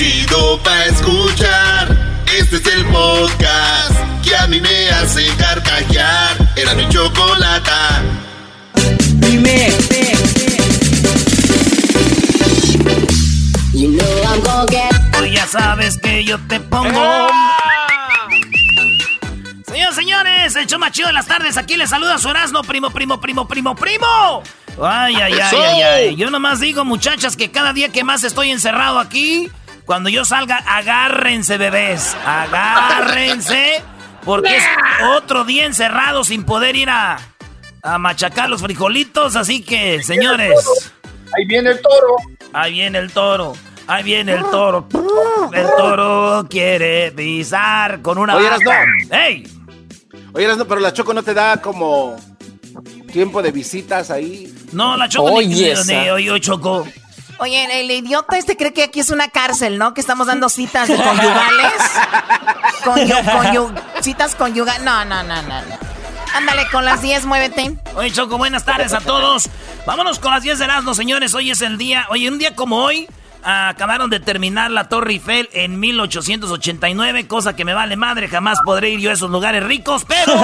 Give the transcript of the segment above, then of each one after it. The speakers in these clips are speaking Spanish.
chido pa' escuchar. Este es el podcast que a mí me hace carcajear. Era mi chocolata. Dime, You know I'm gonna get... ya sabes que yo te pongo. Señores, señores, el show más chido de las tardes. Aquí le saluda su Erasmo, primo, primo, primo, primo, primo. Ay, ay, ay, ay, ay. Yo nomás digo, muchachas, que cada día que más estoy encerrado aquí, cuando yo salga, agárrense, bebés. Agárrense. Porque es otro día encerrado sin poder ir a, a machacar los frijolitos. Así que, señores. Ahí viene el toro. Ahí viene el toro. Ahí viene el toro. El toro quiere pisar con una Oye, ¡Ey! Oye, pero la Choco no te da como tiempo de visitas ahí. No, la Choco oye, ni, oye, Choco. Oye, el idiota este cree que aquí es una cárcel, ¿no? Que estamos dando citas de conyugales. citas conyugales. No, no, no, no, Ándale, con las 10, muévete. Oye, Choco, buenas tardes a todos. Vámonos con las 10 de Erasmo, señores. Hoy es el día. Oye, un día como hoy, acabaron de terminar la Torre Eiffel en 1889, cosa que me vale madre, jamás podré ir yo a esos lugares ricos, pero,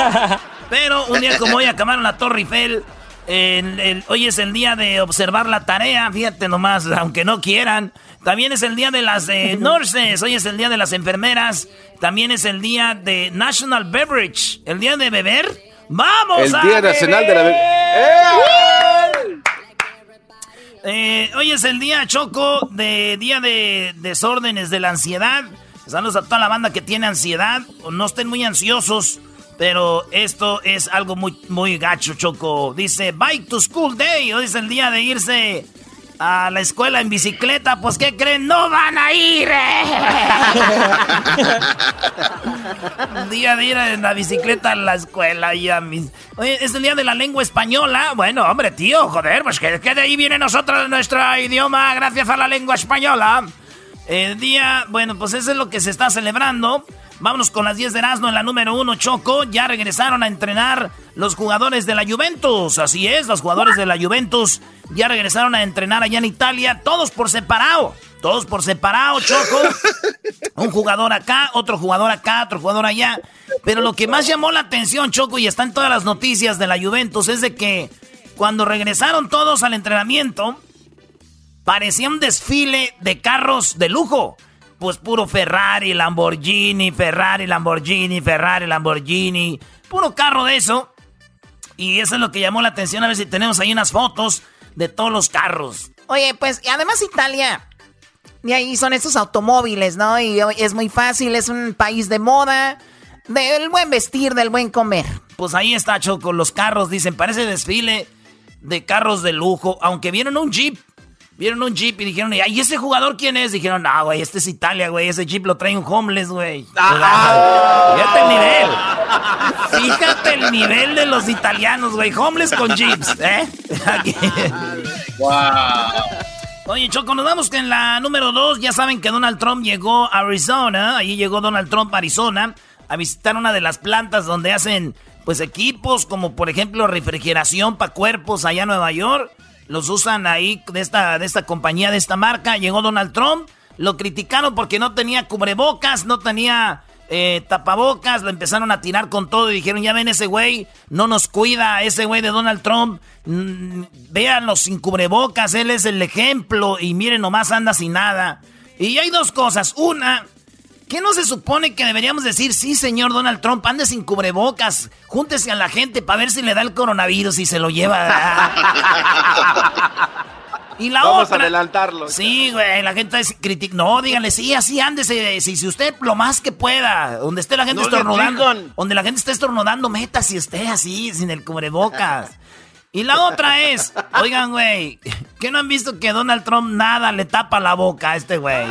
pero un día como hoy acabaron la Torre Eiffel hoy es el día de observar la tarea, fíjate nomás, aunque no quieran. También es el día de las eh, nurses, hoy es el día de las enfermeras. También es el día de National Beverage, el día de beber. ¡Vamos! El Día Nacional de la Beber. Eh, hoy es el día, Choco, de día de desórdenes de la ansiedad. Saludos a toda la banda que tiene ansiedad. No estén muy ansiosos. Pero esto es algo muy, muy gacho, Choco. Dice, Bike to School Day. Hoy es el día de irse a la escuela en bicicleta. Pues, ¿qué creen? ¡No van a ir! el día de ir en la bicicleta a la escuela. Ya mis... Oye, es el día de la lengua española. Bueno, hombre, tío, joder, pues que, de ahí viene nosotros nuestro idioma gracias a la lengua española. El día, bueno, pues eso es lo que se está celebrando. Vámonos con las 10 de Erasmo en la número 1, Choco. Ya regresaron a entrenar los jugadores de la Juventus. Así es, los jugadores de la Juventus ya regresaron a entrenar allá en Italia. Todos por separado. Todos por separado, Choco. Un jugador acá, otro jugador acá, otro jugador allá. Pero lo que más llamó la atención, Choco, y está en todas las noticias de la Juventus, es de que cuando regresaron todos al entrenamiento, parecía un desfile de carros de lujo pues puro Ferrari, Lamborghini, Ferrari, Lamborghini, Ferrari, Lamborghini, puro carro de eso. Y eso es lo que llamó la atención, a ver si tenemos ahí unas fotos de todos los carros. Oye, pues además Italia, y ahí son estos automóviles, ¿no? Y es muy fácil, es un país de moda, del buen vestir, del buen comer. Pues ahí está, Choco, los carros, dicen, parece desfile de carros de lujo, aunque vieron un Jeep Vieron un jeep y dijeron, ¿y ese jugador quién es? Dijeron, no, güey, este es Italia, güey. Ese jeep lo trae un homeless, güey. Ah. Fíjate el nivel. Fíjate el nivel de los italianos, güey. Homeless con jeeps, ¿eh? wow. Oye, Choco, nos vamos que en la número dos ya saben que Donald Trump llegó a Arizona. Allí llegó Donald Trump a Arizona a visitar una de las plantas donde hacen, pues, equipos como, por ejemplo, refrigeración para cuerpos allá en Nueva York los usan ahí de esta, de esta compañía, de esta marca. Llegó Donald Trump, lo criticaron porque no tenía cubrebocas, no tenía eh, tapabocas, lo empezaron a tirar con todo y dijeron, ya ven ese güey, no nos cuida, ese güey de Donald Trump, mm, véanlo sin cubrebocas, él es el ejemplo y miren, nomás anda sin nada. Y hay dos cosas, una, ¿Qué no se supone que deberíamos decir? Sí, señor Donald Trump, ande sin cubrebocas, júntese a la gente para ver si le da el coronavirus y se lo lleva. y la Vamos a adelantarlo. Sí, güey, la gente critica. No, díganle, sí, así ándese. Si, si usted lo más que pueda, donde esté la gente estornudando, donde la gente esté estornudando, meta si esté así, sin el cubrebocas. Y la otra es, oigan, güey, ¿qué no han visto que Donald Trump nada le tapa la boca a este güey?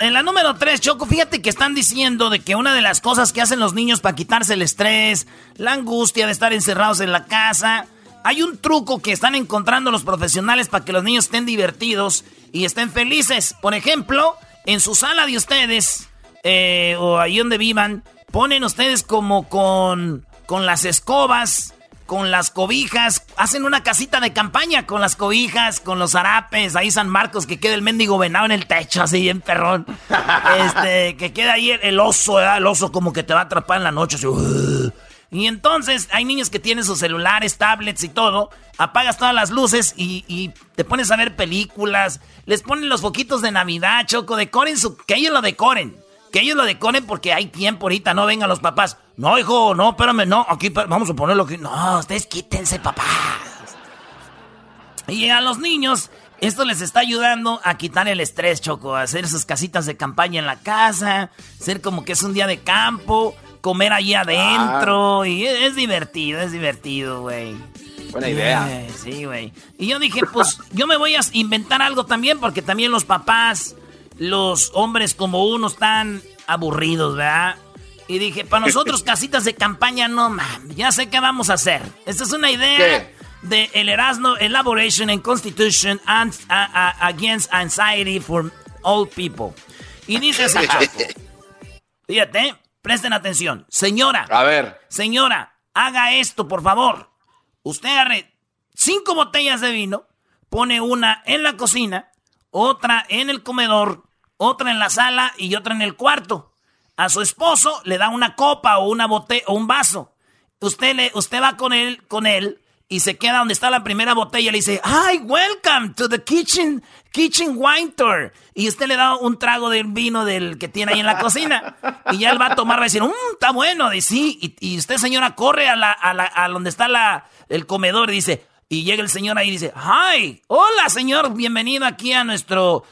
en, la, número 3, Choco, fíjate que están diciendo de que una de las cosas que hacen los niños para quitarse el estrés, la angustia de estar encerrados en la casa, hay un truco que están encontrando los profesionales para que los niños estén divertidos y estén felices. Por ejemplo, en su sala de ustedes, eh, o ahí donde vivan, ponen ustedes como con, con las escobas con las cobijas, hacen una casita de campaña con las cobijas, con los harapes, ahí San Marcos, que queda el mendigo venado en el techo, así bien perrón. Este, que queda ahí el, oso, el oso como que te va a atrapar en la noche, Y entonces hay niños que tienen sus celulares, tablets y todo, apagas todas las luces y, y, te pones a ver películas, les ponen los foquitos de Navidad, Choco, decoren su, que ellos lo decoren. Que ellos lo decoren porque hay tiempo ahorita, no vengan los papás. No, hijo, no, espérame, no, aquí vamos a ponerlo aquí. No, ustedes quítense, papás. Y a los niños, esto les está ayudando a quitar el estrés, Choco, a hacer sus casitas de campaña en la casa, ser como que es un día de campo, comer allí adentro, ah. y es, divertido, es divertido, güey. Buena idea. sí, güey. Y yo dije, pues yo me voy a inventar algo también, porque también los papás los hombres como uno están aburridos, ¿verdad? Y dije, para nosotros casitas de campaña, no mames, ya sé qué vamos a hacer. Esta es una idea de el Erasmo Elaboration and Constitution Against Anxiety for All People. Y dice así, Fíjate, presten atención. Señora. A ver. Señora, haga esto, por favor. Usted agarre cinco botellas de vino, pone una en la cocina, otra en el comedor, otra en la sala y otra en el cuarto. A su esposo le da una copa o una botella o un vaso. Usted, le, usted va con él, con él y se queda donde está la primera botella. Le dice, ¡Hi, welcome to the kitchen, kitchen wine tour! Y usted le da un trago del vino del que tiene ahí en la cocina. Y ya él va a tomar, va a decir, mmm, está bueno! Y sí, y, usted, señora, corre a, la, a, la, a donde está la, el comedor y dice, y llega el señor ahí y dice, ¡Hi! Hola, señor, bienvenido aquí a nuestro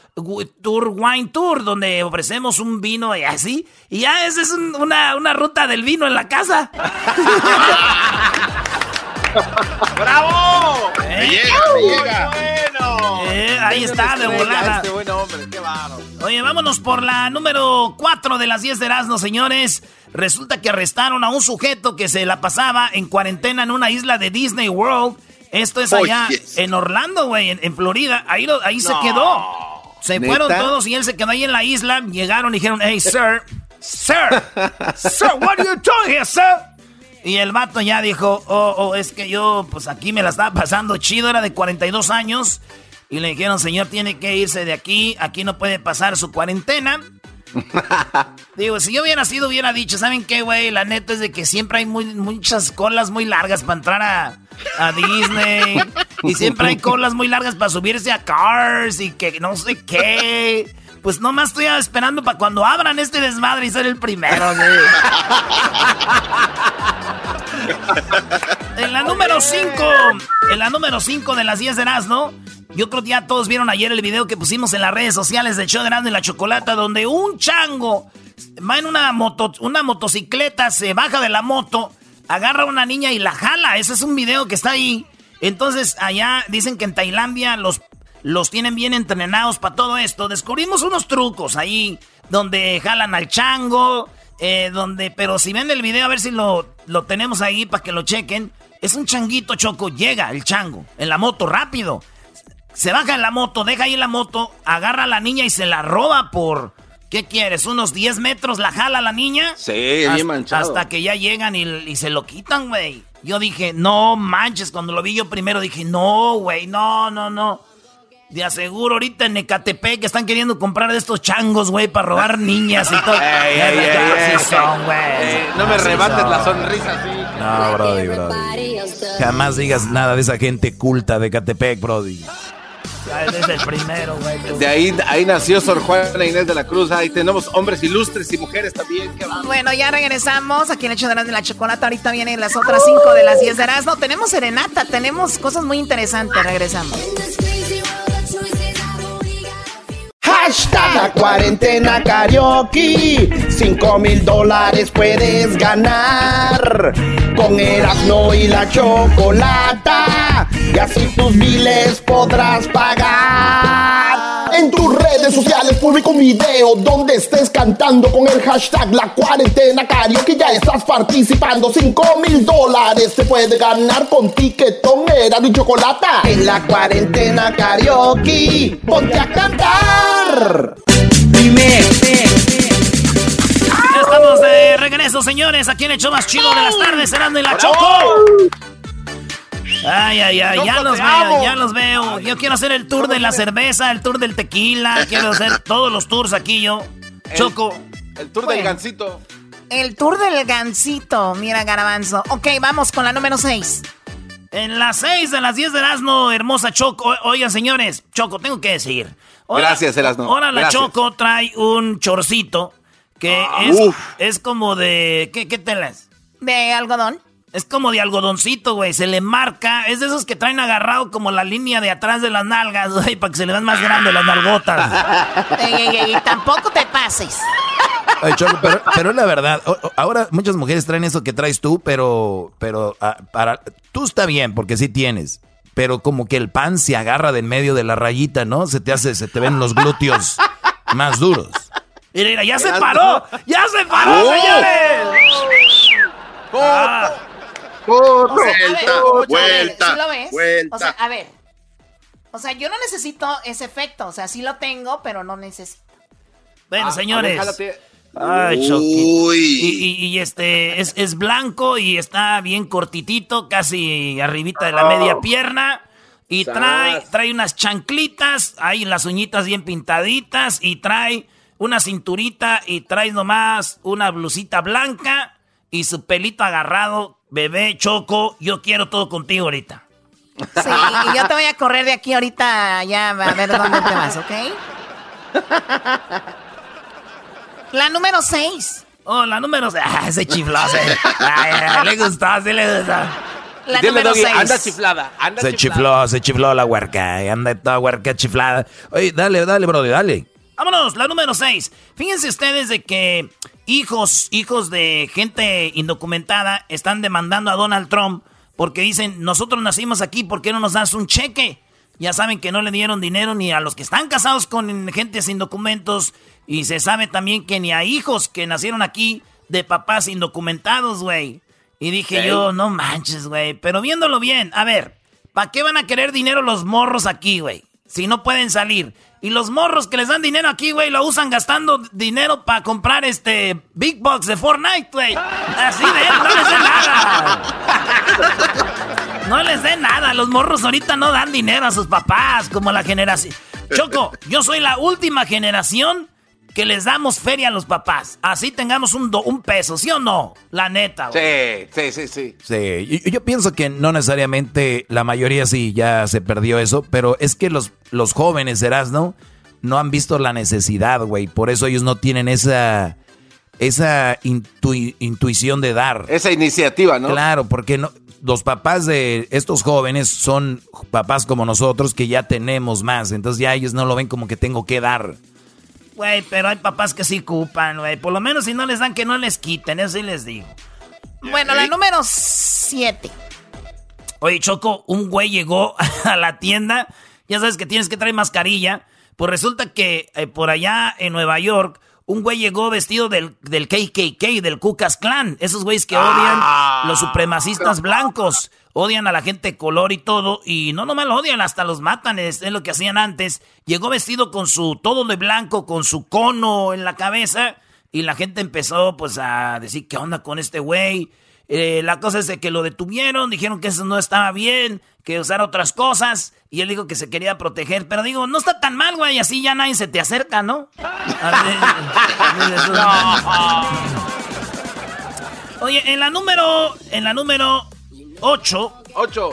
tour, wine tour, donde ofrecemos un vino y así. Y ya esa es una, una ruta del vino en la casa. ¡Bravo! ¿Eh? llega, llega. Bueno. Eh, ahí está, de volada. Este buen hombre, qué Oye, vámonos por la número 4 de las 10 de Erasmo, señores. Resulta que arrestaron a un sujeto que se la pasaba en cuarentena en una isla de Disney World esto es allá en Orlando, güey, en, Florida. Ahí, ahí se quedó. Se fueron todos y él se quedó ahí en la isla. Llegaron y dijeron, hey, sir, sir, sir, what are you doing here, sir? Y el vato ya dijo, oh, oh, es que yo, pues aquí me la estaba pasando chido, era de 42 años. Y le dijeron, señor, tiene que irse de aquí, aquí no puede pasar su cuarentena. Digo, si yo hubiera sido, hubiera dicho, ¿saben qué, güey? La neta es de que siempre hay muchas colas muy largas para entrar a, a Disney. y siempre hay colas muy largas para subirse a Cars y que no sé qué. Pues nomás estoy esperando para cuando abran este desmadre y ser el primero, en la número 5, en la número 5 de las 10 de ¿no? Yo creo que ya todos vieron ayer el video que pusimos en las redes sociales de show de Erasmo y la Chocolata, donde un chango va en una, moto, una motocicleta, se baja de la moto, agarra a una niña y la jala. Ese es un video que está ahí. Entonces, allá dicen que en Tailandia los, los tienen bien entrenados para todo esto. Descubrimos unos trucos ahí donde jalan al chango, eh, donde, pero si ven el video, a ver si lo, lo tenemos ahí para que lo chequen. Es un changuito choco, llega el chango en la moto rápido. Se baja en la moto, deja ahí la moto, agarra a la niña y se la roba por ¿Qué quieres? ¿Unos 10 metros la jala la niña? Sí, bien manchado. Hasta que ya llegan y, se lo quitan, güey. Yo dije, no manches, cuando lo vi yo primero dije, no, güey, no, no, no. De aseguro ahorita en Ecatepec que están queriendo comprar de estos changos, güey, para robar niñas y todo. ey, ey, ey, son, güey. no me rebates la sonrisa así. No, brody, brody. Jamás digas nada de esa gente culta de Ecatepec, brody. Es el primero, güey. De ahí, ahí nació Sor Juana Inés de la Cruz. Ahí tenemos hombres ilustres y mujeres también. Bueno, ya regresamos. Aquí en Hecho de de la Chocolata. Ahorita vienen las otras cinco de las 10 de No, tenemos serenata. Tenemos cosas muy interesantes. Regresamos. Hashtag la cuarentena karaoke. 5 mil dólares puedes ganar. Con Erasmo y la chocolata. Y así tus miles podrás pagar. En tus redes sociales publico un video donde estés cantando con el hashtag La Cuarentena Karaoke. Ya estás participando. 5 mil dólares se puede ganar con tiquetón, era y chocolata. En la cuarentena karaoke, ponte a cantar. Dime, Ya estamos de regreso, señores. Aquí en el show más chido de las tardes, serán de la Choco. Ay, ay, ay, ya los veo, ya los veo. Yo quiero hacer el tour de la cerveza, el tour del tequila, quiero hacer todos los tours aquí yo. Choco. El tour del gancito. El tour del gancito, mira Garabanzo. Ok, vamos con la número 6. En las 6 de las 10 de Erasmo, hermosa Choco. Oigan, señores, Choco, tengo que decir. Gracias, Erasmo. Ahora la Choco trae un chorcito que ah, es, es, como de... ¿Qué, qué tela es? De algodón. Es como de algodoncito, güey. Se le marca. Es de esos que traen agarrado como la línea de atrás de las nalgas, güey, para que se le dan más grandes las nalgotas. ey, ey, ey, tampoco te pases. Ay, Choco, pero, pero es la verdad. ahora muchas mujeres traen eso que traes tú, pero, pero ah, para tú está bien porque sí tienes. Pero como que el pan se agarra de en medio de la rayita, ¿no? Se te hace, se te ven los glúteos más duros. Mira, ya se paró, ya se paró, oh. señores. Ah. Vuelta, vuelta, lo ves? vuelta. O sea, a ver. O sea, yo no necesito ese efecto. O sea, sí lo tengo, pero no necesito. Bueno, ah, señores. Ay, Uy. Y, y, este es, es, blanco y está bien cortitito, casi arribita de la media oh. pierna. Y trae, trae unas chanclitas, ahí las uñitas bien pintaditas, y trae una cinturita, y trae nomás una blusita blanca y su pelito agarrado Bebé, Choco, yo quiero todo contigo ahorita. Sí, y yo te voy a correr de aquí ahorita ya a ver dónde te vas, ¿ok? La número 6. Oh, la número 6. Ah, ese chiflado. le gustó, sí le gustó. La número 6. Anda chiflada, anda se chifló, se chifló la huerca. Anda toda huerca chiflada. Oye, dale, dale, brother, dale. Vámonos, la número 6. Fíjense ustedes de que hijos, hijos de gente indocumentada están demandando a Donald Trump porque dicen, nosotros nacimos aquí, ¿por qué no nos das un cheque? Ya saben que no le dieron dinero ni a los que están casados con gente sin documentos y se sabe también que ni a hijos que nacieron aquí de papás indocumentados, güey. Y dije yo, no manches, güey. Pero viéndolo bien, a ver, ¿para qué van a querer dinero los morros aquí, güey? Si no pueden salir. Y los morros que les dan dinero aquí, güey, lo usan gastando dinero para comprar este Big Box de Fortnite, güey. Así de, no les dé nada. No les dé nada. Los morros ahorita no dan dinero a sus papás, como la generación. Choco, yo soy la última generación que les damos feria a los papás. Así tengamos un, un peso, ¿sí o no? La neta. Sí, sí, sí, sí. Sí, yo, yo, pienso que no necesariamente la mayoría sí ya se perdió eso, pero es que los, los jóvenes, serás, ¿no? No han visto la necesidad, güey. Por eso ellos no tienen esa esa intuición de dar. Esa iniciativa, ¿no? Claro, porque no, los papás de estos jóvenes son papás como nosotros que ya tenemos más, entonces ya ellos no lo ven como que tengo que dar. Güey, pero hay papás que sí ocupan, güey. Por lo menos si no les dan, que no les quiten, eso sí les digo. Bueno, la número 7. Oye, Choco, un güey llegó a la tienda. Ya sabes que tienes que traer mascarilla. Pues resulta que eh, por allá en Nueva York, un güey llegó vestido del, del KKK, del Kukas Clan. Esos güeyes que odian ah. los supremacistas blancos odian a la gente color y todo, y no nomás lo odian, hasta los matan, es, lo que hacían antes. Llegó vestido con su todo de blanco, con su cono en la cabeza, y la gente empezó pues a decir, ¿qué onda con este güey? Eh, la cosa es de que lo detuvieron, dijeron que eso no estaba bien, que usara otras cosas, y él dijo que se quería proteger, pero digo, no está tan mal, güey, así ya nadie se te acerca, ¿no? Oye, en la número, en la número 8. 8.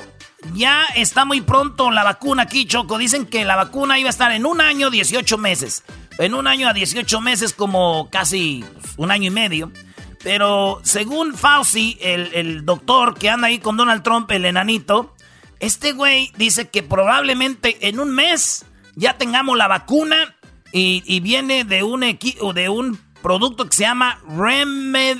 Ya está muy pronto la vacuna aquí, Choco. Dicen que la vacuna iba a estar en un año, 18 meses. En un año a 18 meses, como casi un año y medio. Pero según Fauci, el, doctor que anda ahí con Donald Trump, el enanito, este güey dice que probablemente en un mes ya tengamos la vacuna y, viene de un, de un producto que se llama Remed,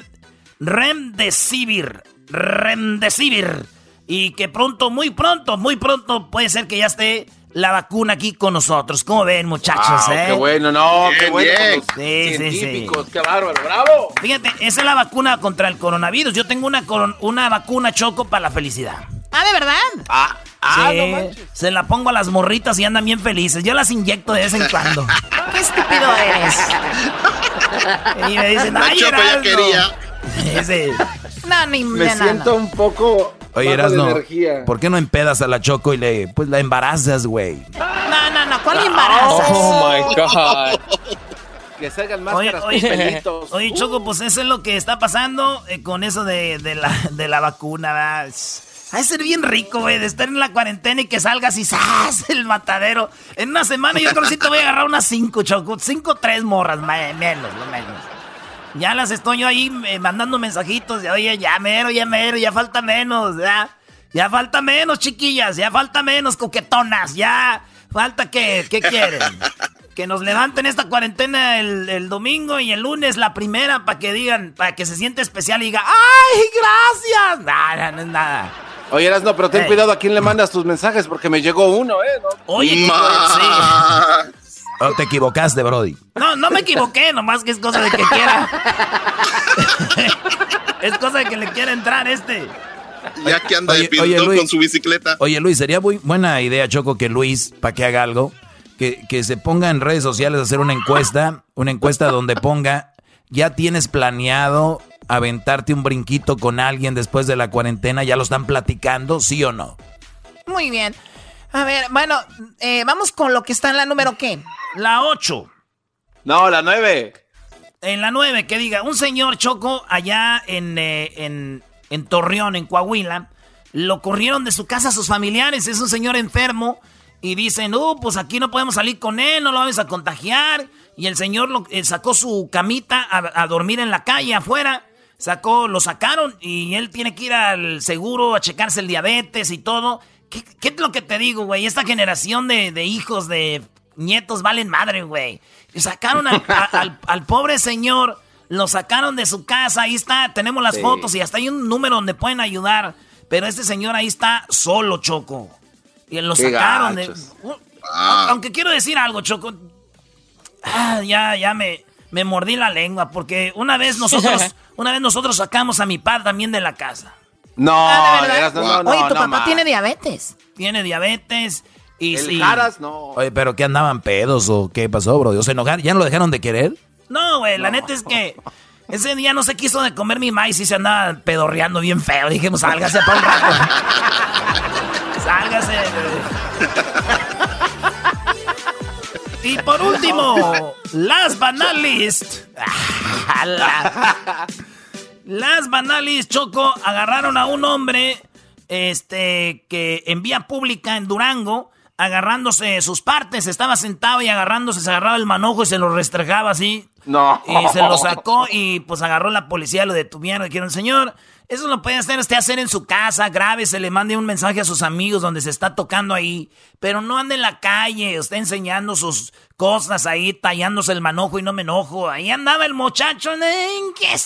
Remdesivir. Remdesivir. Y que pronto, muy pronto, muy pronto puede ser que ya esté la vacuna aquí con nosotros. ¿Cómo ven, muchachos? eh? Qué bueno, no, qué bueno. Sí, sí, sí. qué bárbaro, bravo. Fíjate, esa es la vacuna contra el coronavirus. Yo tengo una, una vacuna choco para la felicidad. Ah, ¿de verdad? Ah, ah no manches. Se la pongo a las morritas y andan bien felices. Yo las inyecto de vez en cuando. Qué estúpido eres. y me dicen, ay, Choco ya quería. Me siento un poco Oye, eras no. ¿Por qué no empedas a la Choco y le pues la embarazas, güey? No, no, no, ¿cuál embarazas? Oh my god. que salgan máscaras oye, oye, oye, Choco, pues eso es lo que está pasando eh, con eso de, de, la, de la vacuna, ¿verdad? Ha de ser bien rico, güey, de estar en la cuarentena y que salgas y ¡zas! el matadero. En una semana yo creo que sí te voy a agarrar unas cinco, Choco. Cinco, tres morras, menos, lo menos. Ya las estoy yo ahí eh, mandando mensajitos de, oye, ya mero, ya mero, ya falta menos, ya. Ya falta menos, chiquillas, ya falta menos, coquetonas, ya. Falta que, ¿qué quieren? Que nos levanten esta cuarentena el, domingo y el lunes la primera para que digan, para que se siente especial y diga, ¡ay, gracias! Nada, no es nada. Oye, no, pero ten cuidado a quién le mandas tus mensajes porque me llegó uno, ¿eh? Oye, sí. Oh, te equivocaste, Brody. No, no me equivoqué, nomás que es cosa de que quiera. es cosa de que le quiera entrar este. Ya que anda de con su bicicleta. Oye, Luis, sería muy buena idea, Choco, que Luis, para que haga algo, que, que se ponga en redes sociales a hacer una encuesta, una encuesta donde ponga, ya tienes planeado aventarte un brinquito con alguien después de la cuarentena, ya lo están platicando, ¿sí o no? Muy bien. A ver, bueno, eh, vamos con lo que está en la número qué. La 8. No, la 9. En la 9, que diga, un señor Choco allá en, eh, en, en Torreón, en Coahuila, lo corrieron de su casa a sus familiares, es un señor enfermo, y dicen, uh, pues aquí no podemos salir con él, no lo vamos a contagiar. Y el señor lo, eh, sacó su camita a, a, dormir en la calle afuera, sacó, lo sacaron y él tiene que ir al seguro a checarse el diabetes y todo. ¿Qué, es lo que te digo, güey? Esta generación de, hijos, de nietos, valen madre, güey. Sacaron al, pobre señor, lo sacaron de su casa, ahí está, tenemos las fotos y hasta hay un número donde pueden ayudar. Pero este señor ahí está solo, Choco. Y lo sacaron de... Uh, ah. Aunque quiero decir algo, Choco. Ah, ya, ya me, me mordí la lengua porque una vez nosotros, una vez nosotros sacamos a mi padre también de la casa. No, ah, no, no, Oye, tu papá tiene diabetes. Tiene diabetes. Y el Caras, no. Oye, pero ¿qué andaban pedos o qué pasó, bro? ¿Se enojaron? ¿Ya no lo dejaron de querer? No, güey, la neta es que ese día no se quiso de comer mi maíz y se andaba pedorreando bien feo. Dijimos, sálgase para un rato. sálgase. y por último, las banalist. Las Banalis, Choco, agarraron a un hombre este, que en vía pública en Durango, agarrándose sus partes, estaba sentado y agarrándose, se agarraba el manojo y se lo restregaba así. No. Y se lo sacó y pues agarró la policía, lo detuvieron. Dijeron, señor, eso lo puede hacer usted hacer en su casa, grave, se le mande un mensaje a sus amigos donde se está tocando ahí, pero no ande en la calle, está enseñando sus cosas ahí, tallándose el manojo y no me enojo. Ahí andaba el muchacho, ¿en qué?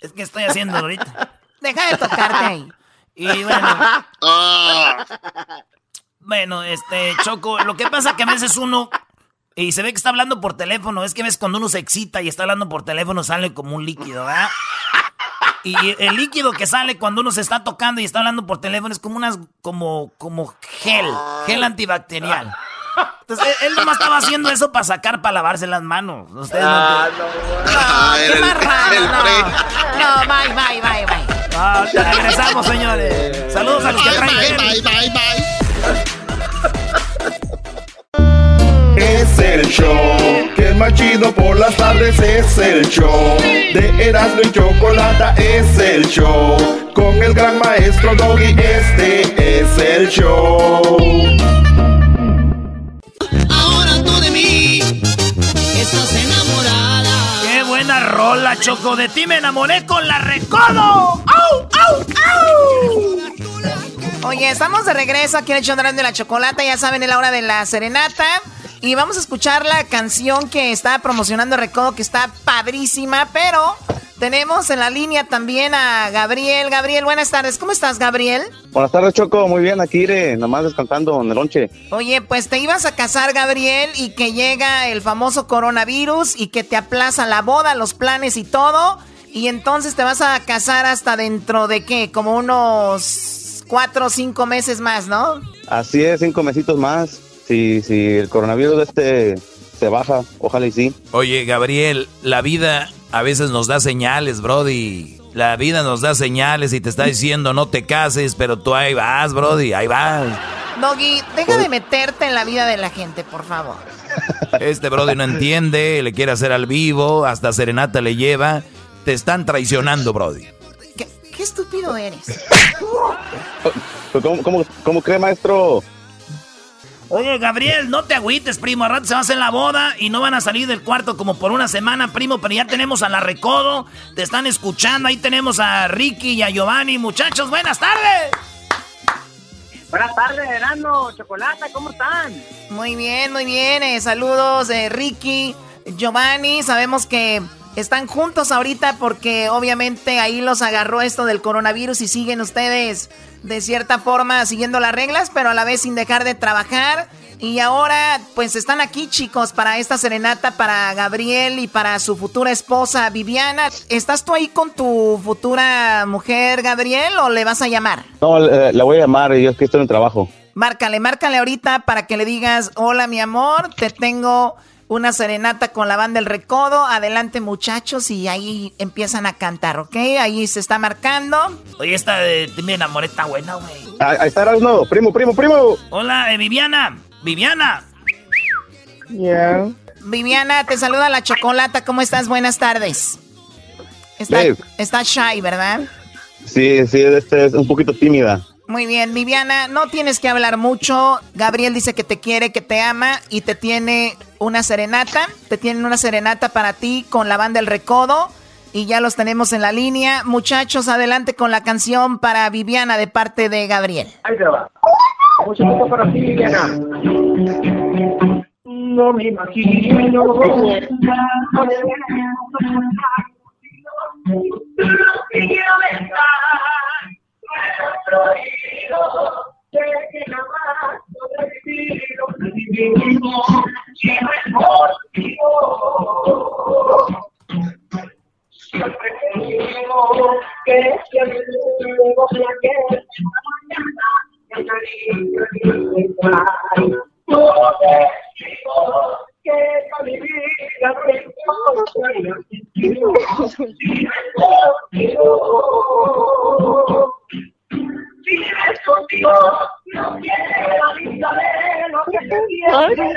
Es que estoy haciendo ahorita. Deja de tocarte ahí. Y bueno. Bueno, este, Choco, lo que pasa que a veces uno. Y se ve que está hablando por teléfono. Es que ves cuando uno se excita y está hablando por teléfono sale como un líquido, ¿verdad? Y el líquido que sale cuando uno se está tocando y está hablando por teléfono es como unas, como, como gel, gel antibacterial. Entonces, él nomás estaba haciendo eso para sacar, para lavarse las manos. Ustedes ah, no, no, qué más raro, no. No, bye, bye, bye, bye. Ah, regresamos, señores. Saludos a los que traen Bye, bye, bye, Es el show que es más chido por las tardes. Es el show de Erasmo y Chocolata. Es el show con el gran maestro Doggy. Este es el show. Buena rola, Choco. De ti me enamoré con la recodo. ¡Au, au, au! Oye, estamos de regreso aquí en el show de la chocolata. Ya saben, es la hora de la serenata. Y vamos a escuchar la canción que está promocionando Recodo, que está padrísima, pero tenemos en la línea también a Gabriel. Gabriel, buenas tardes. ¿Cómo estás, Gabriel? Buenas tardes, Choco. Muy bien, aquí iré, nomás descansando en el lonche. Oye, pues te ibas a casar, Gabriel, y que llega el famoso coronavirus y que te aplaza la boda, los planes y todo. Y entonces te vas a casar hasta dentro de qué? Como unos cuatro o cinco meses más, ¿no? Así es, cinco mesitos más. Si, si el coronavirus de este se baja, ojalá y sí. Oye, Gabriel, la vida a veces nos da señales, Brody. La vida nos da señales y te está diciendo no te cases, pero tú ahí vas, Brody, ahí vas. Doggy, deja de meterte en la vida de la gente, por favor. Este Brody no entiende, le quiere hacer al vivo, hasta serenata le lleva. Te están traicionando, Brody. ¿Qué, estúpido eres? ¿Cómo, cómo cree, maestro? Oye, Gabriel, no te agüites, primo. A rato se va a hacer la boda y no van a salir del cuarto como por una semana, primo. Pero ya tenemos a la Recodo. Te están escuchando. Ahí tenemos a Ricky y a Giovanni. Muchachos, buenas tardes. Buenas tardes, Erano, Chocolata, ¿cómo están? Muy bien, muy bien. Eh, saludos, de Ricky, Giovanni. Sabemos que están juntos ahorita porque obviamente ahí los agarró esto del coronavirus y siguen ustedes de cierta forma siguiendo las reglas, pero a la vez sin dejar de trabajar. Y ahora, pues están aquí, chicos, para esta serenata para Gabriel y para su futura esposa Viviana. ¿Estás tú ahí con tu futura mujer, Gabriel, o le vas a llamar? No, la voy a llamar, yo es que estoy en el trabajo. Márcale, márcale ahorita para que le digas, hola mi amor, te tengo una serenata con la banda del Recodo. Adelante, muchachos, y ahí empiezan a cantar, ¿ok? Ahí se está marcando. Oye, esta de me enamoré está buena, güey. Ahí está Erasmo, primo, primo, primo. Hola, eh, Viviana. Viviana. Yeah. Viviana, te saluda la chocolata. ¿Cómo estás? Buenas tardes. Está, está shy, ¿verdad? Sí, sí, este es un poquito tímida. Muy bien, Viviana, no tienes que hablar mucho. Gabriel dice que te quiere, que te ama y te tiene una serenata. Te tienen una serenata para ti con la banda El Recodo y ya los tenemos en la línea. Muchachos, adelante con la canción para Viviana de parte de Gabriel. Ahí te va. Mucho para ti, Viviana. No me imagino. Quiero prohibido, que jamás sobrevivido, vivimos siempre contigo. Siempre digo que siempre luego de aquel mañana que salí de Todo testigo que para mi vida tengo siempre contigo. Si eres contigo, no quiero saber lo que te quiere.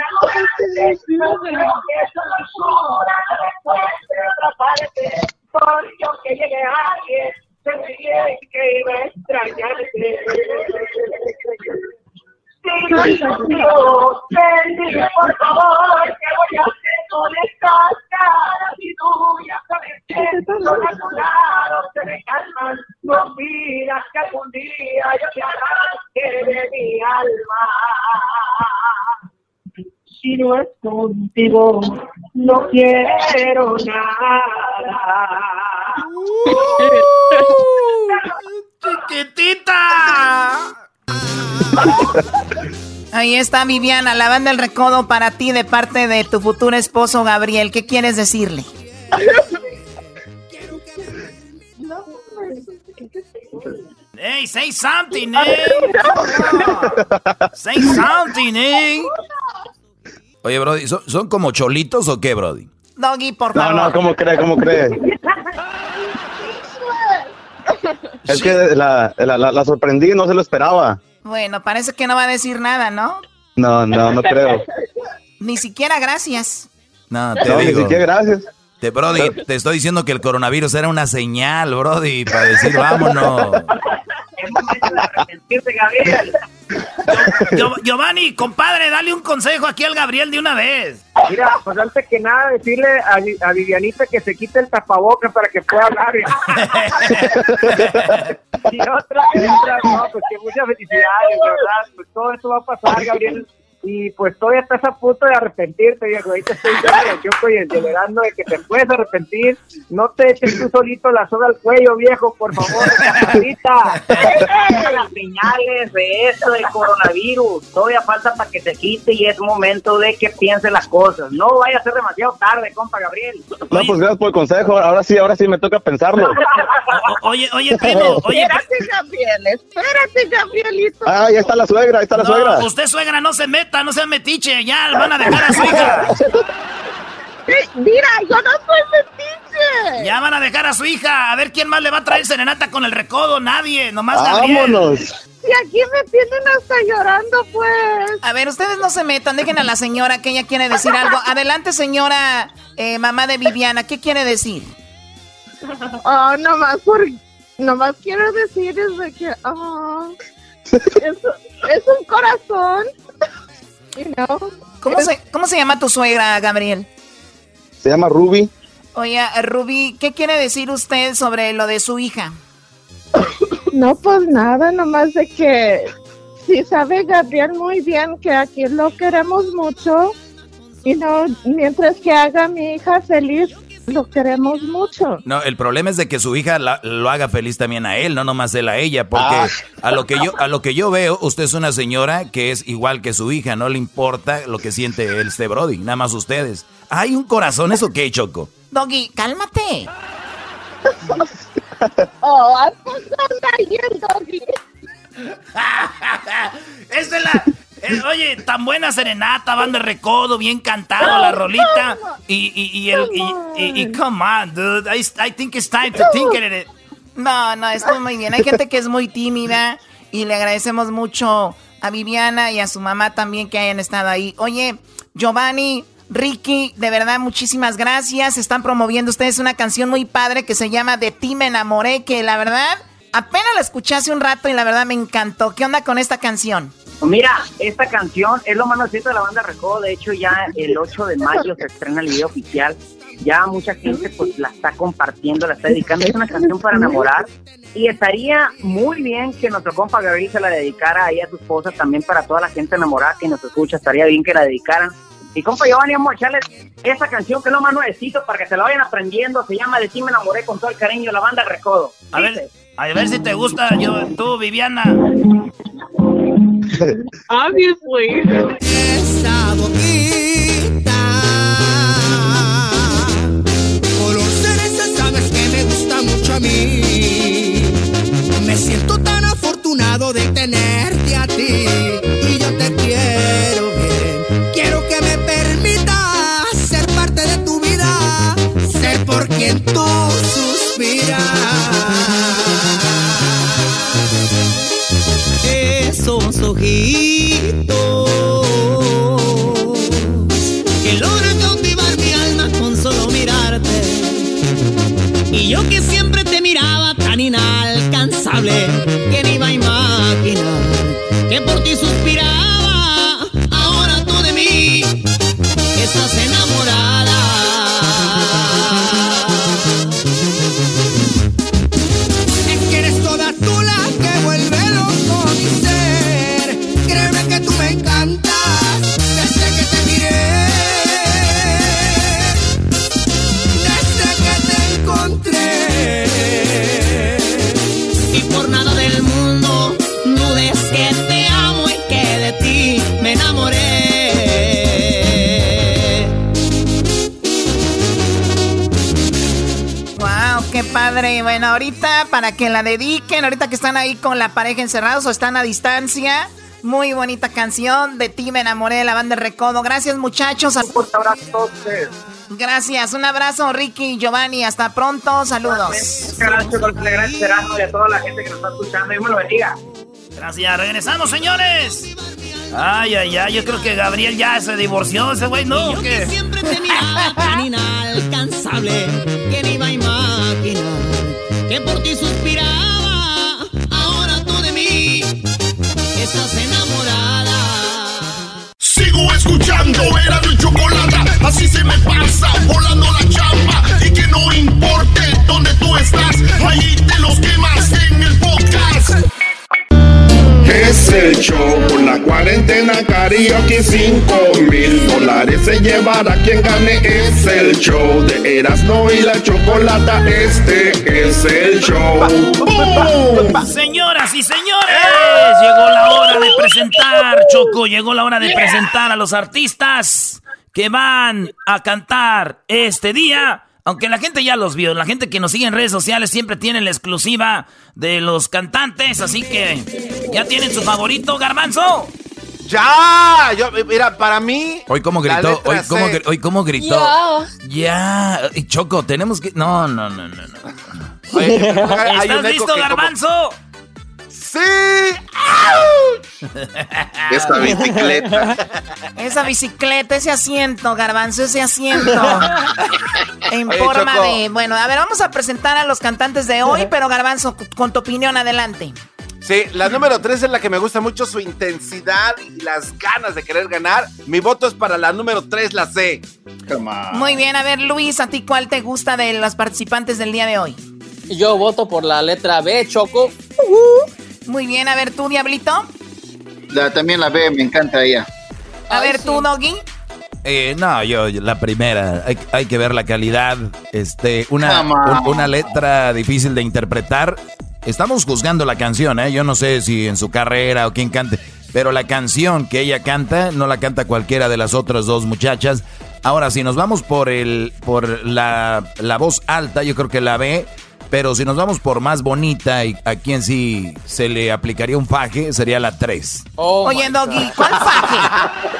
No creo que solo sola después de otra parte. Por yo que llegue alguien, sentiría que iba a extrañarte. Si no es contigo, dime por favor que voy a hacer con estas caras y tú ya sabes que son a tu lado se me calman. No miras que algún día yo te arranque de mi alma. Si no es contigo, no quiero nada. ¡Chiquitita! Ahí está Viviana, la banda del recodo para ti de parte de tu futuro esposo Gabriel. ¿Qué quieres decirle? Hey, say something, eh. Say something, eh. Oye, Brody, ¿son, como cholitos o qué, Brody? Doggy, por favor. No, no, ¿cómo cree? ¿Cómo cree? Es que la, la, la sorprendí, no se lo esperaba. Bueno, parece que no va a decir nada, ¿no? No, no, no creo. Ni siquiera gracias. No, te digo. Ni siquiera gracias. Te, brody, te estoy diciendo que el coronavirus era una señal, Brody, para decir vámonos. Giovanni, compadre, dale un consejo aquí al Gabriel de una vez. Mira, pues antes que nada decirle a, Vivianita que se quite el tapabocas para que pueda hablar. y otra, otra no, pues que muchas felicidades, ¿verdad? Pues todo esto va a pasar, Gabriel y pues todavía estás a punto de arrepentirte, viejo. Ahorita estoy yo y enterando de que te puedes arrepentir. No te eches tú solito la soga al cuello, viejo, por favor. Ahorita. las señales de esto del coronavirus. Todavía falta para que se quite y es momento de que piense las cosas. No vaya a ser demasiado tarde, compa Gabriel. No, pues gracias por el consejo. Ahora sí, ahora sí me toca pensarlo. oye, oye, primo. Oye, espérate, Gabriel. Espérate, Gabrielito. Ah, ya está la suegra, ahí está la suegra. Usted, suegra, no se mete no sea metiche, ya van a dejar a su hija. Mira, yo no soy metiche. Ya van a dejar a su hija. A ver quién más le va a traer serenata con el recodo. Nadie, nomás Vámonos. Y aquí me tienen hasta llorando, pues. A ver, ustedes no se metan, dejen a la señora que ella quiere decir algo. Adelante, señora eh, mamá de Viviana, ¿qué quiere decir? Oh, nomás por, nomás quiero decir es de que, oh, es, es un corazón, you know. ¿Cómo se, ¿Cómo se llama tu suegra, Gabriel? Se llama Ruby. Oye, Ruby, ¿qué quiere decir usted sobre lo de su hija? No, pues nada, nomás de que sí sabe Gabriel muy bien que aquí lo queremos mucho y no, mientras que haga a mi hija feliz, lo queremos mucho. No, el problema es de que su hija la- lo haga feliz también a él, no nomás él a ella, porque Ah. a lo que yo a lo que yo veo, usted es una señora que es igual que su hija, no le importa lo que siente él, este Brody, nada más ustedes. Hay un corazón, ¿eso qué, Choco? Doggy, cálmate. Oh, ¿a poco anda yendo, Doggy? Esta es la. Eh, oye, tan buena serenata, van de recodo, bien cantado la rolita. Y, y, y el. Y, y- y come on, dude. I, I think it's time to think it. No, no, estuvo muy bien. Hay gente que es muy tímida y le agradecemos mucho a Viviana y a su mamá también que hayan estado ahí. Oye, Giovanni, Ricky, de verdad muchísimas gracias. Están promoviendo ustedes una canción muy padre que se llama De ti me enamoré, que la verdad apenas la escuché hace un rato y la verdad me encantó. ¿Qué onda con esta canción? Pues Mira, esta canción es lo más reciente de la banda Recodo. De hecho, ya el 8 de mayo se estrena el video oficial. Ya mucha gente pues la está compartiendo, la está dedicando. Es una canción para enamorar. Y estaría muy bien que nuestro compa Gabriel se la dedicara ahí a su esposa, también para toda la gente enamorada que nos escucha. Estaría bien que la dedicaran. Y compa Giovanni, vamos a echarles esa canción que es lo más nuevecito para que se la vayan aprendiendo. Se llama De ti me enamoré con todo el cariño de la banda Recodo. A ver, a ver si te gusta, yo, tú, Viviana. Obviously. Esa boquita color cereza sabes que me gusta mucho a mí me siento tan afortunado de tenerte a ti y yo te quiero bien quiero que me permitas ser parte de tu vida ser por quien tú suspiras ojitos que logran cautivar mi alma con solo mirarte. Y yo que siempre te miraba tan inalcanzable, que iba a imaginar que por padre. Bueno, ahorita para que la dediquen, ahorita que están ahí con la pareja encerrados o están a distancia. Muy bonita canción. De ti me enamoré de la banda de Recodo. Gracias, muchachos. Un fuerte abrazo a ustedes. Gracias. Un abrazo, Ricky y Giovanni. Hasta pronto. Saludos. Gracias, gracias, Erasmo, y a toda la gente que nos está escuchando. Dios me lo bendiga. Gracias, regresamos, señores. Ay, ay, ay, yo creo que Gabriel ya se divorció, ese güey, ¿no? ¿O qué? siempre te miraba tan inalcanzable que ni iba a imaginar que por ti suspiraba. Ahora tú de mí estás enamorada. Sigo escuchando, era mi chocolate. Así se me pasa, volando la chamba. Y que no importe dónde tú estás, ahí te los quemas en el podcast. Es el show con la cuarentena karaoke 5 mil dólares se llevará quien gane es el show de Erasmo y la chocolata este es el show. Señoras y señores, llegó la hora de presentar, Choco, llegó la hora de presentar a los artistas que van a cantar este día. Aunque la gente ya los vio, la gente que nos sigue en redes sociales siempre tiene la exclusiva de los cantantes, así que ya tienen su favorito, Garbanzo. Ya, yo, mira, para mí. Hoy cómo gritó, hoy cómo, hoy cómo gritó. Ya. Y Choco, tenemos que. No, no, no, no, no. ¿Estás listo, Garbanzo? ¡Sí! Esa bicicleta. Esa bicicleta, ese asiento, garbanzo, ese asiento. en forma de. Bueno, a ver, vamos a presentar a los cantantes de hoy, pero garbanzo, con tu opinión, adelante. Sí, la número 3 es la que me gusta mucho su intensidad y las ganas de querer ganar. Mi voto es para la número 3, la C. Muy bien, a ver, Luis, ¿a ti cuál te gusta de los participantes del día de hoy? Yo voto por la letra B, Choco. Muy bien, a ver, tú, Diablito. también la B, me encanta ella. A ver, tú, Doggy. Eh, no, yo, la primera, hay, que ver la calidad, este, una, una letra difícil de interpretar. Estamos juzgando la canción, ¿eh? Yo no sé si en su carrera o quién cante, pero la canción que ella canta no la canta cualquiera de las otras dos muchachas. Ahora, si nos vamos por el, por la, la voz alta, yo creo que la B pero si nos vamos por más bonita y a quien sí se le aplicaría un faje, sería la 3. Oye, Doggy, ¿cuál faje?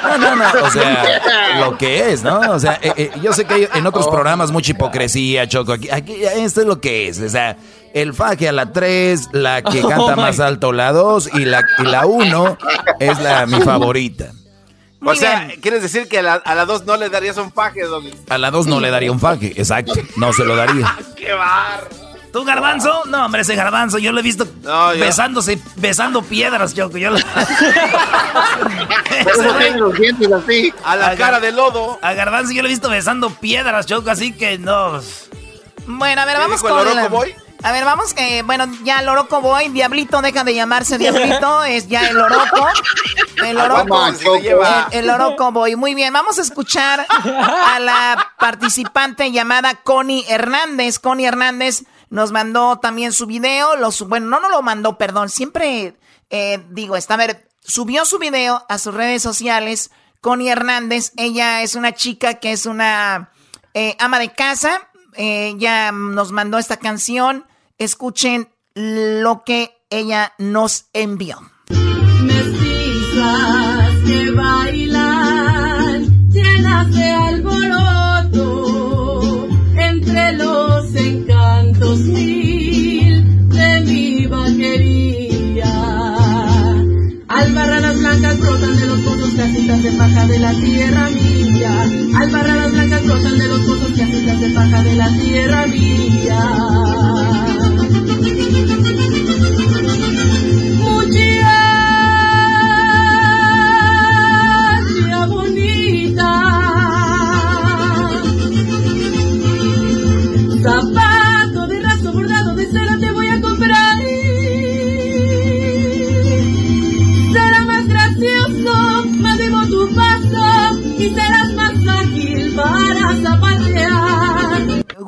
No, no, no. O sea, lo que es, ¿no? O sea, eh, eh, yo sé que hay en otros oh. programas mucha hipocresía, Choco. Aquí, aquí, esto es lo que es. O sea, el faje a la 3, la que oh canta más alto la 2 y la, y la 1 es la mi favorita. o sea, ¿quieres decir que a la 2 no le darías un faje, Doggy? A la 2 no le daría un faje, exacto. No se lo daría. ¡Qué bar! ¿Tú, Garbanzo? No, hombre, ese Garbanzo, yo lo he visto besándose, besando piedras, Choco. Yo lo... los dientes así. A la cara de lodo. A Garbanzo yo lo he visto besando piedras, Choco, así que no. Bueno, a ver, vamos con... El Boy? A ver, vamos, que, bueno, ya el Oroco Boy, Diablito deja de llamarse Diablito, es ya el Oroco. El Oroco, el, Oroco Boy. Muy bien, vamos a escuchar a la participante llamada Connie Hernández. Connie Hernández nos mandó también su video. Bueno, no nos lo mandó, perdón. Siempre eh, digo, está a ver, subió su video a sus redes sociales. Connie Hernández, ella es una chica que es una eh, ama de casa. ella nos mandó esta canción. Escuchen lo que ella nos envió. que bailan, llenas de pozos, casitas de paja de la tierra mía. Albarradas blancas brotan de los pozos, casitas de paja de la tierra mía.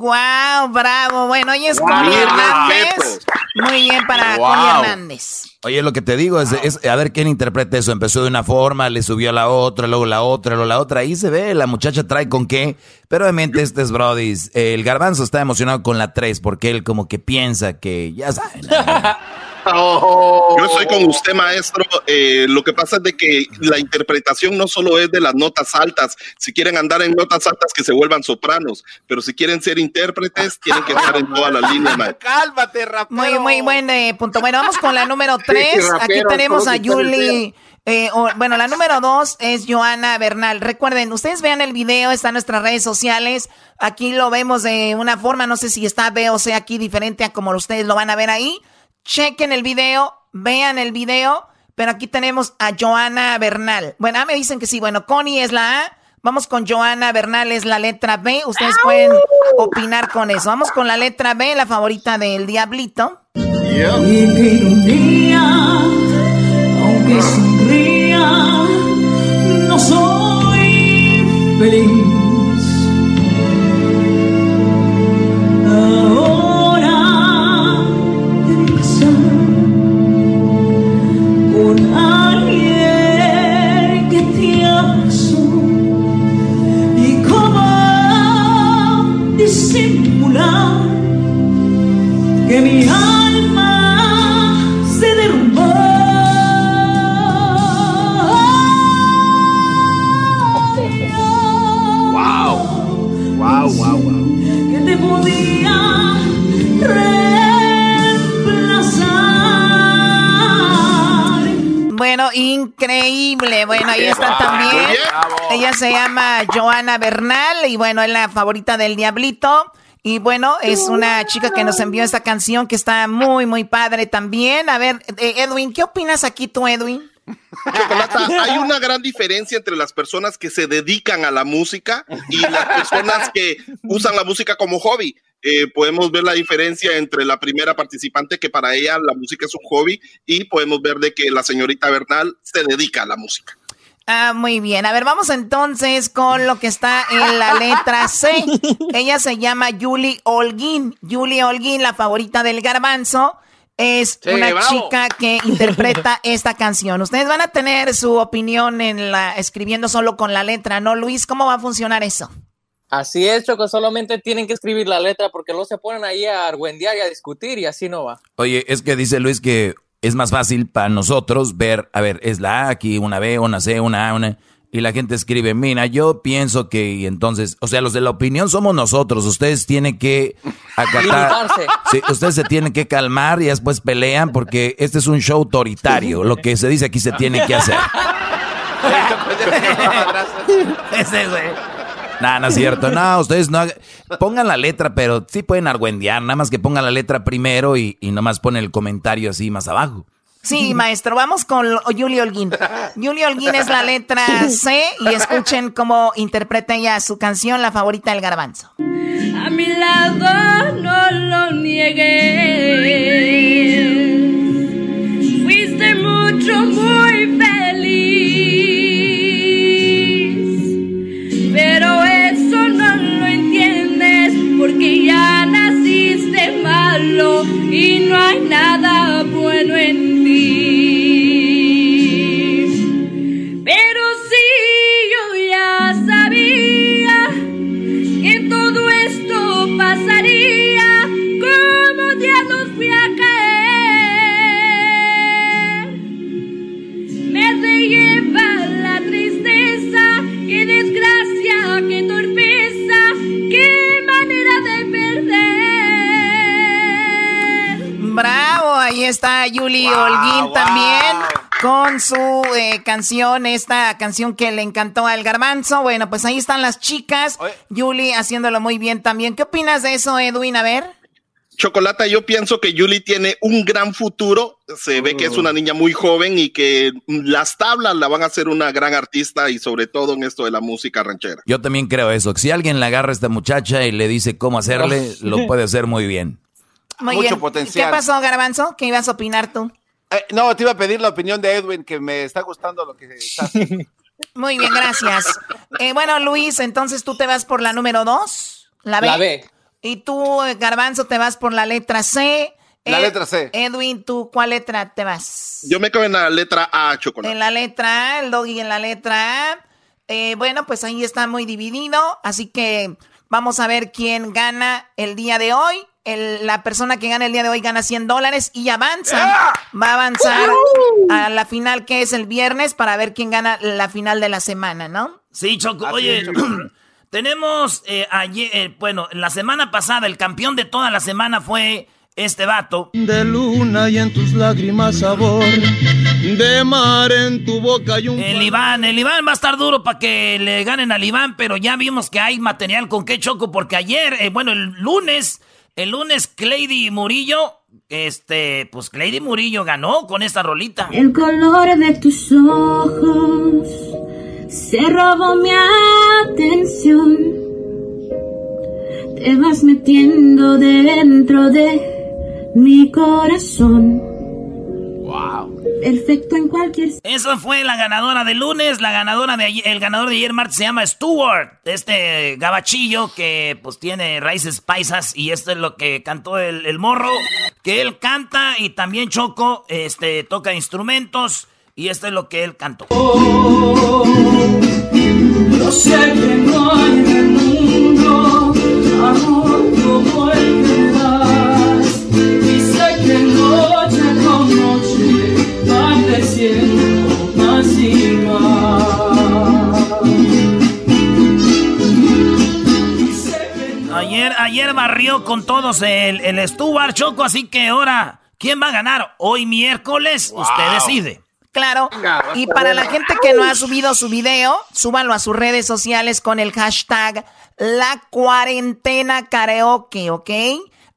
¡Wow! ¡Bravo! Bueno, hoy es Connie Hernández. Muy bien para Connie Hernández. Oye, lo que te digo es, a ver quién interpreta eso. Empezó de una forma, le subió a la otra, luego la otra, luego la otra. Ahí se ve, la muchacha trae con qué. Pero obviamente este es Brody. El garbanzo está emocionado con la 3 porque él como que piensa que ya saben. Oh. Yo estoy con usted, maestro. Eh, lo que pasa es de que la interpretación no solo es de las notas altas. Si quieren andar en notas altas, que se vuelvan sopranos. Pero si quieren ser intérpretes, tienen que estar en todas las líneas, maestro. Cálmate, rapero. Muy, muy buen eh, punto. Bueno, vamos con la número 3. Aquí tenemos a Julie. Eh, bueno, la número 2 es Joana Bernal. Recuerden, ustedes vean el video, está en nuestras redes sociales. Aquí lo vemos de una forma, no sé si está B o C aquí diferente a como ustedes lo van a ver ahí chequen el video, vean el video, pero aquí tenemos a Joana Bernal. Bueno, ah, me dicen que sí, bueno, Connie es la A, vamos con Joana Bernal es la letra B, ustedes pueden opinar con eso. Vamos con la letra B, la favorita del Diablito. Y aunque sonría, no soy feliz. Increíble. Bueno, ahí está también. Ella se llama Joana Bernal y bueno, es la favorita del Diablito. Y bueno, es una chica que nos envió esta canción que está muy, muy padre también. A ver, eh, Edwin, ¿qué opinas aquí tú, Edwin? Chocolata, hay una gran diferencia entre las personas que se dedican a la música y las personas que usan la música como hobby. Eh, podemos ver la diferencia entre la primera participante, que para ella la música es un hobby, y podemos ver de que la señorita Bernal se dedica a la música. Ah, muy bien. A ver, vamos entonces con lo que está en la letra C. Ella se llama Julie Holguín. Julie Holguín, la favorita del garbanzo, es una chica que interpreta esta canción. Ustedes van a tener su opinión en la escribiendo solo con la letra, ¿no, Luis? ¿Cómo va a funcionar eso? Así es, Choco, solamente tienen que escribir la letra porque no se ponen ahí a argüendear y a discutir y así no va. Oye, es que dice Luis que es más fácil para nosotros ver, a ver, es la A aquí, una B, una C, una A, una... Y la gente escribe, mira, yo pienso que, y entonces, o sea, los de la opinión somos nosotros, ustedes tienen que acatar, sí, ustedes se tienen que calmar y después pelean porque este es un show autoritario, lo que se dice aquí se tiene que hacer. Ese güey. No, no es cierto. No, ustedes no pongan la letra, pero sí pueden argüendear, nada más que pongan la letra primero y, y nomás ponen el comentario así más abajo. Sí, maestro, vamos con Yuli Holguín. Yuli Holguín es la letra C y escuchen cómo interpreta ella su canción, la favorita del garbanzo. A mi lado no lo niegué. Fuiste mucho, muy y no hay nada bueno en Pero Bravo, ahí está Yuli Holguín también con su eh, canción, esta canción que le encantó al garbanzo. Bueno, pues ahí están las chicas. Yuli haciéndolo muy bien también. ¿Qué opinas de eso, Edwin? A ver. Chocolata, yo pienso que Yuli tiene un gran futuro. Se ve que es una niña muy joven y que las tablas la van a hacer una gran artista y sobre todo en esto de la música ranchera. Yo también creo eso. Si alguien le agarra a esta muchacha y le dice cómo hacerle, lo puede hacer muy bien. Muy Mucho potencial. ¿Qué pasó, Garbanzo? ¿Qué ibas a opinar tú? Eh, no, te iba a pedir la opinión de Edwin, que me está gustando lo que está haciendo. Muy bien, gracias. Eh, bueno, Luis, entonces tú te vas por la número dos, la B. La B. Y tú, eh, Garbanzo, te vas por la letra C. La letra C. Edwin, ¿tú cuál letra te vas? Yo me quedo en la letra A, chocolate. En la letra A, el doggy en la letra A. bueno, pues ahí está muy dividido, así que vamos a ver quién gana el día de hoy la persona que gana el día de hoy gana 100 dólares y avanza. Va a avanzar a la final que es el viernes para ver quién gana la final de la semana, ¿no? Sí, Choco. Oye, tenemos eh, ayer, eh, bueno, la semana pasada el campeón de toda la semana fue este vato. De luna y en tus lágrimas sabor, de mar en tu boca y un... El Iván, el Iván va a estar duro para que le ganen al Iván, pero ya vimos que hay material con qué choco, porque ayer, eh, bueno, el lunes el lunes, Cleidy Murillo, este, pues Cleidy Murillo ganó con esta rolita. El color de tus ojos se robó mi atención. Te vas metiendo dentro de mi corazón. Wow. Perfecto en cualquier. Eso fue la ganadora de lunes. La ganadora de ayer, el ganador de ayer martes se llama Stuart. Este gabachillo que pues tiene raíces paisas. Y esto es lo que cantó el, morro. Que él canta y también Choco este, toca instrumentos. Y esto es lo que él cantó. Oh, sé que no hay Ayer, ayer barrió con todos el, el Stuart Choco, así que ahora, ¿quién va a ganar? Hoy miércoles, usted decide. Claro. Y para la gente que no ha subido su video, súbanlo a sus redes sociales con el hashtag la cuarentena karaoke, ¿ok?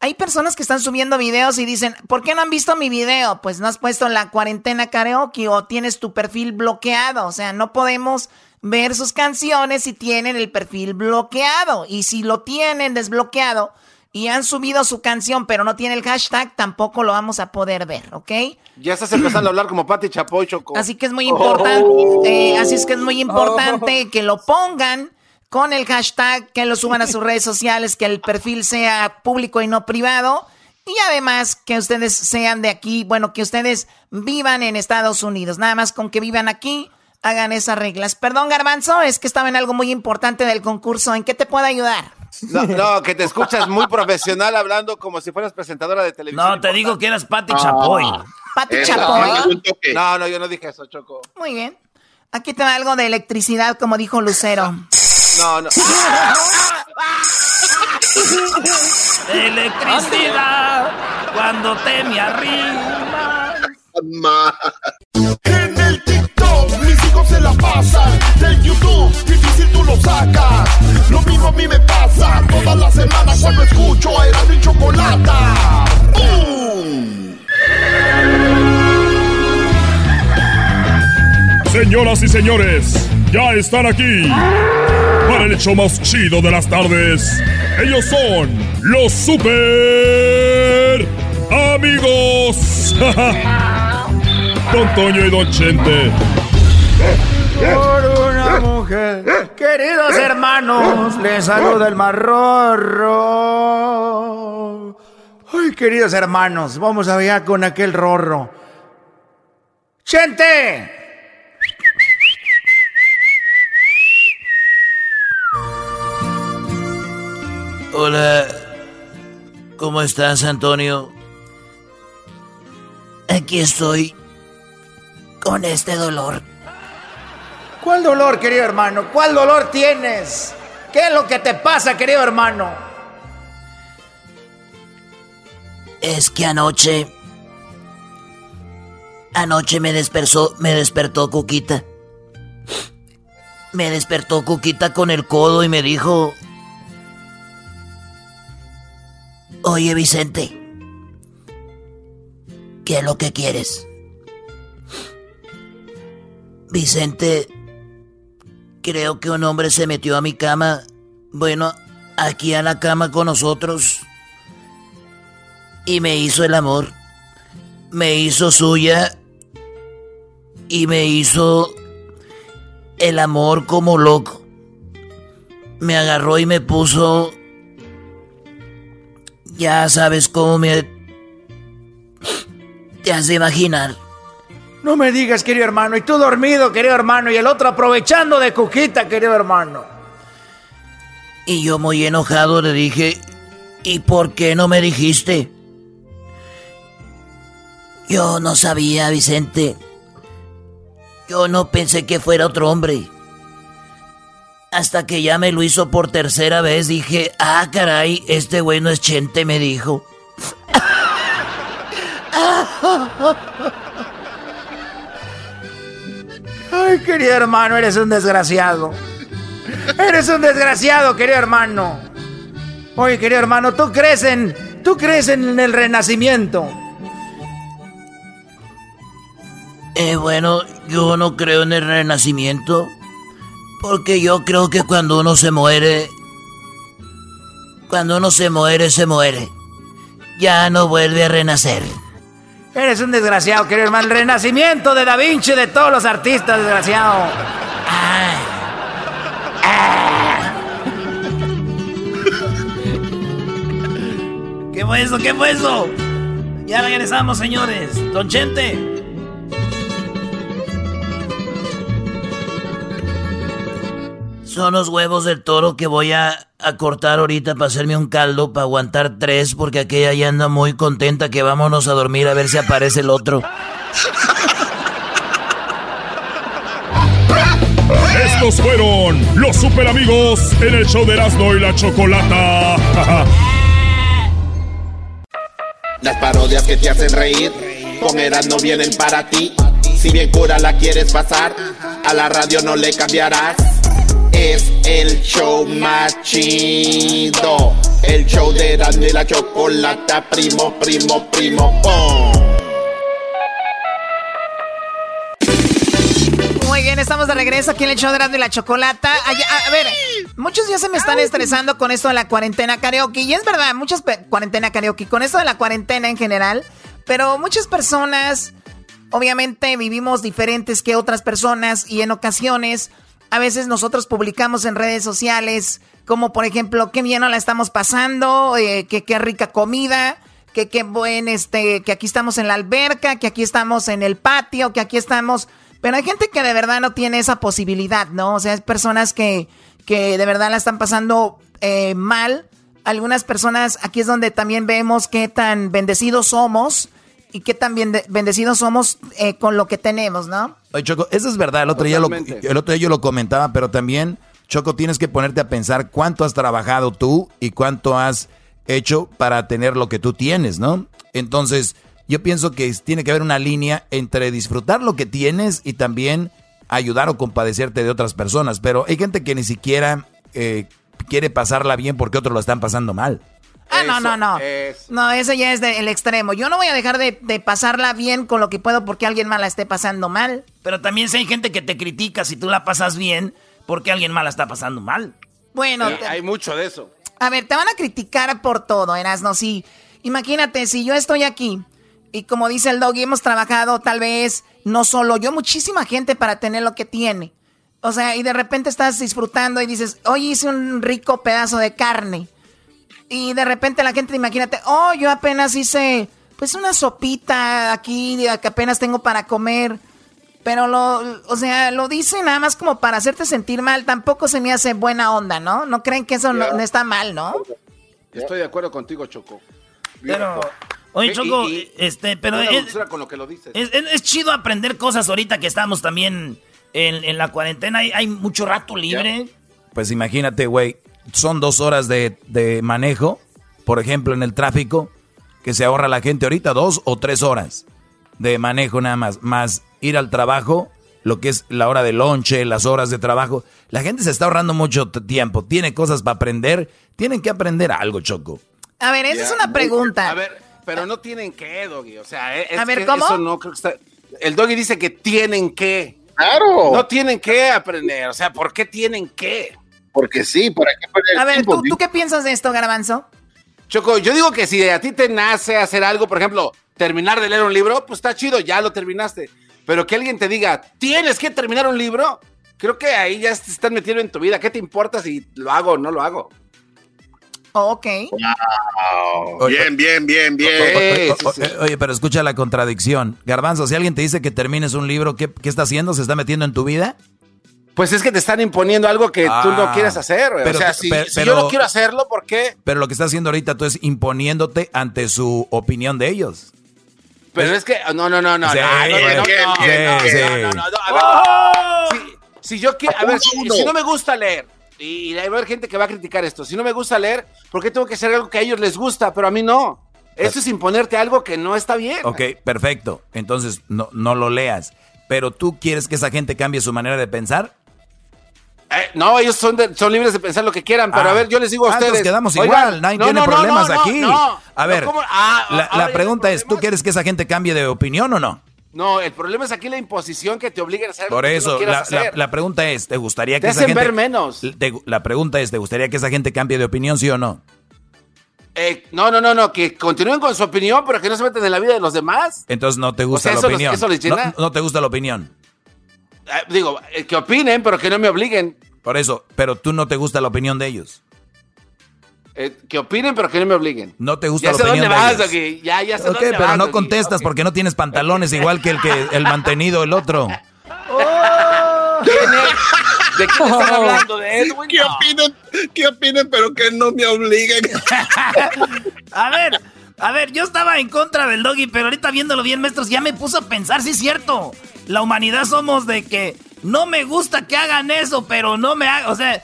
Hay personas que están subiendo videos y dicen, ¿por qué no han visto mi video? Pues no has puesto la cuarentena karaoke o tienes tu perfil bloqueado. O sea, no podemos ver sus canciones si tienen el perfil bloqueado. Y si lo tienen desbloqueado y han subido su canción pero no tiene el hashtag, tampoco lo vamos a poder ver, ¿ok? Ya estás empezando a hablar como Pati Chapoy, Choco. Así que es muy importante, Oh. eh, así es que es muy importante que lo pongan con el hashtag, que lo suban a sus redes sociales, que el perfil sea público y no privado. Y además que ustedes sean de aquí, bueno, que ustedes vivan en Estados Unidos. Nada más con que vivan aquí, hagan esas reglas. Perdón, Garbanzo, es que estaba en algo muy importante del concurso. ¿En qué te puedo ayudar? No, no, que te escuchas muy profesional hablando como si fueras presentadora de televisión. No, te digo que eras Pati Chapoy. Pati Eso, Chapoy. No, no, yo no dije eso, Choco. Muy bien. Aquí te va algo de electricidad, como dijo Lucero. No, no. Electricidad, cuando te me arrimas. La pasan Del YouTube difícil tú lo sacas Lo mismo a mí me pasa Todas las semanas cuando escucho Erasmo y Chocolata ¡Bum! Señoras y señores, ya están aquí para el hecho más chido de las tardes. Ellos son los super amigos. Don Toño y Don Chente. Por una mujer. Queridos hermanos, les saluda el marrorro. Ay, queridos hermanos, vamos allá con aquel rorro. ¡Chente! Hola, ¿cómo estás, Antonio? Aquí estoy con este dolor. ¿Cuál dolor, querido hermano? ¿Cuál dolor tienes? ¿Qué es lo que te pasa, querido hermano? Es que anoche. Anoche me despertó, me despertó Cuquita. Me despertó Cuquita con el codo y me dijo. Oye, Vicente. ¿Qué es lo que quieres? Vicente, creo que un hombre se metió a mi cama. Bueno, aquí a la cama con nosotros. Y me hizo el amor. Me hizo suya. Y me hizo el amor como loco. Me agarró y me puso... Ya sabes cómo me... Te has de imaginar. No me digas, querido hermano, y tú dormido, querido hermano, y el otro aprovechando de Cuquita, querido hermano. Y yo muy enojado le dije, ¿y por qué no me dijiste? Yo no sabía, Vicente. Yo no pensé que fuera otro hombre. Hasta que ya me lo hizo por tercera vez, dije, ah, caray, este güey no es Chente, me dijo. Ay, querido hermano, eres un desgraciado. Eres un desgraciado, querido hermano. Oye, querido hermano, tú crees en, tú crees en el renacimiento. Eh, bueno, yo no creo en el renacimiento. Porque yo creo que cuando uno se muere. Cuando uno se muere, se muere. Ya no vuelve a renacer. Eres un desgraciado, querido hermano. Renacimiento de Da Vinci, de todos los artistas, desgraciado. ¿Qué fue eso? ¿Qué fue eso? Ya regresamos, señores. Don Chente. Son los huevos del toro que voy a, a cortar ahorita para hacerme un caldo, para aguantar tres, porque aquella ya anda muy contenta que vámonos a dormir a ver si aparece el otro. Estos fueron los super amigos en el show de Erasmo y la Chocolata. Las parodias que te hacen reír, con Erasmo vienen para ti. Si bien cura la quieres pasar, a la radio no le cambiarás. Es el show más chido. El show de y la chocolata, primo, primo, primo, pum. Muy bien, estamos de regreso aquí en el show de Erasmo y la Chocolata. Ay, A, a ver, muchos ya se me están estresando con esto de la cuarentena karaoke. Y es verdad, muchas... Cuarentena karaoke, con esto de la cuarentena en general. Pero muchas personas, obviamente, vivimos diferentes que otras personas. Y en ocasiones, a veces nosotros publicamos en redes sociales, como por ejemplo, qué bien nos la estamos pasando, eh, que qué rica comida que qué buen, este, que aquí estamos en la alberca, que aquí estamos en el patio, que aquí estamos. Pero hay gente que de verdad no tiene esa posibilidad, ¿no? O sea, hay personas que, que de verdad la están pasando eh, mal. Algunas personas, aquí es donde también vemos qué tan bendecidos somos y qué tan bien- bendecidos somos eh, con lo que tenemos, ¿no? Oye, Choco, eso es verdad. El otro, día lo, el otro día yo lo comentaba, pero también, Choco, tienes que ponerte a pensar cuánto has trabajado tú y cuánto has hecho para tener lo que tú tienes, ¿no? Entonces, yo pienso que tiene que haber una línea entre disfrutar lo que tienes y también ayudar o compadecerte de otras personas. Pero hay gente que ni siquiera eh, quiere pasarla bien porque otros lo están pasando mal. Ah, no, no, no. No, ese ya es del extremo. Yo no voy a dejar de, de pasarla bien con lo que puedo porque alguien más la esté pasando mal. Pero también si hay gente que te critica si tú la pasas bien porque alguien mal la está pasando mal. Bueno, hay mucho de eso. A ver, te van a criticar por todo, Erasno. Sí, imagínate, si yo estoy aquí y como dice el doggy, hemos trabajado tal vez no solo yo, muchísima gente para tener lo que tiene. O sea, y de repente estás disfrutando y dices, hoy hice un rico pedazo de carne. Y de repente la gente, imagínate, oh, yo apenas hice pues una sopita aquí que apenas tengo para comer. Pero lo, o sea, lo dice nada más como para hacerte sentir mal. Tampoco se me hace buena onda, ¿no? No creen que eso no- no está mal, ¿no? Estoy de acuerdo contigo, Choco. Pero, oye, Choco, y- este, pero es, dulzura con lo que lo dices. es, es- es chido aprender cosas ahorita que estamos también en, en la cuarentena. Hay, hay mucho rato libre. Pues imagínate, güey, son dos horas de, de manejo, por ejemplo, en el tráfico, que se ahorra la gente ahorita, dos o tres horas de manejo nada más, más ir al trabajo, lo que es la hora de lonche, las horas de trabajo. La gente se está ahorrando mucho tiempo, tiene cosas para aprender, tienen que aprender algo, Choco. A ver, esa es una pregunta. A ver, pero no tienen que, Doggy. O sea, es A ver, que ¿cómo? eso no creo que está. El Doggy dice que tienen que. Claro. No tienen que aprender. O sea, ¿por qué tienen que? Porque sí, ¿para qué perder A ver, tiempo? ¿tú, ¿tú qué piensas de esto, Garbanzo? Choco, yo digo que si a ti te nace hacer algo, por ejemplo, terminar de leer un libro, pues está chido, ya lo terminaste. Pero que alguien te diga, tienes que terminar un libro, creo que ahí ya te están metiendo en tu vida. ¿Qué te importa si lo hago o no lo hago? Oh, ok. Bien, bien, bien, bien. Oye, oye, oye, pero escucha la contradicción. Garbanzo, si alguien te dice que termines un libro, ¿qué, qué está haciendo? ¿Se está metiendo en tu vida? Pues es que te están imponiendo algo que tú Ah, no quieres hacer. pero- o sea, si, pero- si yo no quiero hacerlo, ¿por qué? Pero lo que está haciendo ahorita tú es imponiéndote ante su opinión de ellos. Pero es que, no, no, no, no, Sí, no, no, no, güey. no, Sí, no, sí. no, no, no, no, a ver, si, si yo quiero, a ver, si, no me gusta leer, y, y va a haber gente que va a criticar esto, si no me gusta leer, ¿por qué tengo que hacer algo que a ellos les gusta, pero a mí no? Eso es imponerte algo que no está bien. Ok, perfecto. Entonces no, no lo leas. Pero tú quieres que esa gente cambie su manera de pensar. Eh, no, ellos son, de- son libres de pensar lo que quieran, pero Ah. a ver, yo les digo a Ah, ustedes. entonces quedamos igual, nadie tiene problemas no, aquí. no, a no, ver. Ah, la, pregunta es, ¿tú quieres que esa gente cambie de opinión o no? No, el problema es aquí la imposición que te obliguen a hacer Por que no eso, la, pregunta es, ¿te gustaría que Te esa hacen gente... ver menos. te- la pregunta es, ¿te gustaría que esa gente cambie de opinión, sí o no? Eh, no, no, no, no, que continúen con su opinión, pero que no se metan en la vida de los demás. Entonces no te gusta sea, la eso los- opinión. eso les llena. no, no te gusta la opinión. Eh, digo, eh, que opinen, pero que no me obliguen. Por eso, pero tú no te gusta la opinión de ellos. Eh, que opinen, pero que no me obliguen. No te gusta Ya la opinión dónde de vas, ellos. Doggy. Ya, ya sé Ok, dónde pero vas, no contestas porque no tienes pantalones igual que el que el mantenido, el otro. ¿Quién es? ¿De quién están hablando? ¿De Edwin? ¿Qué opinen? ¿Qué opinen? Pero que no me obliguen. A ver, a ver, yo estaba en contra del doggy, pero ahorita viéndolo bien, maestros, ya me puso a pensar, sí es cierto. La humanidad somos de que no me gusta que hagan eso, pero no me hagan, o sea, eh,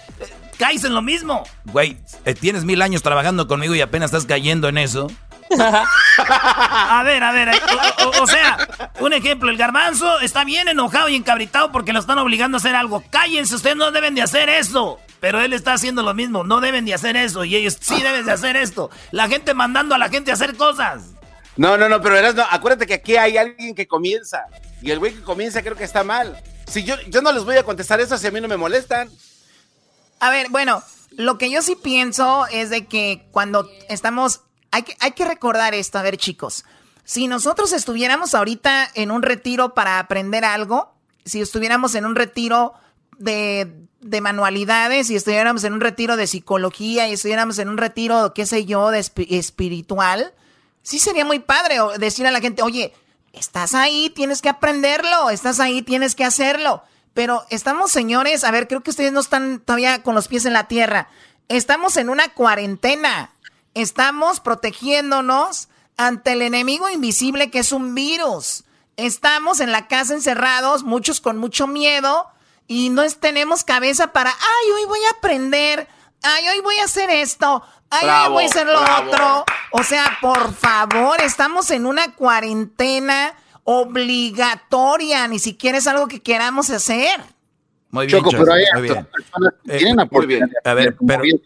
caes en lo mismo. Güey, eh, tienes mil años trabajando conmigo y apenas estás cayendo en eso. A ver, a ver, eh, o, o- o sea, un ejemplo, el garbanzo está bien enojado y encabritado porque lo están obligando a hacer algo. Cállense, ustedes no deben de hacer eso. Pero él está haciendo lo mismo, no deben de hacer eso y ellos sí deben de hacer esto. La gente mandando a la gente a hacer cosas. No, no, no, pero verás, no, acuérdate que aquí hay alguien que comienza. Y el güey que comienza creo que está mal. Si yo, yo no les voy a contestar eso si a mí no me molestan. A ver, bueno, lo que yo sí pienso es de que cuando estamos, hay que, hay que recordar esto, a ver chicos, si nosotros estuviéramos ahorita en un retiro para aprender algo, si estuviéramos en un retiro de, de manualidades, si estuviéramos en un retiro de psicología y estuviéramos en un retiro, qué sé yo, de espi- espiritual, sí sería muy padre decir a la gente, oye, estás ahí, tienes que aprenderlo, estás ahí, tienes que hacerlo. Pero estamos, señores, a ver, creo que ustedes no están todavía con los pies en la tierra. Estamos en una cuarentena. Estamos protegiéndonos ante el enemigo invisible que es un virus. Estamos en la casa encerrados, muchos con mucho miedo y no es- tenemos cabeza para, ay, hoy voy a aprender, ay, hoy voy a hacer esto, ay, hoy voy a hacer lo bravo. otro. O sea, por favor, estamos en una cuarentena obligatoria, ni siquiera es algo que queramos hacer. Muy bien, Choco, Choco, pero hay muy bien. personas que Eh, tienen la muy bien. oportunidad de A ver,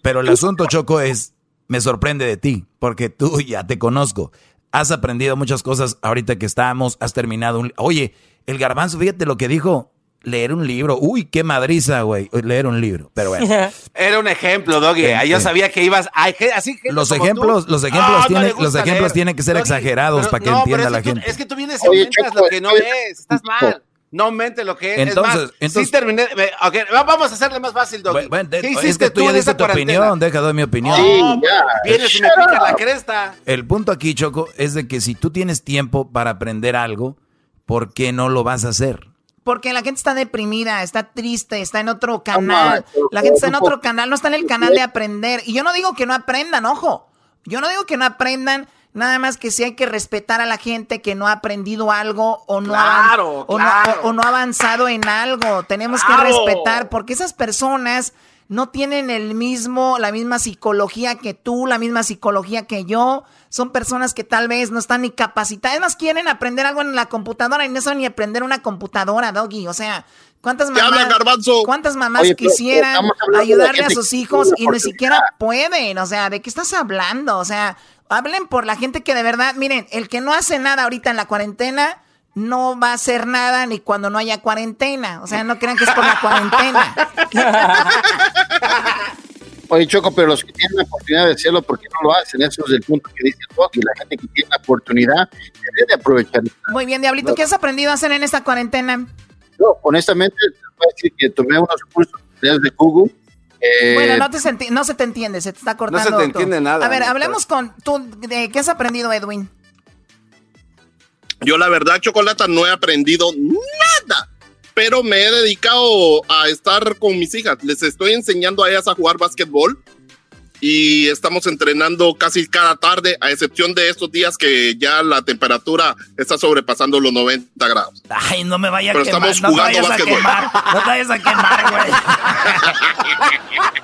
pero el asunto, Choco, es, me sorprende de ti, porque tú ya te conozco. Has aprendido muchas cosas ahorita que estábamos, has terminado un... Oye, el garbanzo, fíjate lo que dijo, leer un libro. Uy, qué madriza, güey, leer un libro. Pero bueno, Era un ejemplo, Doggy. Yo sabía que ibas. Ay, que- así gente los ejemplos, los ejemplos, tienen, los ejemplos leer. tienen que ser Doggy, exagerados pero- para que no, entienda la que tú- gente. es que tú vienes y lo que no ves. Estás mal. No aumentes lo que es. Entonces- es más, entonces- sí terminé. vamos a hacerle más fácil, Doggy. Bueno, ¿Qué es que tú ya esa tu cuarentena? opinión, deja doy mi opinión. Sí, No, ya. Vienes y me picas la cresta. El punto aquí, Choco, es de que si tú tienes tiempo para aprender algo, ¿por qué no lo vas a hacer? Porque la gente está deprimida, está triste, está en otro canal. La gente está en otro canal, no está en el canal de aprender. Y yo no digo que no aprendan, ojo. Yo no digo que no aprendan, nada más que sí hay que respetar a la gente que no ha aprendido algo o no, ha, Claro, o no- claro. o- o no ha avanzado en algo. Tenemos Claro. que respetar porque esas personas no tienen el mismo, la misma psicología que tú, la misma psicología que yo. Son personas que tal vez no están ni capacitadas. Además, quieren aprender algo en la computadora y no saben ni aprender una computadora, Doggy. O sea, ¿cuántas ¿Qué habla, mamás, cuántas mamás Oye, pero quisieran ayudarle a sus hijos y ni siquiera pueden? O sea, ¿de qué estás hablando? O sea, hablen por la gente que de verdad, miren, el que no hace nada ahorita en la cuarentena no va a hacer nada ni cuando no haya cuarentena. O sea, no crean que es por la cuarentena. Oye, Choco, pero los que tienen la oportunidad de hacerlo, ¿por qué no lo hacen? Eso es el punto que dice el y La gente que tiene la oportunidad debe de aprovechar. Muy bien, Diablito, ¿qué has aprendido a hacer en esta cuarentena? Yo, honestamente, te voy a decir que tomé unos cursos de Google. Eh, Bueno, no, te se no se te entiende, se te está cortando. te todo. entiende nada, A ver, ¿no? hablemos con tú. De, ¿Qué has aprendido, Edwin? Yo la verdad, Chocolata, no he aprendido nada, pero me he dedicado a estar con mis hijas. Les estoy enseñando a ellas a jugar básquetbol y estamos entrenando casi cada tarde, a excepción de estos días que ya la temperatura está sobrepasando los 90 grados. Ay, no me vaya a Pero quemar. estamos No te jugando vayas a quemar. No te vayas a quemar, güey.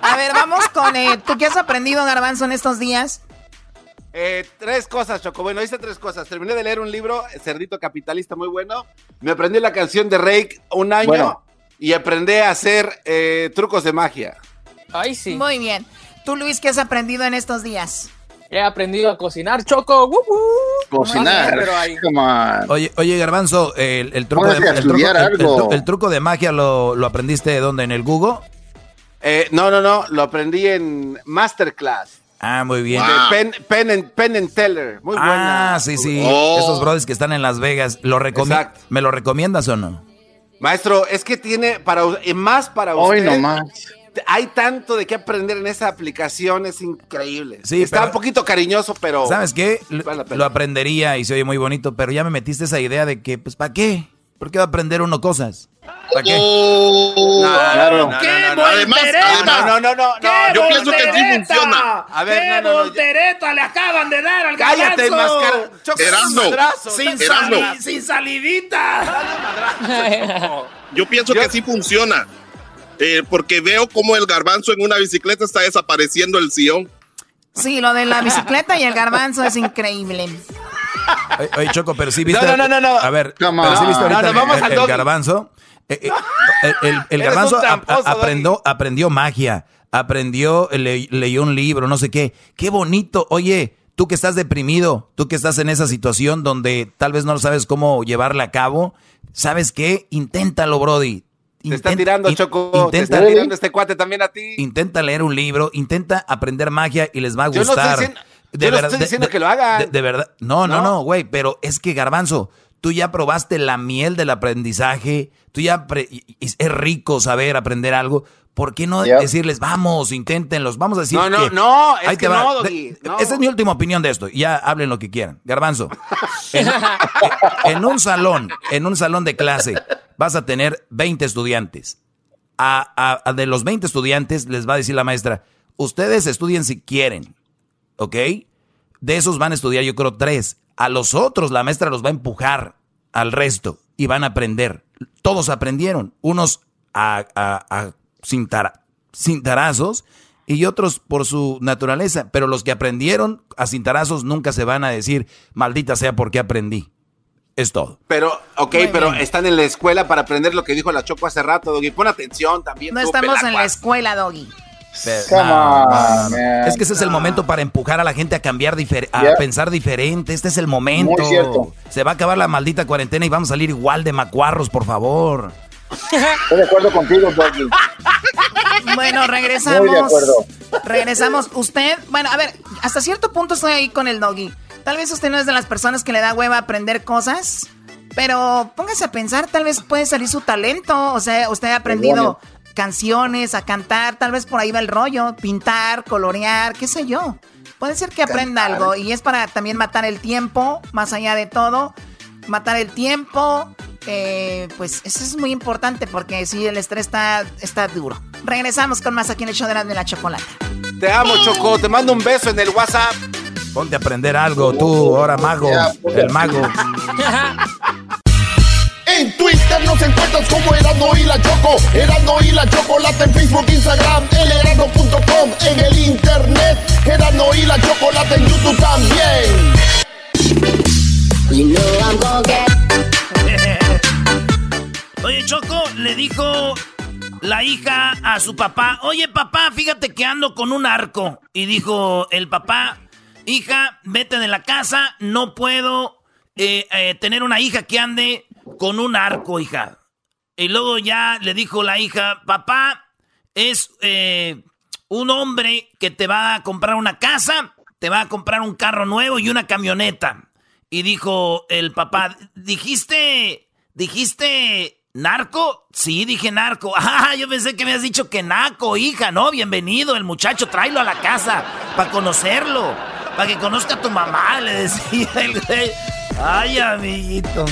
A ver, vamos con. Eh, ¿Tú qué has aprendido, Garbanzo, en estos días? Eh, tres cosas, Choco. Bueno, hice tres cosas. Terminé de leer un libro, Cerdito Capitalista, muy bueno. Me aprendí la canción de Rake un año Bueno. y aprendí a hacer eh, trucos de magia. Ay, sí. Muy bien. ¿Tú, Luis, qué has aprendido en estos días? He aprendido a cocinar, Choco. ¡Woo, woo! cocinar. Pero ahí. Oye, oye, Garbanzo, el, el truco, de, el, truco, el- truco de magia lo, lo aprendiste de dónde, en el Google. Eh, no, no, no, lo aprendí en Masterclass. Ah, muy bien. De Penn, Penn and, Teller. Muy buena. Ah, sí, sí. Oh. Esos brothers que están en Las Vegas. ¿Lo. ¿Me lo recomiendas o no? Maestro, es que tiene para más para Hoy usted. nomás. Hay tanto de qué aprender en esa aplicación, es increíble. Sí, Está pero- un poquito cariñoso, pero. ¿Sabes qué? Lo, Vale aprendería y se oye muy bonito, pero ya me metiste esa idea de que, pues, ¿para qué? ¿Por qué va a aprender uno cosas? ¿Para qué? Oh, No, Claro. no, no, ¡Qué no, no. Además, voltereta! No, no, no, no, no. ¡Qué yo pienso que sí funciona. A ver, ¡Qué voltereta le acaban de dar al Cállate, Erasmo. madrazo, Sin, sali- sin salivita. Yo pienso Yo- que sí funciona. Eh, porque veo como el garbanzo en una bicicleta está desapareciendo el sillón. Sí, lo de la bicicleta y el garbanzo es increíble. Oye, Choco, pero sí viste. No, no, no, no. A ver, pero sí viste ahorita No, vamos el, al el garbanzo. Eh, eh, el, garbanzo tramposo, aprendió, aprendió magia, aprendió, le- leyó un libro, no sé qué. Qué bonito. Oye, tú que estás deprimido, tú que estás en esa situación donde tal vez no sabes cómo llevarla a cabo, ¿sabes qué? Inténtalo, Brody. Te está tirando, in- Choco. Te Intenta, está tirando este cuate también a ti. intenta leer un libro, intenta aprender magia y les va a Yo no estoy gustar. diciendo- yo no estoy diciendo que lo hagan. De, de verdad. No, no, ¿No? no, güey. Pero es que, Garbanzo, tú ya probaste la miel del aprendizaje. Tú ya. pre- es rico saber aprender algo. ¿Por qué no decirles, vamos, inténtenlos? Vamos a decir No, no, que. no, es que no, Doggy, no. Esa es mi última opinión de esto. Ya hablen lo que quieran. Garbanzo. En, en un salón, en un salón de clase, vas a tener 20 estudiantes a, a- a de los 20 estudiantes les va a decir la maestra, ustedes estudien si quieren, ¿ok? De esos van a estudiar yo creo tres. A los otros la maestra los va a empujar al resto y van a aprender. Todos aprendieron, unos a, a, a cintar- cintarazos y otros por su naturaleza, pero los que aprendieron a cintarazos nunca se van a decir, maldita sea porque aprendí. Es todo. Pero, ok, Muy pero bien. están en la escuela para aprender lo que dijo la Choco hace rato, Doggy. Pon atención también. No tú, estamos en la escuela, Doggy. Pero- Come no, on, no, no. man. Es que ese es el momento para empujar a la gente a cambiar, difer- a Yeah. pensar diferente. Este es el momento. Muy cierto. Se va a acabar la maldita cuarentena y vamos a salir igual de macuarros, por favor. Estoy de acuerdo contigo, Doggy. Bueno, regresamos. Muy de acuerdo. Regresamos. Usted, bueno, a ver, hasta cierto punto estoy ahí con el doggy. Tal vez usted no es de las personas que le da hueva aprender cosas, pero póngase a pensar, tal vez puede salir su talento. O sea, usted ha aprendido canciones, a cantar, tal vez por ahí va el rollo, pintar, colorear, qué sé yo. Puede ser que aprenda Cantar. algo y es para también matar el tiempo, más allá de todo. Matar el tiempo, eh, pues eso es muy importante porque si el estrés está, está duro. Regresamos con más aquí en el show de la, de la chocolate. Te amo, Choco. Te mando un beso en el WhatsApp. Ponte a aprender algo, tú, ahora mago, el mago. En Twitter nos encuentras como Erasmo y la Choco. Erasmo y la Chocolate en Facebook, Instagram, elerasmo.com. En el internet, Erasmo y la Chocolate en YouTube también. Oye, Choco, le dijo la hija a su papá, oye papá, fíjate que ando con un arco. Y dijo el papá, hija, vete de la casa, no puedo eh, eh, tener una hija que ande con un arco, hija. Y luego ya le dijo la hija, papá, es eh, un hombre que te va a comprar una casa, te va a comprar un carro nuevo y una camioneta. Y dijo el papá, dijiste, dijiste narco? Sí, dije narco. Ah, yo pensé que me has dicho que naco, hija. No, bienvenido, el muchacho, tráelo a la casa para conocerlo, para que conozca a tu mamá, le decía el güey. Ay, amiguito.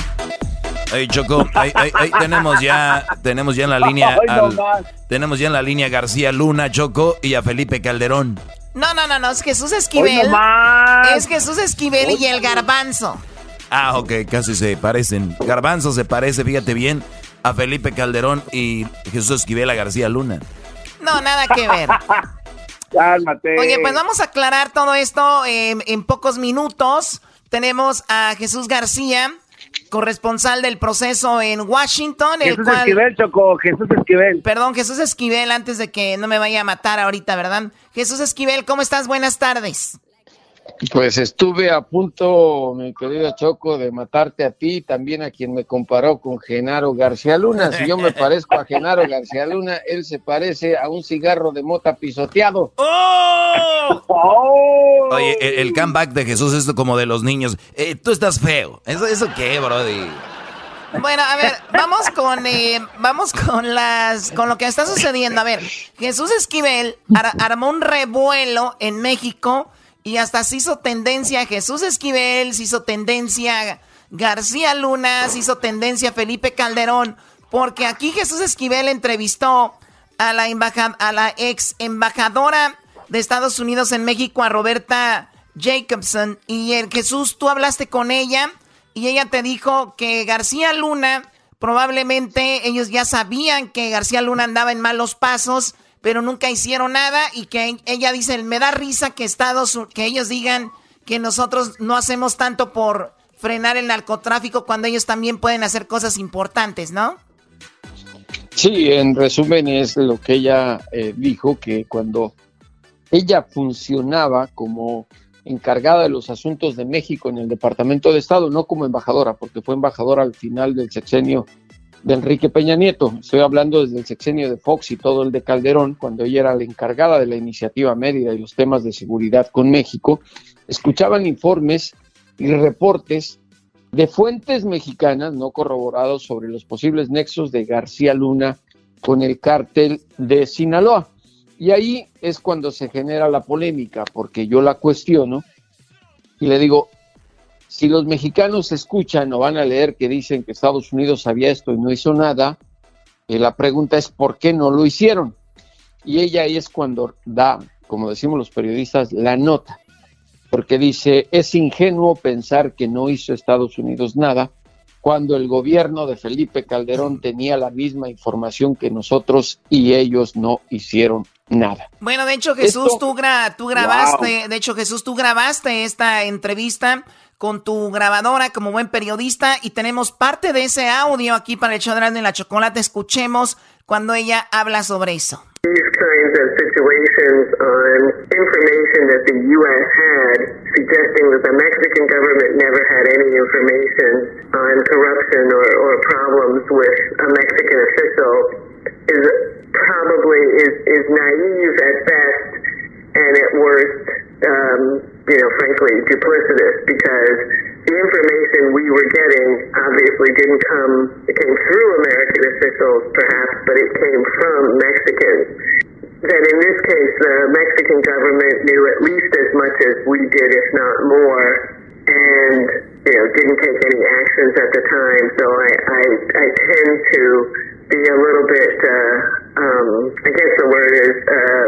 Hey, Choco, ahí, ahí- ahí tenemos ya, tenemos ya en la línea, Ay, al- tenemos ya en la línea García Luna, Choco y a Felipe Calderón. No, no, no, no, es Jesús Esquivel. Es Jesús Esquivel y el garbanzo. Ah, ok, casi se parecen. Garbanzo se parece, fíjate bien, a Felipe Calderón y Jesús Esquivel a García Luna. No, nada que ver. Cálmate. Oye, pues vamos a aclarar todo esto eh, en pocos minutos. Tenemos a Jesús García, corresponsal del proceso en Washington, el Jesús cual... Esquivel, Choco. Jesús Esquivel. Perdón, Jesús Esquivel, antes de que no me vaya a matar ahorita, ¿verdad? Jesús Esquivel, ¿cómo estás? Buenas tardes. Pues estuve a punto, mi querido Choco, de matarte a ti, también a quien me comparó con Genaro García Luna. Si yo me parezco a Genaro García Luna, él se parece a un cigarro de mota pisoteado. ¡Oh! Oye, el, el comeback de Jesús es como de los niños. Eh, tú estás feo. ¿Eso, eso qué, brody? Bueno, a ver, vamos con eh, vamos con las con lo que está sucediendo. A ver, Jesús Esquivel ar- armó un revuelo en México y hasta se hizo tendencia Jesús Esquivel, se hizo tendencia García Luna, se hizo tendencia Felipe Calderón, porque aquí Jesús Esquivel entrevistó a la a la ex embajadora de Estados Unidos en México, a Roberta Jacobson. Y el Jesús, tú hablaste con ella y ella te dijo que García Luna, probablemente ellos ya sabían que García Luna andaba en malos pasos, pero nunca hicieron nada y que ella dice, me da risa que Estados que ellos digan que nosotros no hacemos tanto por frenar el narcotráfico cuando ellos también pueden hacer cosas importantes, ¿no? Sí, en resumen es lo que ella eh, dijo, que cuando ella funcionaba como encargada de los asuntos de México en el Departamento de Estado, no como embajadora, porque fue embajadora al final del sexenio de Enrique Peña Nieto. Estoy hablando desde el sexenio de Fox y todo el de Calderón, cuando ella era la encargada de la iniciativa Mérida y los temas de seguridad con México. Escuchaban informes y reportes de fuentes mexicanas no corroborados sobre los posibles nexos de García Luna con el cártel de Sinaloa. Y ahí es cuando se genera la polémica, porque yo la cuestiono y le digo, si los mexicanos escuchan o van a leer que dicen que Estados Unidos sabía esto y no hizo nada, eh, la pregunta es ¿por qué no lo hicieron? Y ella ahí es cuando da, como decimos los periodistas, la nota porque dice, es ingenuo pensar que no hizo Estados Unidos nada cuando el gobierno de Felipe Calderón tenía la misma información que nosotros y ellos no hicieron nada. Bueno, de hecho Jesús, tú, tú grabaste, de hecho Jesús, tú grabaste esta entrevista con tu grabadora como buen periodista y tenemos parte de ese audio aquí para el Chodrán de la Chocolate. Escuchemos cuando ella habla sobre eso. these kinds of situations on information that the U.S. had, suggesting that the Mexican government never had any information on corruption or, or problems with a Mexican official is probably is, is naive at best and at worst, um, you know, frankly, duplicitous because the information we were getting obviously didn't come, it came through American officials perhaps, but it came from Mexicans. That in this case, the Mexican government knew at least as much as we did, if not more, and, you know, didn't take any actions at the time. So I, I, I tend to be a little bit, uh, um, I guess the word is, uh,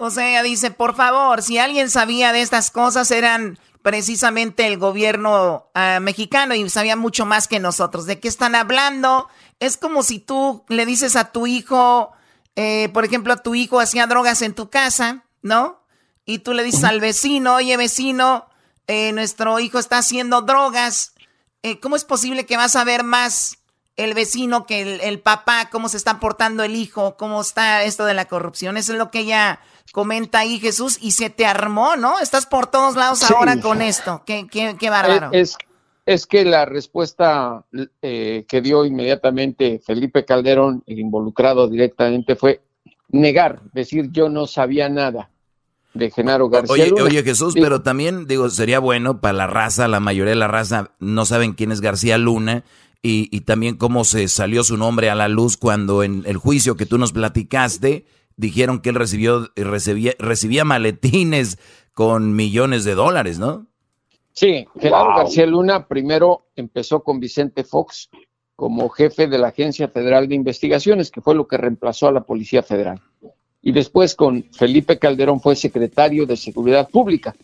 O sea, dice, por favor, si alguien sabía de estas cosas, eran precisamente el gobierno uh, mexicano y sabían mucho más que nosotros. ¿De qué están hablando? Es como si tú le dices a tu hijo, eh, por ejemplo, a tu hijo hacía drogas en tu casa, ¿no? Y tú le dices al vecino, oye vecino, eh, nuestro hijo está haciendo drogas. Eh, ¿Cómo es posible que vas a ver más el vecino que el, papá, cómo se está portando el hijo, cómo está esto de la corrupción. Eso es lo que ella comenta ahí, Jesús, y se te armó, ¿no? Estás por todos lados ahora con esto. Qué, qué, qué bárbaro. Es, es, que la respuesta eh, que dio inmediatamente Felipe Calderón, involucrado directamente, fue negar, decir yo no sabía nada de Genaro García. Oye, oye Jesús, pero también digo, sería bueno para la raza, la mayoría de la raza no saben quién es García Luna y, también cómo se salió su nombre a la luz cuando en el juicio que tú nos platicaste dijeron que él recibió recibía, recibía maletines con millones de dólares, ¿no? Sí, Gerardo García Luna primero empezó con Vicente Fox como jefe de la Agencia Federal de Investigaciones, que fue lo que reemplazó a la Policía Federal. Y después con Felipe Calderón fue secretario de Seguridad Pública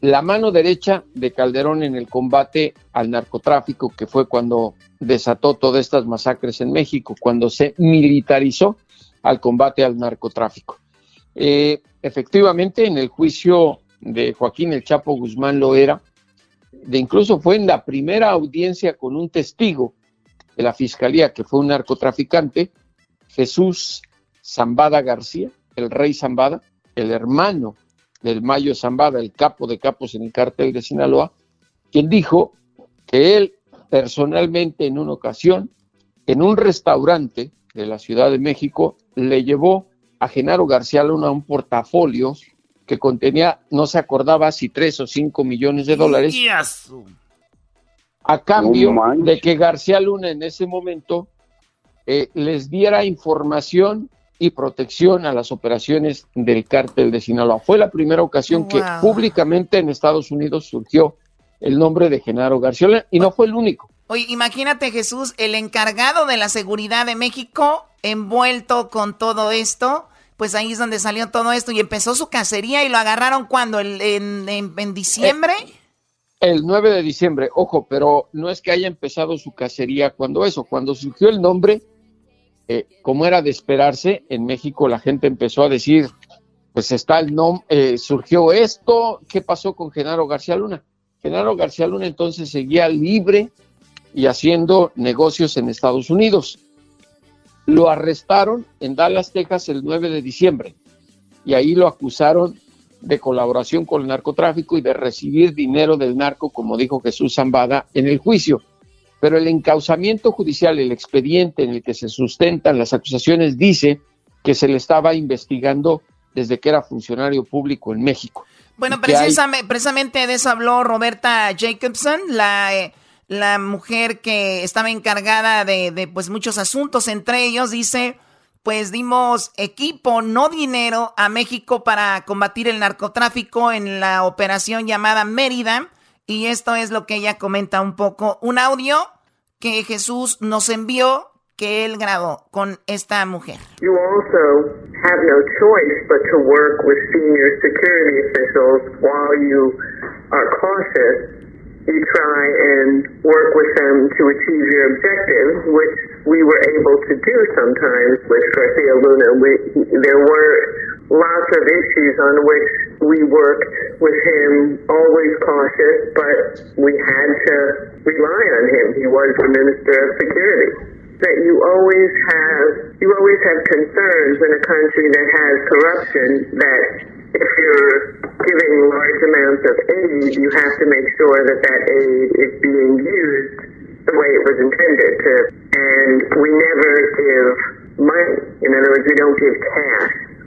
la mano derecha de Calderón en el combate al narcotráfico, que fue cuando desató todas estas masacres en México, cuando se militarizó al combate al narcotráfico. Eh, efectivamente, en el juicio de Joaquín El Chapo Guzmán lo era, de incluso fue en la primera audiencia con un testigo de la fiscalía, que fue un narcotraficante, Jesús Zambada García, el rey Zambada, el hermano del Mayo Zambada, el capo de capos en el cártel de Sinaloa, quien dijo que él personalmente en una ocasión, en un restaurante de la Ciudad de México, le llevó a Genaro García Luna un portafolio que contenía, no se acordaba si tres o cinco millones de dólares, a cambio de que García Luna en ese momento eh, les diera información y protección a las operaciones del cártel de Sinaloa. Fue la primera ocasión que públicamente en Estados Unidos surgió el nombre de Genaro García y no fue el único. Oye, imagínate Jesús, el encargado de la seguridad de México envuelto con todo esto, pues ahí es donde salió todo esto y empezó su cacería y lo agarraron cuando, en, en, diciembre. el 9 de diciembre, ojo, pero no es que haya empezado su cacería cuando eso, cuando surgió el nombre eh, como era de esperarse, en México la gente empezó a decir, pues está el nombre, surgió esto, ¿qué pasó con Genaro García Luna? Genaro García Luna entonces seguía libre y haciendo negocios en Estados Unidos. Lo arrestaron en Dallas, Texas, el 9 de diciembre y ahí lo acusaron de colaboración con el narcotráfico y de recibir dinero del narco, como dijo Jesús Zambada en el juicio. Pero el encauzamiento judicial, el expediente en el que se sustentan las acusaciones, dice que se le estaba investigando desde que era funcionario público en México. Bueno, precisamente, de eso habló Roberta Jacobson, la, eh, la mujer que estaba encargada de, de pues muchos asuntos, entre ellos dice pues dimos equipo, no dinero, a México para combatir el narcotráfico en la operación llamada Mérida. Y esto es lo que ella comenta un poco. Un audio que Jesús nos envió que él grabó con esta mujer. You also have no choice but to work with senior security officials while you are cautious you try and work with them to achieve your objective, which we were able to do sometimes with Garcia Luna. We, there were lots of issues on which we worked with him, always cautious, but we had to rely on him. He was the Minister of Security. That you always have, you always have concerns in a country that has corruption that if you're giving large amounts of aid, you have to make sure that that aid is being used the way it was intended to. And we never give money. In other words, we don't give cash.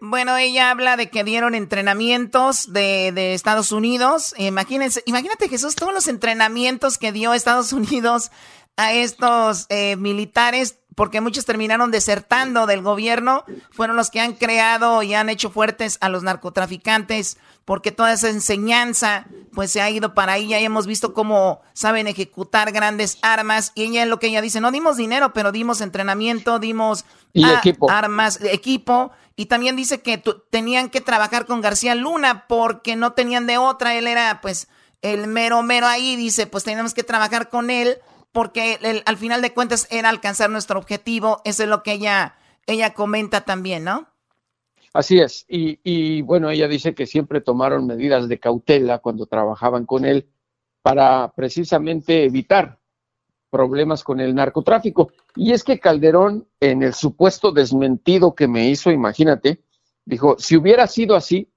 Bueno, ella habla de que dieron entrenamientos de, de Estados Unidos. Imagínense, imagínate Jesús, todos los entrenamientos que dio Estados Unidos a estos eh, militares porque muchos terminaron desertando del gobierno, fueron los que han creado y han hecho fuertes a los narcotraficantes, porque toda esa enseñanza pues se ha ido para ahí, ya hemos visto cómo saben ejecutar grandes armas, y ella es lo que ella dice, no dimos dinero, pero dimos entrenamiento, dimos armas, equipo, y también dice que tenían que trabajar con García Luna porque no tenían de otra, él era pues el mero mero ahí, dice, pues tenemos que trabajar con él porque al final de cuentas era alcanzar nuestro objetivo. Eso es lo que ella, ella comenta también, ¿no? Así es. Y, y, bueno, ella dice que siempre tomaron medidas de cautela cuando trabajaban con él para precisamente evitar problemas con el narcotráfico. Y es que Calderón, en el supuesto desmentido que me hizo, imagínate, dijo, si hubiera sido así,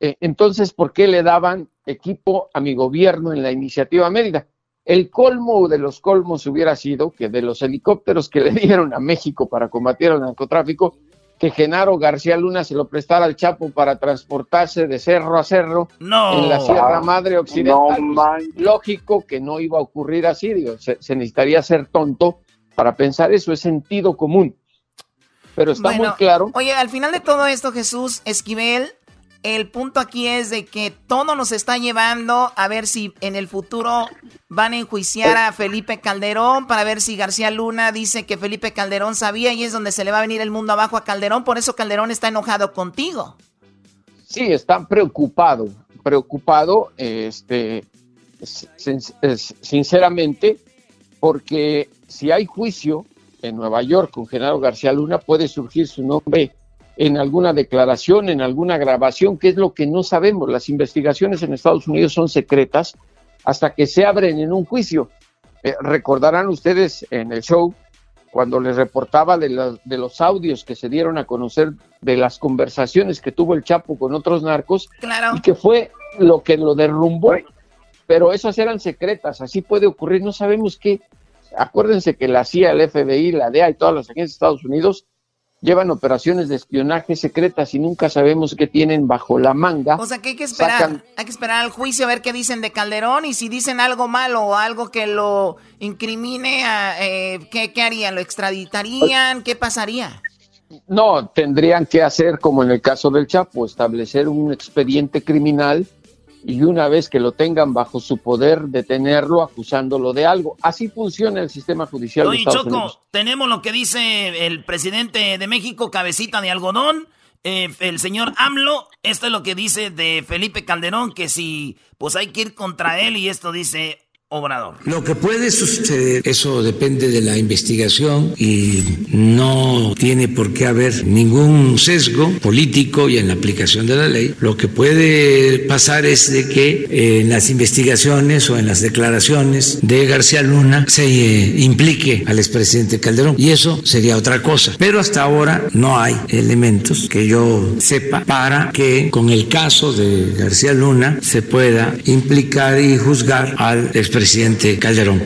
eh, entonces, ¿por qué le daban equipo a mi gobierno en la iniciativa Mérida? El colmo de los colmos hubiera sido que de los helicópteros que le dieron a México para combatir el narcotráfico, que Genaro García Luna se lo prestara al Chapo para transportarse de cerro a cerro en la Sierra Madre Occidental. Lógico que no iba a ocurrir así, digo, se, necesitaría ser tonto para pensar eso, es sentido común. Pero está muy claro. Oye, al final de todo esto, Jesús Esquivel, el punto aquí es de que todo nos está llevando a ver si en el futuro van a enjuiciar a Felipe Calderón para ver si García Luna dice que Felipe Calderón sabía y es donde se le va a venir el mundo abajo a Calderón. Por eso Calderón está enojado contigo. Sí, está preocupado, preocupado, este, sinceramente, porque si hay juicio en Nueva York con Genaro García Luna, puede surgir su nombre en alguna declaración, en alguna grabación, que es lo que no sabemos. Las investigaciones en Estados Unidos son secretas hasta que se abren en un juicio. Eh, recordarán ustedes en el show cuando les reportaba de, de, los audios que se dieron a conocer de las conversaciones que tuvo el Chapo con otros narcos y que fue lo que lo derrumbó. Pero esas eran secretas, así puede ocurrir, no sabemos qué. Acuérdense que la CIA, el FBI, la DEA y todas las agencias de Estados Unidos llevan operaciones de espionaje secretas y nunca sabemos qué tienen bajo la manga. O sea que hay que esperar, hay que esperar al juicio a ver qué dicen de Calderón y si dicen algo malo o algo que lo incrimine, eh, ¿qué, ¿qué harían? ¿Lo extraditarían? ¿Qué pasaría? No, tendrían que hacer como en el caso del Chapo, establecer un expediente criminal y una vez que lo tengan bajo su poder, detenerlo acusándolo de algo. Así funciona el sistema judicial. Oye, Choco, tenemos lo que dice el presidente de México, cabecita de algodón, eh, el señor AMLO. Esto es lo que dice de Felipe Calderón, que si pues hay que ir contra él y esto dice Obrador. Lo que puede suceder, eso depende de la investigación y no tiene por qué haber ningún sesgo político y en la aplicación de la ley. Lo que puede pasar es de que en las investigaciones o en las declaraciones de García Luna se eh, implique al expresidente Calderón y eso sería otra cosa. Pero hasta ahora no hay elementos que yo sepa para que con el caso de García Luna se pueda implicar y juzgar al expresidente presidente Calderón.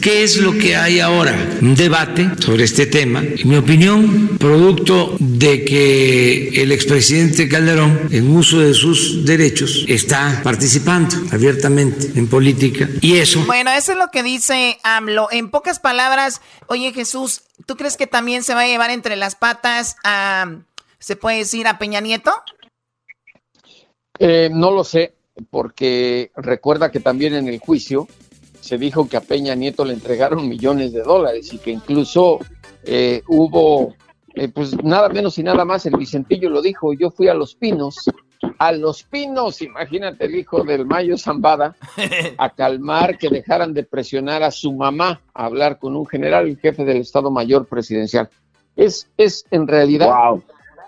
¿Qué es lo que hay ahora? Un debate sobre este tema. En mi opinión, producto de que el expresidente Calderón, en uso de sus derechos, está participando abiertamente en política y eso. Bueno, eso es lo que dice AMLO. En pocas palabras, oye Jesús, ¿tú crees que también se va a llevar entre las patas a, se puede decir, a Peña Nieto? Eh, no lo sé, porque recuerda que también en el juicio se dijo que a Peña Nieto le entregaron millones de dólares y que incluso eh, hubo, eh, pues nada menos y nada más, el Vicentillo lo dijo, yo fui a Los Pinos, a Los Pinos, imagínate el hijo del Mayo Zambada, a calmar que dejaran de presionar a su mamá a hablar con un general, el jefe del Estado Mayor Presidencial. Es, es en realidad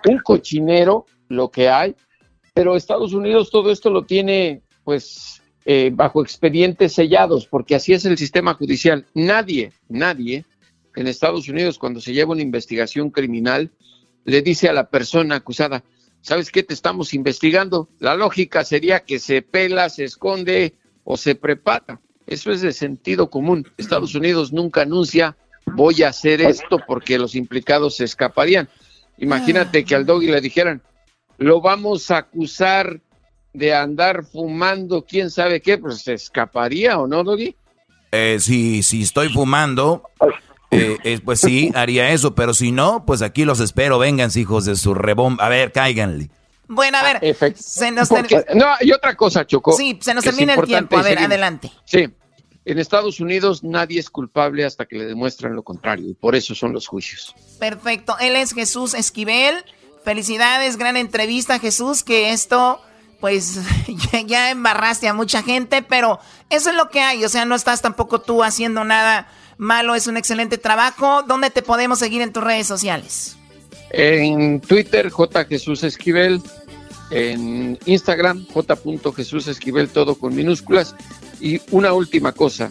un cochinero lo que hay, pero Estados Unidos todo esto lo tiene pues eh, bajo expedientes sellados, porque así es el sistema judicial. Nadie, nadie en Estados Unidos cuando se lleva una investigación criminal le dice a la persona acusada, ¿sabes qué te estamos investigando? La lógica sería que se pela, se esconde o se prepara. Eso es de sentido común. Estados Unidos nunca anuncia voy a hacer esto porque los implicados se escaparían. Imagínate que al doggy le dijeran, lo vamos a acusar de andar fumando quién sabe qué, pues se escaparía o no, doggy. Eh, si, si estoy fumando, eh, eh, pues sí, haría eso, pero si no, pues aquí los espero, vengan, hijos de su rebom. A ver, cáiganle. Bueno, a ver, se nos Porque- no, y otra cosa, Choco. Sí, se nos termina el tiempo. A ver, seguimos. adelante. Sí, en Estados Unidos nadie es culpable hasta que le demuestran lo contrario, y por eso son los juicios. Perfecto. Él es Jesús Esquivel. Felicidades, gran entrevista, Jesús, que esto, pues, ya, embarraste a mucha gente, pero eso es lo que hay. O sea, no estás tampoco tú haciendo nada malo, es un excelente trabajo. ¿Dónde te podemos seguir en tus redes sociales? En Twitter, J. Jesús Esquivel. En Instagram, J. Jesús Esquivel, todo con minúsculas. Y una última cosa.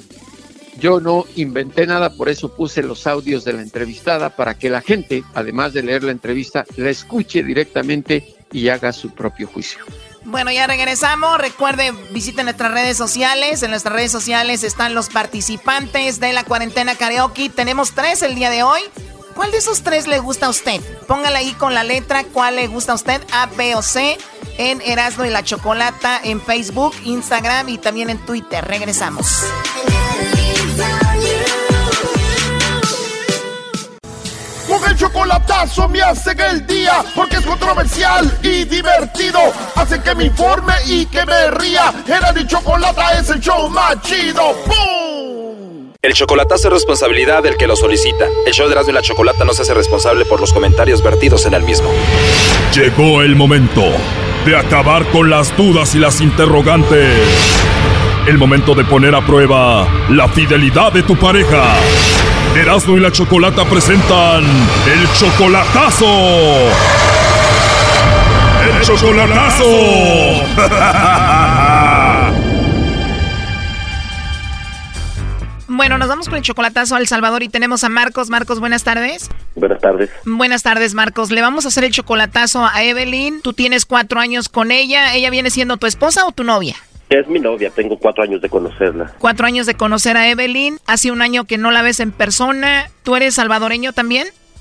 Yo no inventé nada, por eso puse los audios de la entrevistada para que la gente, además de leer la entrevista, la escuche directamente y haga su propio juicio. Bueno, ya regresamos. Recuerde, visiten nuestras redes sociales. En nuestras redes sociales están los participantes de la cuarentena karaoke. Tenemos tres el día de hoy. ¿Cuál de esos tres le gusta a usted? Póngala ahí con la letra cuál le gusta a usted, A, B o C, en Erasmo y la Chocolata, en Facebook, Instagram y también en Twitter. Regresamos. El chocolatazo me hacen el día porque es controversial y divertido. Hace que me informe y que me ría. Era mi chocolata es el show más chido. ¡Bum! El chocolatazo es responsabilidad del que lo solicita. El show de Erasmo y la Chocolata no se hace responsable por los comentarios vertidos en el mismo. Llegó el momento de acabar con las dudas y las interrogantes. El momento de poner a prueba la fidelidad de tu pareja. Erasmo y la Chocolata presentan el chocolatazo. El chocolatazo. Bueno, nos vamos con el chocolatazo a El Salvador y tenemos a Marcos. Marcos, buenas tardes. Buenas tardes. Buenas tardes, Marcos. Le vamos a hacer el chocolatazo a Evelyn. Tú tienes cuatro años con ella. ¿Ella viene siendo tu esposa o tu novia? Es mi novia, tengo cuatro años de conocerla. Cuatro años de conocer a Evelyn. Hace un año que no la ves en persona. ¿Tú eres salvadoreño también?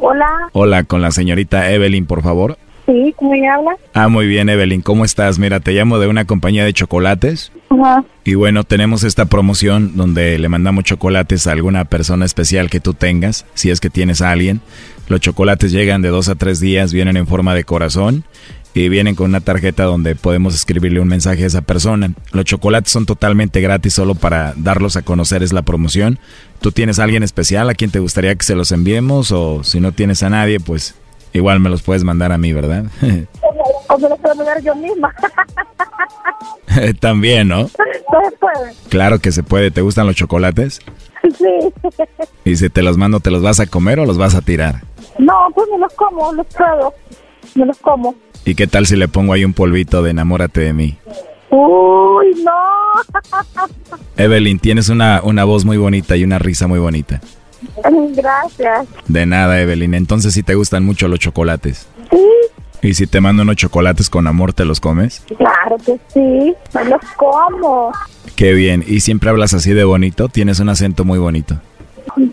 Hola, Hola, con la señorita Evelyn, por favor. sí, ¿cómo ella habla? Ah, muy bien, Evelyn, ¿cómo estás? Mira, te llamo de una compañía de chocolates. Ajá. Y bueno, tenemos esta promoción donde le mandamos chocolates a alguna persona especial que tú tengas, si es que tienes a alguien. Los chocolates llegan de dos a tres días, vienen en forma de corazón y vienen con una tarjeta donde podemos escribirle un mensaje a esa persona. Los chocolates son totalmente gratis solo para darlos a conocer, es la promoción. ¿Tú tienes a alguien especial a quien te gustaría que se los enviemos? O si no tienes a nadie, pues igual me los puedes mandar a mí, ¿verdad? O me lo puedo mandar yo misma. También, ¿no? No se puede. Claro que se puede. ¿Te gustan los chocolates? Sí. Y si te los mando, ¿te los vas a comer o los vas a tirar? No, pues me los como, los puedo. Me los como. ¿Y qué tal si le pongo ahí un polvito de enamórate de mí? Uy, no. Evelyn, tienes una, una voz muy bonita y una risa muy bonita. Gracias. De nada, Evelyn. Entonces sí te gustan mucho los chocolates. Sí, ¿Y si te mando unos chocolates con amor, te los comes? claro que sí. Me los como. Qué bien. ¿Y siempre hablas así de bonito? Tienes un acento muy bonito. Sí,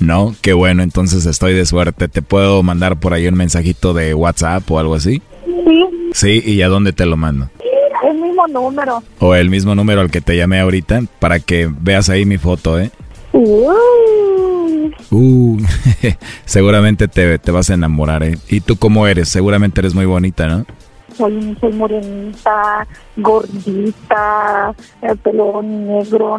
No, qué bueno, entonces estoy de suerte. ¿Te puedo mandar por ahí un mensajito de WhatsApp o algo así? Sí, Sí, ¿y a dónde te lo mando? el mismo número. O el mismo número al que te llamé ahorita para que veas ahí mi foto, ¿eh? Uy, Uh, seguramente te, te vas a enamorar, ¿eh? ¿Y tú cómo eres? Seguramente eres muy bonita, ¿no? soy, soy morenita, gordita, el pelo negro.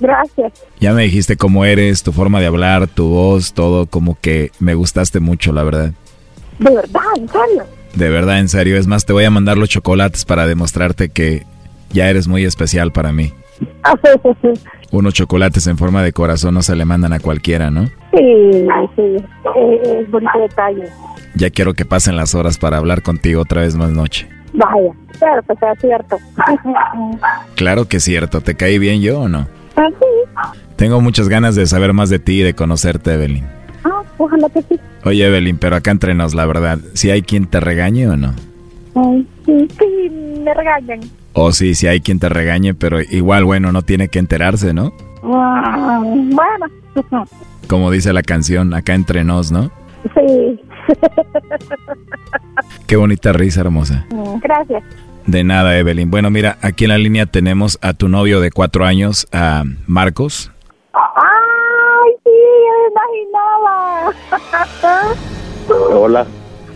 Gracias. Ya me dijiste cómo eres, tu forma de hablar, tu voz, todo, como que me gustaste mucho, la verdad. De verdad, en serio. De verdad, en serio. Es más, te voy a mandar los chocolates para demostrarte que ya eres muy especial para mí. Unos chocolates en forma de corazón no se le mandan a cualquiera, ¿no? Sí, sí. Es bonito detalle. Ya quiero que pasen las horas para hablar contigo otra vez más noche. Vaya, claro que sea cierto. Claro que es cierto, ¿te caí bien yo o no? Sí. Tengo muchas ganas de saber más de ti y de conocerte, Evelyn. Ah, ojalá que sí. Oye, Evelyn, pero acá entre nos, la verdad, ¿si hay quien te regañe o no? Ay, sí, sí, me regañan. O sí, si hay quien te regañe, pero igual, bueno, no tiene que enterarse, ¿no? Ah, bueno, Como dice la canción, acá entre nos, ¿no? sí. Qué bonita risa, hermosa. Gracias. De nada, Evelyn. Bueno, mira, aquí en la línea tenemos a tu novio de cuatro años, a Marcos. Ay, sí, me imaginaba. Hola.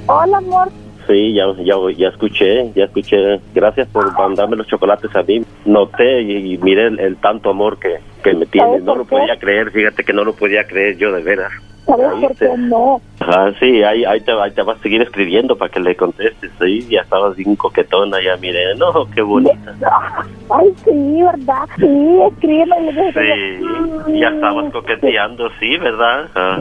Hola, amor. Sí, ya, ya, ya escuché, ya escuché. Gracias por mandarme los chocolates a mí. Noté y, y miré el, el tanto amor que, que me tienes. No lo podía creer, fíjate que no lo podía creer yo de veras. ¿Sabes por qué no? Ajá, sí, ahí, ahí, te, ahí te vas a seguir escribiendo para que le contestes. Sí, ya estabas bien coquetona, ya miré. No, qué bonita. Ay, sí, ¿verdad? Sí, escríbeme. Sí, ya estabas coqueteando, sí, ¿verdad? Ajá.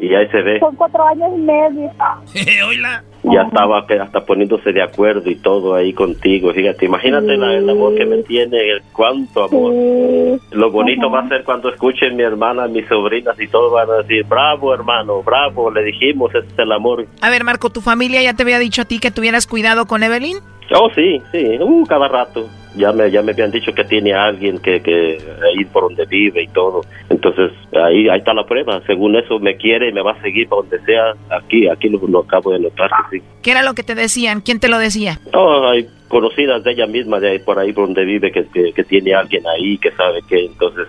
Y ahí se ve. Son cuatro años y medio. ya estaba que hasta poniéndose de acuerdo y todo ahí contigo. Fíjate, imagínate la- el amor que me tiene, el cuánto amor. Lo bonito va a ser cuando escuchen mi hermana, mis sobrinas y todos van a decir, bravo hermano, bravo, le dijimos, ese es el amor. A ver, Marco, ¿tu familia ya te había dicho a ti que tuvieras cuidado con Evelyn? Oh, sí, sí, uh, cada rato. Ya me, ya me habían dicho que tiene a alguien que, que ahí por donde vive y todo. Entonces, ahí, ahí está la prueba. Según eso, me quiere y me va a seguir para donde sea. Aquí, aquí lo, lo acabo de notar que sí. ¿Qué era lo que te decían? ¿Quién te lo decía? Oh, hay conocidas de ella misma, de ahí por ahí por donde vive, que, que, que tiene alguien ahí, que sabe que entonces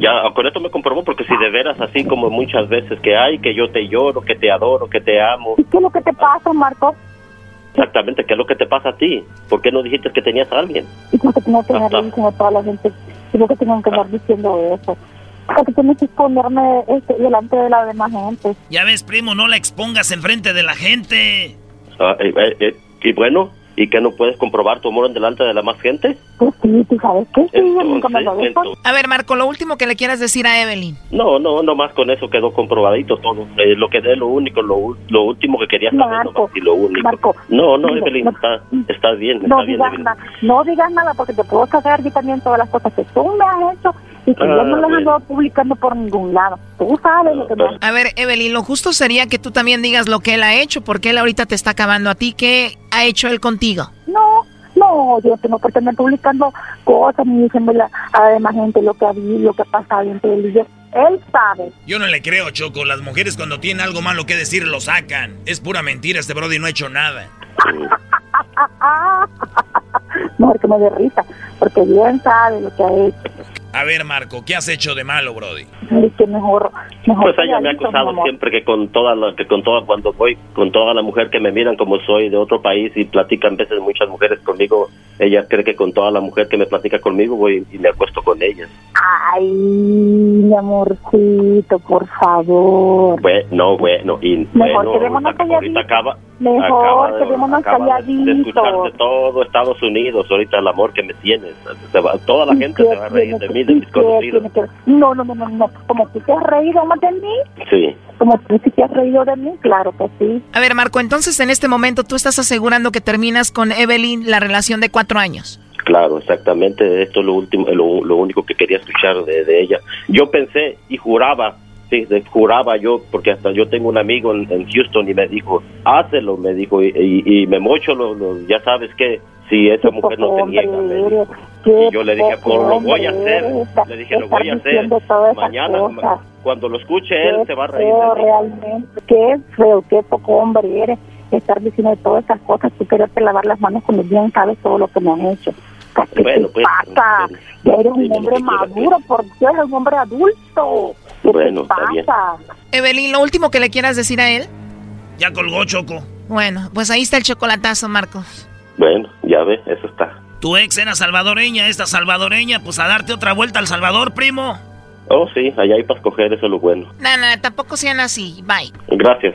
ya con esto me comprobó porque si de veras así como muchas veces que hay, que yo te lloro, que te adoro, que te amo, ¿Qué es lo que te pasa, Marco? Exactamente, ¿qué es lo que te pasa a ti? ¿Por qué no dijiste que tenías a alguien? ¿Y por qué tengo que andar diciendo a toda la gente? ¿Y por qué tengo que andar diciendo eso? ¿Por qué tienes que esconderme este, delante de la demás gente? Ya ves, primo, no la expongas enfrente de la gente. Ah, eh, eh, eh, y bueno, ¿y que no puedes comprobar tu amor en delante de la más gente? Pues sí, ¿tú sabes qué? Sí, yo nunca me lo Entonces. A ver, Marco, lo último que le quieras decir a Evelyn. No, no, nomás con eso quedó comprobadito todo. Eh, lo que es lo único, lo, lo último que quería saber, Marco, nomás, y lo único. Marco, no, no, mira, Evelyn, no- está, está bien, No está bien, digas, Evelyn. nada, no digas nada porque te puedo saber yo también todas las cosas que tú me has hecho y que yo Ah, no las bueno. ando publicando por ningún lado. Tú sabes lo que me A ver, Evelyn, lo justo sería que tú también digas lo que él ha hecho, porque él ahorita te está acabando a ti. ¿Qué ha hecho él contigo? No, no, yo no tengo por qué andar publicando cosas ni diciéndole a la demás gente lo que ha habido, lo que ha pasado entre él y yo. Él sabe. Yo no le creo, Choco. Las mujeres cuando tienen algo malo que decir lo sacan. Es pura mentira, este Brody no ha hecho nada. Mejor que me dé risa, porque bien sabe lo que ha hecho. A ver, Marco, ¿qué has hecho de malo, Brody? Que mejor, mejor Pues ella me ha acusado siempre que con toda la, que con toda cuando voy con toda la mujer que me miran como soy de otro país y platican veces muchas mujeres conmigo, ella cree que con toda la mujer que me platica conmigo voy y me acuesto con ellas. Ay, mi amorcito, por favor. Bueno, no, bueno, y Mejor bueno, quedémonos ahorita, ahorita acaba, Mejor acaba de- quedémonos acaba de- de calladitos. escuchar de todo Estados Unidos ahorita el amor que me tienes. Se va- toda la gente se va a reír de mí, de mis conocidos. Tiene que- No, no, no, no, no. Como tú te has reído más de mí, Sí. como tú sí te has reído de mí, claro que sí. A ver, Marco, entonces en este momento tú estás asegurando que terminas con Evelyn la relación de cuatro años. Claro, exactamente. Esto es lo último, lo, lo único que quería escuchar de, de ella. Yo pensé y juraba, sí, de- juraba yo, porque hasta yo tengo un amigo en, en Houston y me dijo, hácelo, me dijo, y, y, y me mocho, lo, lo- ya sabes que si esa mujer no se niega, me dijo. Y yo le dije, pues lo voy a hacer. Le dije, lo voy a hacer. Mañana, cuando lo escuche él, se va a reír. de realmente, qué feo, qué poco hombre eres estar diciendo todas esas cosas, tú quererte lavar las manos cuando bien sabes todo lo que me han hecho. ¿Qué Bueno, te pues, pasa? Ya eres un hombre maduro, por Dios, eres un hombre adulto. ¿Qué Bueno, está bien. Evelyn, lo último que le quieras decir a él. Ya colgó, Choco. Bueno, pues ahí está el chocolatazo, Marcos. Bueno, ya ves, eso está. Tu ex era salvadoreña, esta salvadoreña, pues a darte otra vuelta al Salvador, primo. Oh, sí, allá hay para escoger, eso es lo bueno. No, no, tampoco sean así. Bye. Gracias.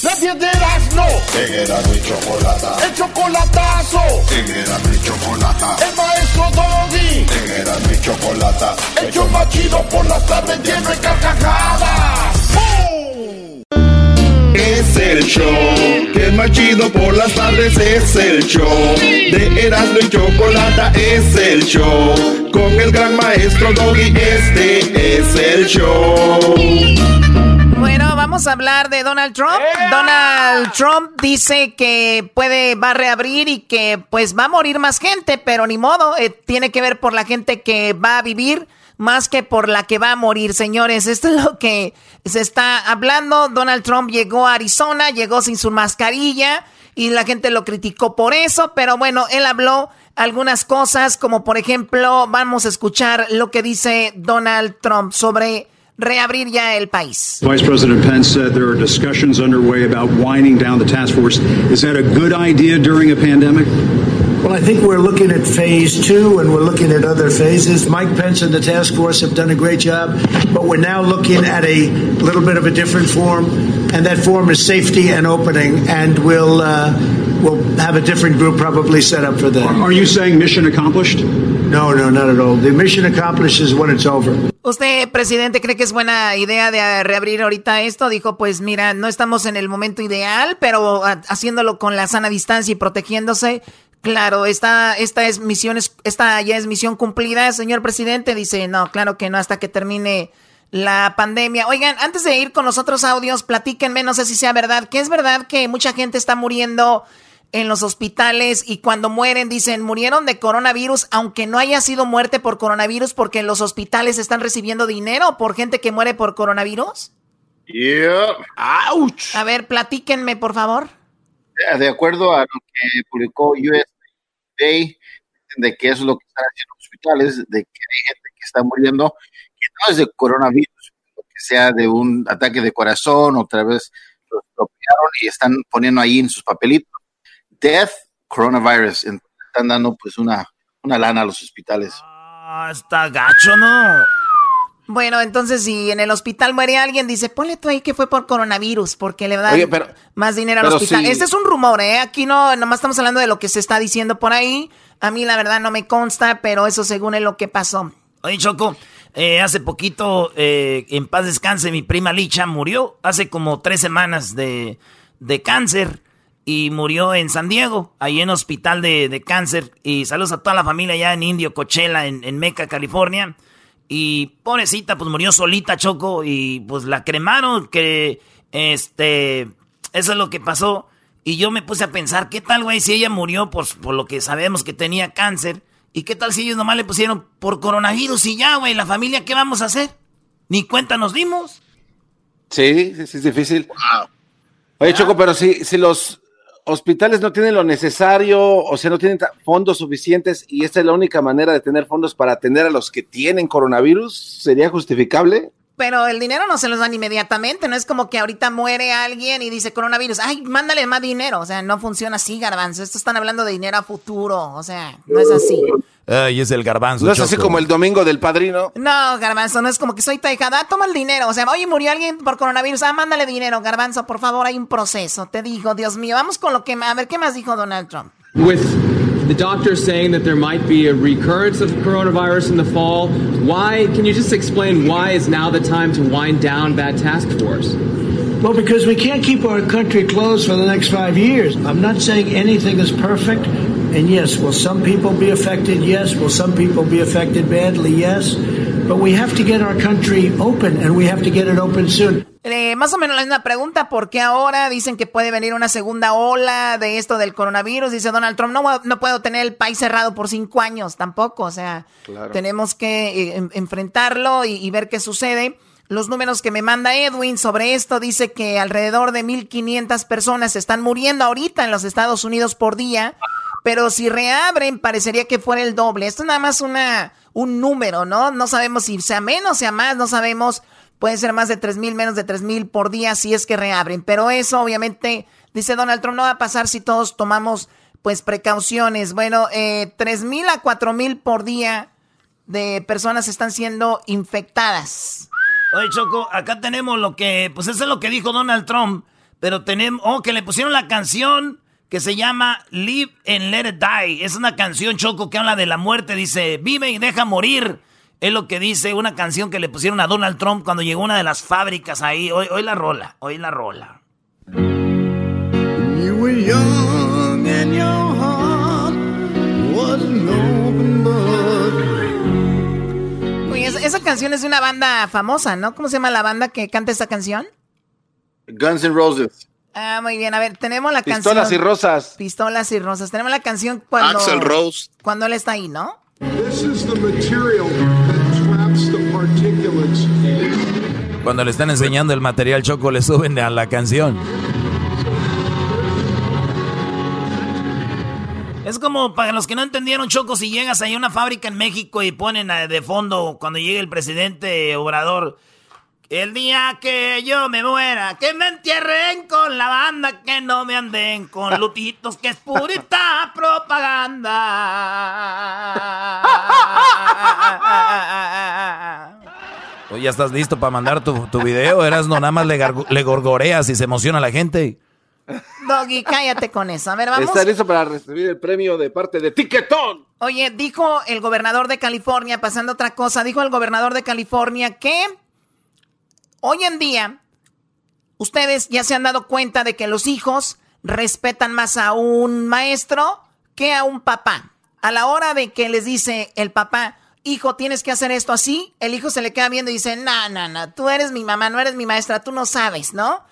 La 10 de Erasmo. En Erasmo y Chocolata. El chocolatazo. En Erasmo y Chocolata. El maestro Doggy. En Erasmo y Chocolata. El show más chido por las tardes lleno de carcajadas. ¡Bum! Es el show que es más chido por las tardes. Es el show de Erasmo y Chocolata. Es el show con el gran maestro Doggy. Este es el show. Bueno, vamos a hablar de Donald Trump. Donald Trump dice que puede, va a reabrir y que pues va a morir más gente, pero ni modo, eh, tiene que ver por la gente que va a vivir más que por la que va a morir, señores. Esto es lo que se está hablando. Donald Trump llegó a Arizona, llegó sin su mascarilla y la gente lo criticó por eso, pero bueno, él habló algunas cosas, como por ejemplo, vamos a escuchar lo que dice Donald Trump sobre reabrir ya el país. Vice President Pence said there are discussions underway about winding down the task force. Is that a good idea during a pandemic? Well, I think we're looking at phase two and we're looking at other phases. Mike Pence and the task force have done a great job, but we're now looking at a little bit of a different form, and that form is safety and opening, and we'll, uh, we'll have a different group probably set up for that. Are you saying mission accomplished? No, no, not at all. The mission accomplished is when it's over. ¿Usted, presidente, cree que es buena idea de reabrir ahorita esto? Dijo, pues mira, no estamos en el momento ideal, pero ah, haciéndolo con la sana distancia y protegiéndose. Claro, esta, esta es misión, esta ya es misión cumplida, señor presidente. Dice, no, claro que no, hasta que termine la pandemia. Oigan, antes de ir con los otros audios, platíquenme, no sé si sea verdad, que es verdad que mucha gente está muriendo en los hospitales y cuando mueren dicen murieron de coronavirus, aunque no haya sido muerte por coronavirus, porque los hospitales están recibiendo dinero por gente que muere por coronavirus. Yeah. Ouch. A ver, platíquenme, por favor. De acuerdo a lo que publicó US Today, de que eso es lo que están haciendo los hospitales, de que hay gente que está muriendo, que no es de coronavirus, que sea de un ataque de corazón, otra vez lo estropearon y están poniendo ahí en sus papelitos death coronavirus. Están dando pues una, una lana a los hospitales. Ah, está gacho, ¿no? Bueno, entonces si en el hospital muere alguien, dice, ponle tú ahí que fue por coronavirus, porque le dan Oye, pero- más dinero al hospital. Este es un rumor, ¿eh? Aquí no, nomás estamos hablando de lo que se está diciendo por ahí. A mí la verdad no me consta, pero eso según es lo que pasó. Oye, Choco, eh, hace poquito, eh, en paz descanse, mi prima Licha murió hace como tres semanas de, de cáncer y murió en San Diego, ahí en hospital de, de cáncer. Y saludos a toda la familia allá en Indio, Coachella, en, en Meca, California. Y pobrecita, pues murió solita, Choco, y pues la cremaron, que este, eso es lo que pasó. Y yo me puse a pensar, ¿qué tal, güey, si ella murió por, por lo que sabemos que tenía cáncer? ¿Y qué tal si ellos nomás le pusieron por coronavirus y ya, güey? ¿La familia qué vamos a hacer? Ni cuenta nos dimos. Sí, sí, sí, es difícil. Oye, Choco, pero si, si los hospitales no tienen lo necesario, o sea, no tienen fondos suficientes y esta es la única manera de tener fondos para atender a los que tienen coronavirus, ¿sería justificable? Pero el dinero no se los dan inmediatamente, no es como que ahorita muere alguien y dice coronavirus, ay, mándale más dinero, o sea, no funciona así, garbanzo, esto están hablando de dinero a futuro, o sea, no es así. Ay, es el garbanzo. No es así Choco. como el domingo del padrino. No, garbanzo, no es como que soy tu hijada, toma el dinero, o sea, oye, murió alguien por coronavirus, ah, mándale dinero, garbanzo, por favor, hay un proceso, te digo, Dios mío, vamos con lo que, a ver, ¿qué más dijo Donald Trump? With the doctors saying that there might be a recurrence of coronavirus in the fall, why can you just explain why is now the time to wind down that task force? Well, because we can't keep our country closed for the next five years. I'm not saying anything is perfect. And yes, will some people be affected? Yes. Will some people be affected badly? Yes. But we have to get our country open, and we have to get it open soon. Eh, más o menos la misma pregunta, ¿por qué ahora dicen que puede venir una segunda ola de esto del coronavirus? Dice Donald Trump, no, no puedo tener el país cerrado por cinco años tampoco, o sea, Claro. tenemos que eh, en- enfrentarlo y, y ver qué sucede. Los números que me manda Edwin sobre esto dice que alrededor de 1.500 personas están muriendo ahorita en los Estados Unidos por día, pero si reabren parecería que fuera el doble. Esto es nada más una, un número, ¿no? No sabemos si sea menos, sea más, no sabemos. Puede ser más de 3 mil, menos de 3 mil por día si es que reabren. Pero eso obviamente, dice Donald Trump, no va a pasar si todos tomamos pues precauciones. Bueno, eh, 3 mil a 4 mil por día de personas están siendo infectadas. Oye, Choco, acá tenemos lo que, pues eso es lo que dijo Donald Trump. Pero tenemos, oh, que le pusieron la canción que se llama Live and Let It Die. Es una canción, Choco, que habla de la muerte. Dice, vive y deja morir. Es lo que dice una canción que le pusieron a Donald Trump cuando llegó a una de las fábricas ahí. Hoy, hoy la rola, hoy la rola. You were young and your heart was an open book. Oye, esa, esa canción es de una banda famosa, ¿no? ¿Cómo se llama la banda que canta esta canción? Guns N' Roses. Ah, muy bien. A ver, tenemos la Pistolas canción. y rosas. Pistolas y rosas. Tenemos la canción cuando. Axl Rose. Cuando él está ahí, ¿no? This is the material that traps the particulates. Cuando le están enseñando el material choco, le suben a la canción. Es como para los que no entendieron, Choco, si llegas ahí a una fábrica en México y ponen de fondo cuando llegue el presidente Obrador. El día que yo me muera, que me entierren con la banda, que no me anden con lutitos, que es purita propaganda. Oye, ¿ya estás listo para mandar tu, tu video? Eras no nada más le, gorgoreas y se emociona la gente. Doggy, cállate con eso. A ver, vamos. Está listo para recibir el premio de parte de Tiquetón. Oye, dijo el gobernador de California, pasando otra cosa, dijo el gobernador de California que hoy en día ustedes ya se han dado cuenta de que los hijos respetan más a un maestro que a un papá. A la hora de que les dice el papá, hijo, tienes que hacer esto así, el hijo se le queda viendo y dice, no, no, no, tú eres mi mamá, no eres mi maestra, tú no sabes, ¿no?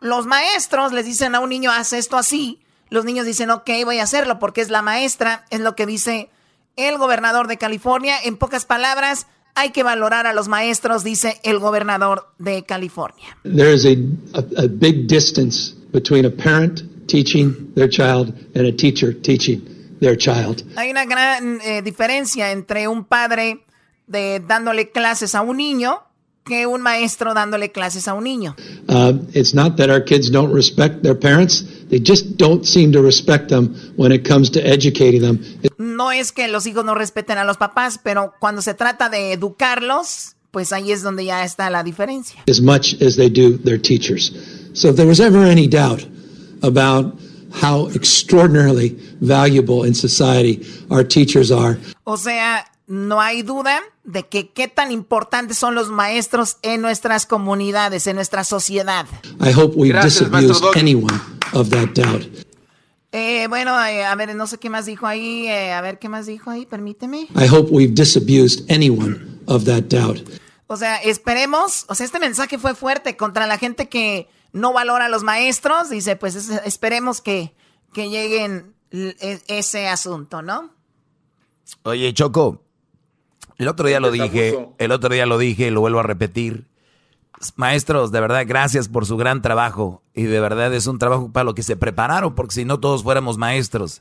Los maestros les dicen a un niño, haz esto así. Los niños dicen, ok, voy a hacerlo porque es la maestra. Es lo que dice el gobernador de California. En pocas palabras, hay que valorar a los maestros, dice el gobernador de California. There is a, a, a big distance between a parent teaching their child and a teacher teaching their child. Hay una gran eh, diferencia entre un padre de dándole clases a un niño que un maestro dándole clases a un niño. Uh, it's not that our kids don't respect their parents, they just don't seem to respect them when it comes to educating them. No es que los hijos no respeten a los papás, pero cuando se trata de educarlos, pues ahí es donde ya está la diferencia. as much as they do their teachers. So if there was ever any doubt about how extraordinarily valuable in society our teachers are, O sea, no hay duda de que qué tan importantes son los maestros en nuestras comunidades, en nuestra sociedad. I hope we Gracias, maestro disabuse Doggy. anyone of that doubt. Eh, bueno, eh, a ver, no sé qué más dijo ahí. eh, a ver, ¿qué más dijo ahí? Permíteme. I hope we've disabused anyone of that doubt. O sea, esperemos, o sea, este mensaje fue fuerte contra la gente que no valora a los maestros. Dice, pues es- esperemos que, que lleguen e- ese asunto, ¿no? Oye, Choco, el otro día lo dije, el otro día lo dije y lo vuelvo a repetir. Maestros, de verdad, gracias por su gran trabajo. Y de verdad es un trabajo para lo que se prepararon, porque si no todos fuéramos maestros.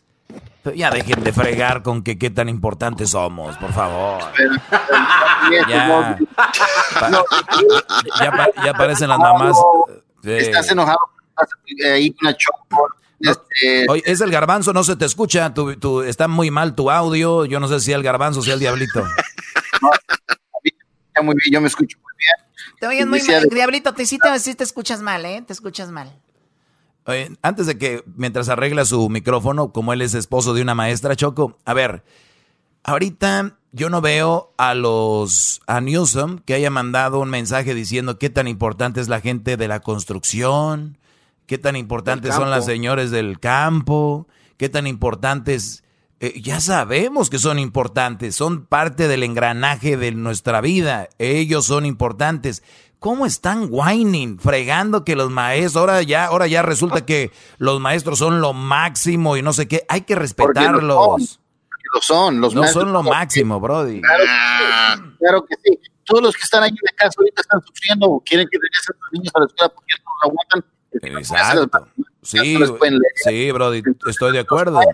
Pero ya dejen de fregar con que qué tan importantes somos, por favor. Ya, Pa- ya, pa- ya parecen las mamás. eh, Estás enojado. Estás ahí con la choco. Este, Oye, es el garbanzo, no se te escucha, tu, tu- está muy mal tu audio, yo no sé si el garbanzo o si el diablito. ya muy bien, yo me escucho muy bien. Te oyes muy mal. de- Diablito, te, sí, te, sí te escuchas mal, ¿eh? Te escuchas mal. Oye, antes de que, mientras arregla su micrófono, como él es esposo de una maestra, Choco, a ver, ahorita yo no veo a los, a Newsom que haya mandado un mensaje diciendo qué tan importante es la gente de la construcción, qué tan importantes son las señores del campo, qué tan importantes, eh, ya sabemos que son importantes, son parte del engranaje de nuestra vida, ellos son importantes. ¿Cómo están whining, fregando que los maestros, ahora ya, ahora ya resulta que los maestros son lo máximo y no sé qué, hay que respetarlos. Lo son, los no maestros son lo máximo, Brody. Claro que, sí, claro que sí. Todos los que están ahí en la casa ahorita están sufriendo o quieren que regresen sus niños a la escuela porque no los aguantan. Exacto. Sí, no les pueden leer. sí, Brody, estoy de acuerdo. Más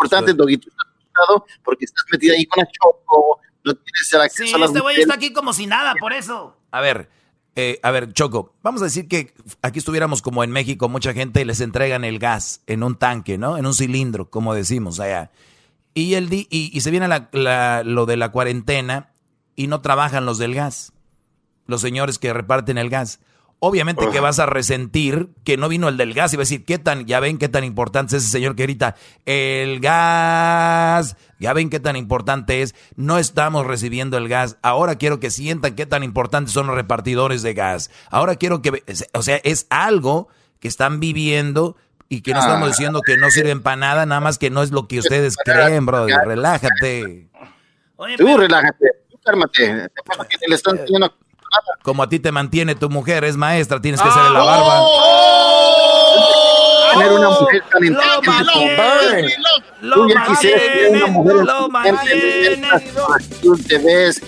importante, Doggy, tú estás asustado porque estás metida ahí con la choco, no tienes el acceso Sí, a las este güey está aquí como si nada, por eso. A ver, eh, a ver, Choco, vamos a decir que aquí estuviéramos como en México, mucha gente les entregan el gas en un tanque, ¿no? En un cilindro, como decimos allá. Y, el di- y, y se viene la- la- lo de la cuarentena y no trabajan los del gas, los señores que reparten el gas. Obviamente que vas a resentir que no vino el del gas y va a decir, ¿qué tan, ya ven qué tan importante es ese señor que grita, el gas, ya ven qué tan importante es, no estamos recibiendo el gas, ahora quiero que sientan qué tan importantes son los repartidores de gas, ahora quiero que, o sea, es algo que están viviendo y que no estamos Ah. diciendo que no sirven para nada, nada más que no es lo que ustedes creen, bro, relájate. Tú relájate, tú cálmate. Le están diciendo Como a ti te mantiene tu mujer, es maestra, tienes que hacerle la barba. tener una mujer tan inteligente. Tú ya quisieras tener una mujer. Tú te ves,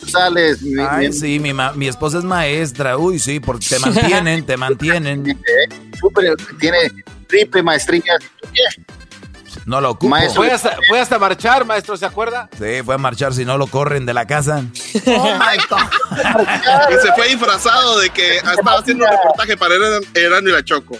tú sales. mi- Ay, mi- sí, mi, ma- mi esposa es maestra. Uy, sí, porque te mantienen, te mantienen. Súper, tiene triple maestría. No lo ocupo. Fue hasta, fue hasta marchar, maestro, ¿se acuerda? Sí, fue a marchar si no lo corren de la casa. Oh my God. Y se fue disfrazado de que estaba haciendo un reportaje para Eran, Eran y la Choco.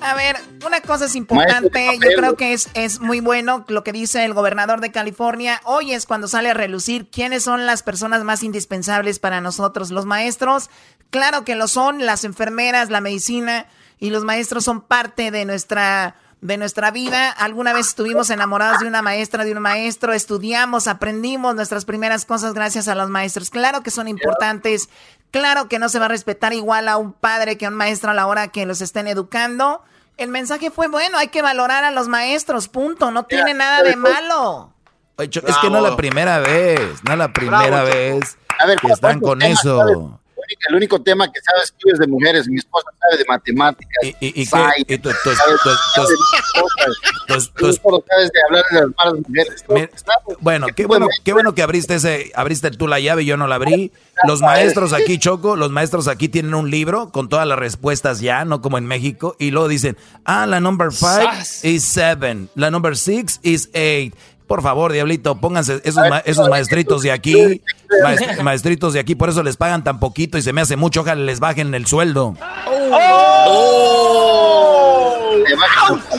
A ver, una cosa es importante, Maestro yo creo que es, es muy bueno lo que dice el gobernador de California. Hoy es cuando sale a relucir quiénes son las personas más indispensables para nosotros. Los maestros, claro que lo son, las enfermeras, la medicina y los maestros son parte de nuestra de nuestra vida. Alguna vez estuvimos enamorados de una maestra, de un maestro, estudiamos, aprendimos nuestras primeras cosas gracias a los maestros. Claro que son importantes. Claro que no se va a respetar igual a un padre que a un maestro a la hora que los estén educando. El mensaje fue bueno, hay que valorar a los maestros, punto. No tiene nada de malo. Oye, es que no es la primera vez, no es la primera Bravo, vez A ver, que ¿cuál- están con eso. Sabes? El único- tema que sabes tú es de mujeres. Mi esposa sabe de matemáticas. ¿Y, y qué? science, Y tu- tu- Tú solo sabes de hablar de las malas mujeres. Mira, bueno, qué bueno, qué bueno que abriste ese, abriste tú la llave y yo no la abrí. Los maestros aquí, Choco, los maestros aquí tienen un libro con todas las respuestas ya, no como en México, y luego dicen, ah, la number five is seven, la number six is eight. Por favor, diablito, pónganse esos, ma- esos maestritos de aquí, maest- maestritos de aquí, por eso les pagan tan poquito y se me hace mucho, ojalá les bajen el sueldo.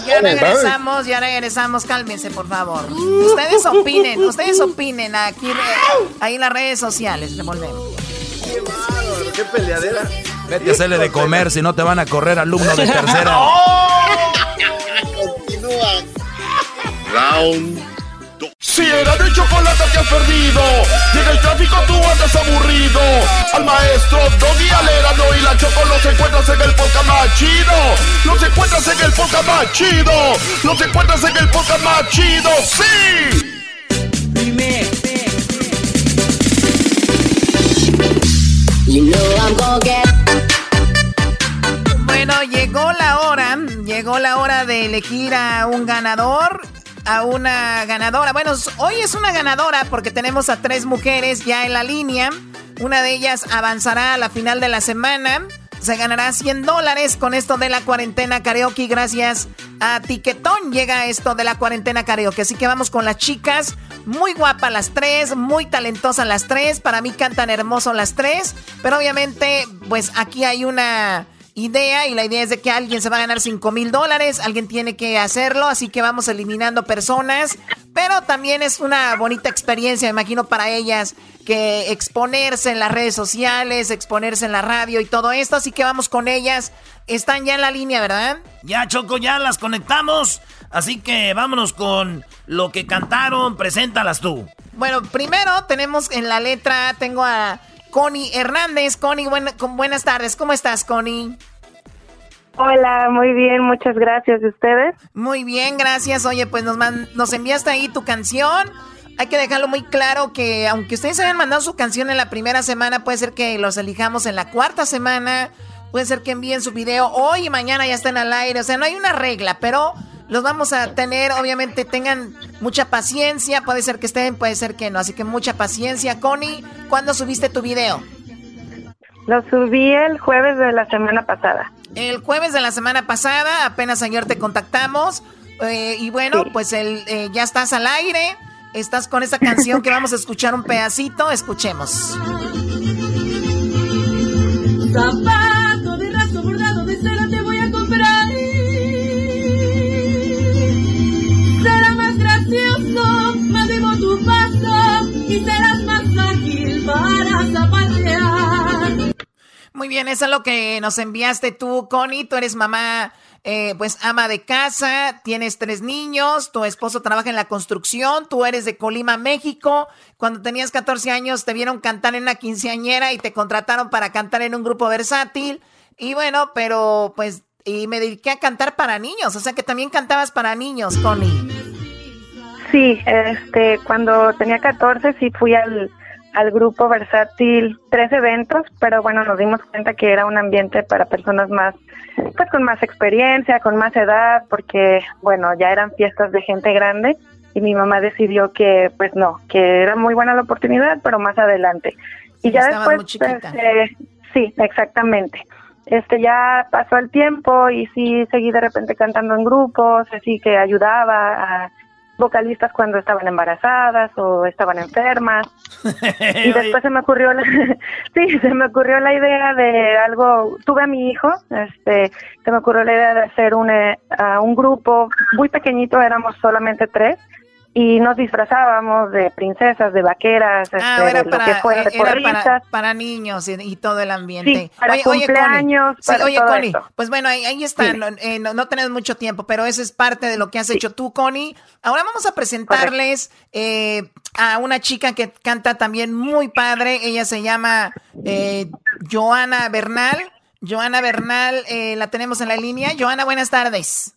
Ya regresamos, ya regresamos, cálmense por favor. Ustedes opinen, ustedes opinen aquí, eh, ahí en las redes sociales, devolvemos. Qué peleadera. Vete a hacerle de comer, si no te van a correr alumnos de tercera. Continúa. Round. Si era de chocolate que has perdido en el tráfico tú andas aburrido. Al maestro Doggy Alerano y la Choco los encuentras en el podcast más chido. Los encuentras en el podcast más chido. Los encuentras en el podcast más chido ¡Sí! Bueno, llegó la hora, llegó la hora de elegir a un ganador, a una ganadora. Bueno, hoy es una ganadora porque tenemos a tres mujeres ya en la línea. Una de ellas avanzará a la final de la semana. Se ganará 100 dólares con esto de la cuarentena karaoke. Gracias a Tiquetón llega esto de la cuarentena karaoke. Así que vamos con las chicas. Muy guapas las tres, muy talentosas las tres. Para mí cantan hermoso las tres. Pero obviamente, pues aquí hay una idea y la idea es de que alguien se va a ganar 5 mil dólares, alguien tiene que hacerlo, así que vamos eliminando personas, pero también es una bonita experiencia, me imagino, para ellas que exponerse en las redes sociales, exponerse en la radio y todo esto, así que vamos con ellas. Están ya en la línea, ¿verdad? Ya, Choco, ya las conectamos. Así que vámonos con lo que cantaron. Preséntalas tú. Bueno, primero tenemos en la letra, tengo a Connie Hernández. Connie, buen- con- buenas tardes. ¿Cómo estás, Connie? Hola, muy bien, muchas gracias. ¿Y ustedes? Muy bien, gracias. Oye, pues nos, man- nos enviaste ahí tu canción. Hay que dejarlo muy claro que aunque ustedes hayan mandado su canción en la primera semana, puede ser que los elijamos en la cuarta semana. Puede ser que envíen su video hoy y mañana ya estén al aire. O sea, no hay una regla, pero los vamos a tener. Obviamente tengan mucha paciencia. Puede ser que estén, puede ser que no. Así que mucha paciencia. Connie, ¿cuándo subiste tu video? Lo subí el jueves de la semana pasada. El jueves de la semana pasada, apenas ayer te contactamos. eh, y bueno, pues el, eh, ya estás al aire. Estás con esta canción que vamos a escuchar un pedacito. Escuchemos. Muy bien, eso es lo que nos enviaste tú, Connie. Tú eres mamá, eh, pues ama de casa, tienes tres niños, tu esposo trabaja en la construcción, tú eres de Colima, México. Cuando tenías 14 años te vieron cantar en una quinceañera y te contrataron para cantar en un grupo versátil. Y bueno, pero pues, y me dediqué a cantar para niños, o sea que también cantabas para niños, Connie. Sí, este, cuando tenía 14 sí fui al, al grupo versátil tres eventos, pero bueno, nos dimos cuenta que era un ambiente para personas más, pues con más experiencia, con más edad, porque bueno, ya eran fiestas de gente grande y mi mamá decidió que pues no, que era muy buena la oportunidad, pero más adelante. Y ya después, chiquita. este, sí, exactamente. Este ya pasó el tiempo y sí seguí de repente cantando en grupos, así que ayudaba a vocalistas cuando estaban embarazadas o estaban enfermas. Y después se me ocurrió la, sí, se me ocurrió la idea de algo, tuve a mi hijo, este, se me ocurrió la idea de hacer un, eh, un grupo muy pequeñito, éramos solamente tres, y nos disfrazábamos de princesas, de vaqueras, Ah, este, era de lo para, que fuera, era para, niños y, y todo el ambiente. Sí, para Connie, cumpleaños, sí, para oye, todo Connie, esto. pues bueno, ahí, ahí está, Sí. no, eh, no, no tenemos mucho tiempo, pero eso es parte de lo que has hecho tú, Connie. Ahora vamos a presentarles eh, a una chica que canta también muy padre, ella se llama eh, Joana Bernal. Joana Bernal, eh, la tenemos en la línea. Joana, buenas tardes.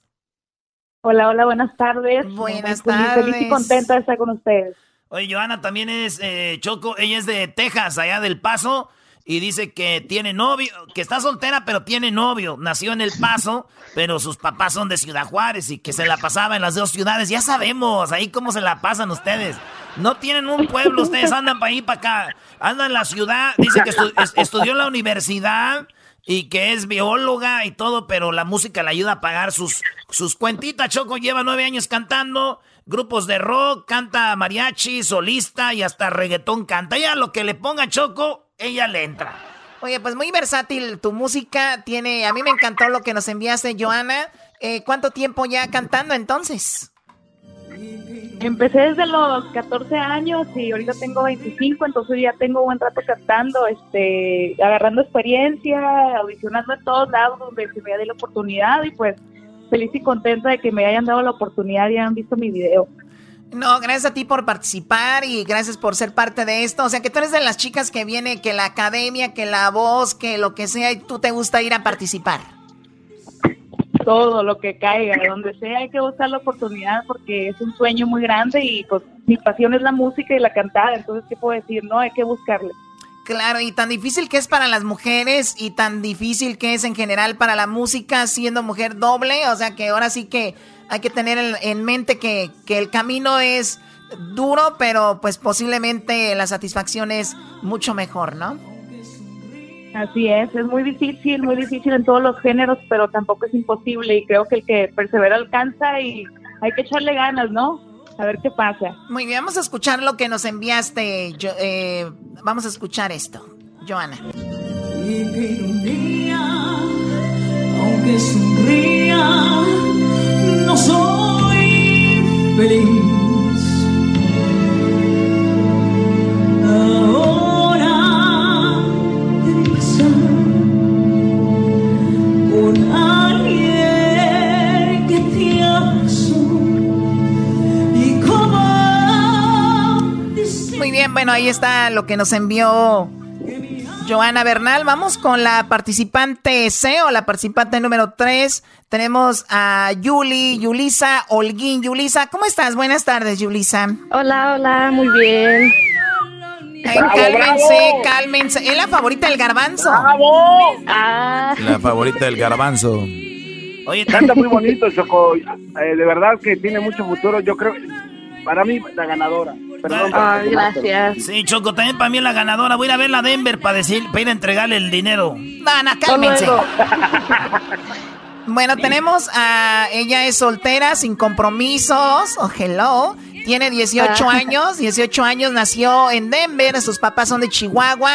Hola, hola, buenas tardes. Buenas Muy Feliz y tardes. contenta de estar con ustedes. Oye, Joana también es eh, Choco, ella es de Texas, allá del Paso, y dice que tiene novio, que está soltera, pero tiene novio. Nació en El Paso, pero sus papás son de Ciudad Juárez y que se la pasaba en las dos ciudades. Ya sabemos ahí cómo se la pasan ustedes. No tienen un pueblo, ustedes andan para ahí para acá. Andan en la ciudad, dice que estu- es- estudió en la universidad y que es bióloga y todo, pero la música le ayuda a pagar sus, sus cuentitas. Choco lleva nueve años cantando, grupos de rock, canta mariachi, solista y hasta reggaetón canta. Ella lo que le ponga Choco, ella le entra. Oye, pues muy versátil tu música. Tiene, a mí me encantó lo que nos enviaste, Joana. Eh, ¿Cuánto tiempo ya cantando entonces? Empecé desde los 14 años y ahorita tengo 25, entonces ya tengo buen rato cantando, este, agarrando experiencia, audicionando en todos lados donde se me dé la oportunidad y pues feliz y contenta de que me hayan dado la oportunidad y hayan visto mi video. No, gracias a ti por participar y gracias por ser parte de esto. O sea, que tú eres de las chicas que viene, que la academia, que la voz, que lo que sea, y tú te gusta ir a participar. Todo lo que caiga, donde sea hay que buscar la oportunidad porque es un sueño muy grande y pues mi pasión es la música y la cantada, entonces ¿qué puedo decir? No, hay que buscarle. Claro, y tan difícil que es para las mujeres y tan difícil que es en general para la música siendo mujer doble. O sea que ahora sí que hay que tener en, en mente que, que el camino es duro, pero pues posiblemente la satisfacción es mucho mejor, ¿no? Así es, es muy difícil, muy difícil en todos los géneros, pero tampoco es imposible y creo que el que persevera alcanza y hay que echarle ganas, ¿no? A ver qué pasa. Muy bien, vamos a escuchar lo que nos enviaste. yo- eh, vamos a escuchar esto, Joana. Y que ironía, aunque sonría, no soy feliz. Muy bien, bueno, ahí está lo que nos envió Joana Bernal. Vamos con la participante C o la participante número 3. Tenemos a Yuli, Yulisa Holguín. Yulisa, ¿cómo estás? Buenas tardes, Yulisa. Hola, hola, muy bien. Ay, cálmense, cálmense. Es la favorita del garbanzo. Ah. La favorita del garbanzo. Oye, Canta muy bonito, Choco. Eh, de verdad que tiene mucho futuro. Yo creo, para mí, la ganadora. Perdón. Ay, gracias. Sí, Choco, también para mí la ganadora. Voy a ir a verla a Denver para decir, para ir a entregarle el dinero. Dana, cálmense. Bueno, tenemos a. Ella es soltera, sin compromisos. Oh, hello. Tiene 18 Ah. años. 18 años, nació en Denver. Sus papás son de Chihuahua.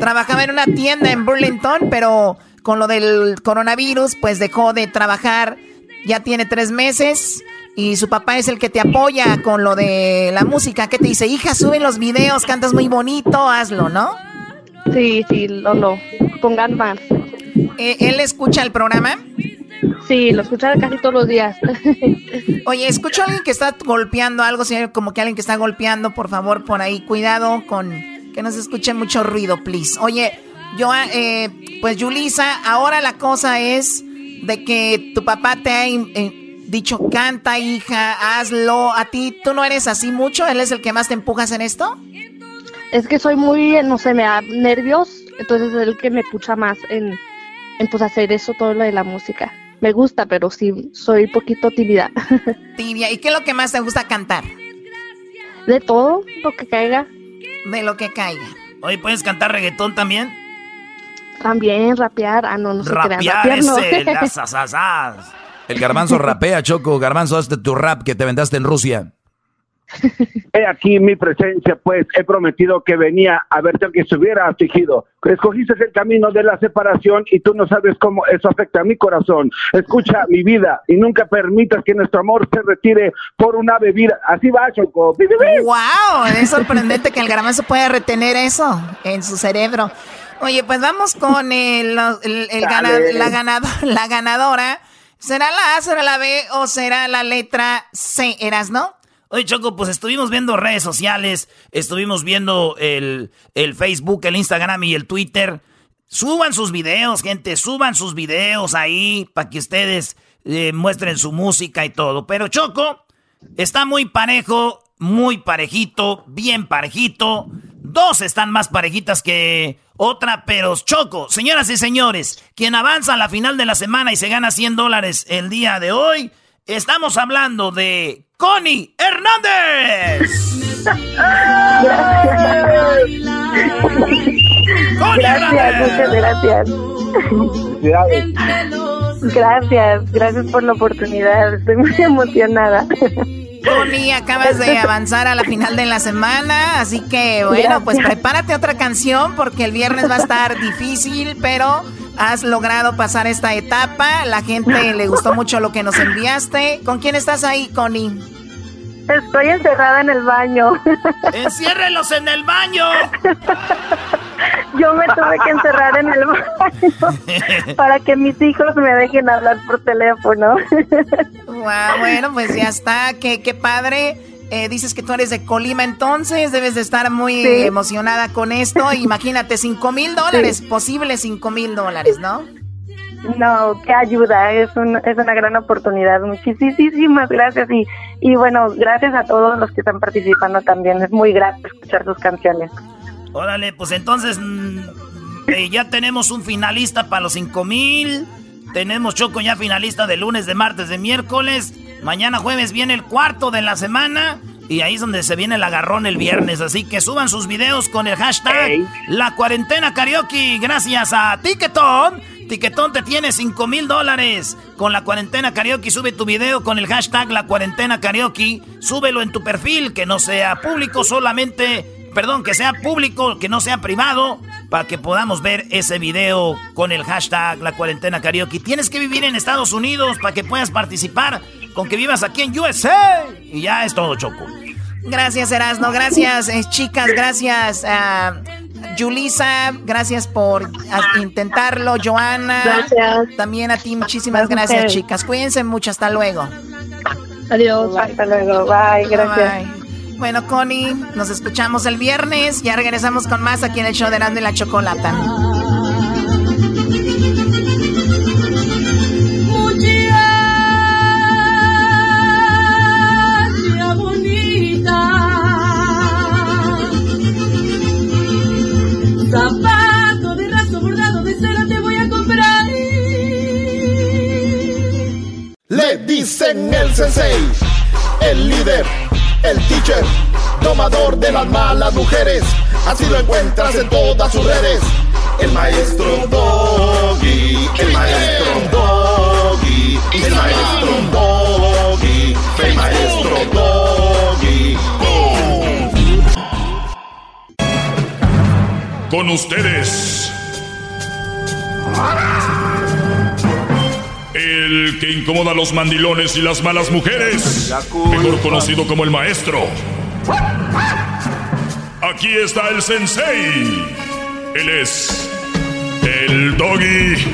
Trabajaba en una tienda en Burlington, pero con lo del coronavirus, pues dejó de trabajar. Ya tiene tres meses. Y su papá es el que te apoya con lo de la música. ¿Qué te dice? Hija, suben los videos, cantas muy bonito, hazlo, ¿no? Sí, sí, Lolo. con Gatman. Eh, ¿Él escucha el programa? Sí, lo escucha casi todos los días. Oye, escucho a alguien que está golpeando algo, señor, como que alguien que está golpeando, por favor, por ahí. Cuidado con que no se escuche mucho ruido, please. Oye, yo, eh, pues Yulisa, ahora la cosa es de que tu papá te ha eh, dicho, canta, hija, hazlo. A ti, ¿tú no eres así mucho? ¿Él es el que más te empujas en esto? Es que soy muy, no sé, me da nervios, entonces es el que me pucha más en, en pues hacer eso, todo lo de la música. Me gusta, pero sí, soy poquito tímida. Tibia, ¿y qué es lo que más te gusta cantar? De todo, lo que caiga. De lo que caiga. Oye, ¿puedes cantar reggaetón también? También, rapear. Ah, no, no crean. Rapear Rapear no. ese, las asasas. El garbanzo rapea, Choco. Garbanzo, hazte tu rap que te vendaste en Rusia. He aquí mi presencia, pues he prometido que venía a verte aunque estuviera afligido. Escogiste el camino de la separación y tú no sabes cómo eso afecta a mi corazón. Escucha mi vida y nunca permitas que nuestro amor se retire por una bebida. Así va, Choco. ¡Wow! Es sorprendente que el garbanzo pueda retener eso en su cerebro. Oye, pues vamos con el, el- el gana- Dale. la, ganado- la ganadora. ¿Será la A, será la B o será la letra C? ¿Eras, no? Oye, Choco, pues estuvimos viendo redes sociales, estuvimos viendo el, el Facebook, el Instagram y el Twitter. Suban sus videos, gente, suban sus videos ahí para que ustedes eh, muestren su música y todo. Pero Choco, está muy parejo, muy parejito, bien parejito. Dos están más parejitas que otra, pero Choco, señoras y señores, quien avanza a la final de la semana y se gana 100 dólares el día de hoy, estamos hablando de Connie Hernández. Gracias, muchas gracias. Gracias, gracias por la oportunidad. Estoy muy emocionada. Connie, acabas de avanzar a la final de la semana, así que bueno, pues prepárate otra canción porque el viernes va a estar difícil, pero has logrado pasar esta etapa. La gente le gustó mucho lo que nos enviaste. ¿Con quién estás ahí, Connie? Estoy encerrada en el baño. ¡Enciérrelos en el baño! Yo me tuve que encerrar en el baño para que mis hijos me dejen hablar por teléfono. Guau, bueno, pues ya está, qué, qué padre. Eh, dices que tú eres de Colima, entonces debes de estar muy Sí. emocionada con esto. Imagínate, cinco mil dólares, posible cinco mil dólares, ¿no? No, qué ayuda, es, un, es una gran oportunidad. Muchísimas gracias y, y bueno, gracias a todos los que están participando también. Es muy grato escuchar sus canciones. Órale, pues entonces mm, eh, ya tenemos un finalista para los 5 mil. Tenemos Choco ya finalista de lunes, de martes, de miércoles. Mañana jueves viene el cuarto de la semana. Y ahí es donde se viene el agarrón el viernes. Así que suban sus videos con el hashtag La Cuarentena Karaoke. Gracias a Tiquetón. Tiquetón te tiene 5 mil dólares. Con la cuarentena karaoke sube tu video con el hashtag La Cuarentena Karaoke. Súbelo en tu perfil, que no sea público solamente perdón, que sea público, que no sea privado, para que podamos ver ese video con el hashtag La Cuarentena Karaoke. Tienes que vivir en Estados Unidos para que puedas participar, con que vivas aquí en USA. Y ya es todo, Choco. Gracias, Erasno. Gracias, eh, chicas. Gracias, a Yulisa. Gracias por ah, intentarlo, Joana. Gracias. También a ti, muchísimas Gracias gracias, chicas. Cuídense mucho. Hasta luego. Adiós. Hasta luego. Bye. Gracias. Bye. Bueno, Connie, nos escuchamos el viernes. Ya regresamos con más aquí en el show de Erasmo y la Chocolata. Muchacha bonita, zapato de raso bordado de seda te voy a comprar. Le dicen el sensei, el líder, el teacher, domador de las malas mujeres. Así lo encuentras en todas sus redes. El maestro Doggy, el maestro Doggy, el maestro Doggy, el maestro Doggy. Con ustedes. El que incomoda a los mandilones y las malas mujeres. Mejor conocido como el maestro. Aquí está el sensei. Él es el el doggy.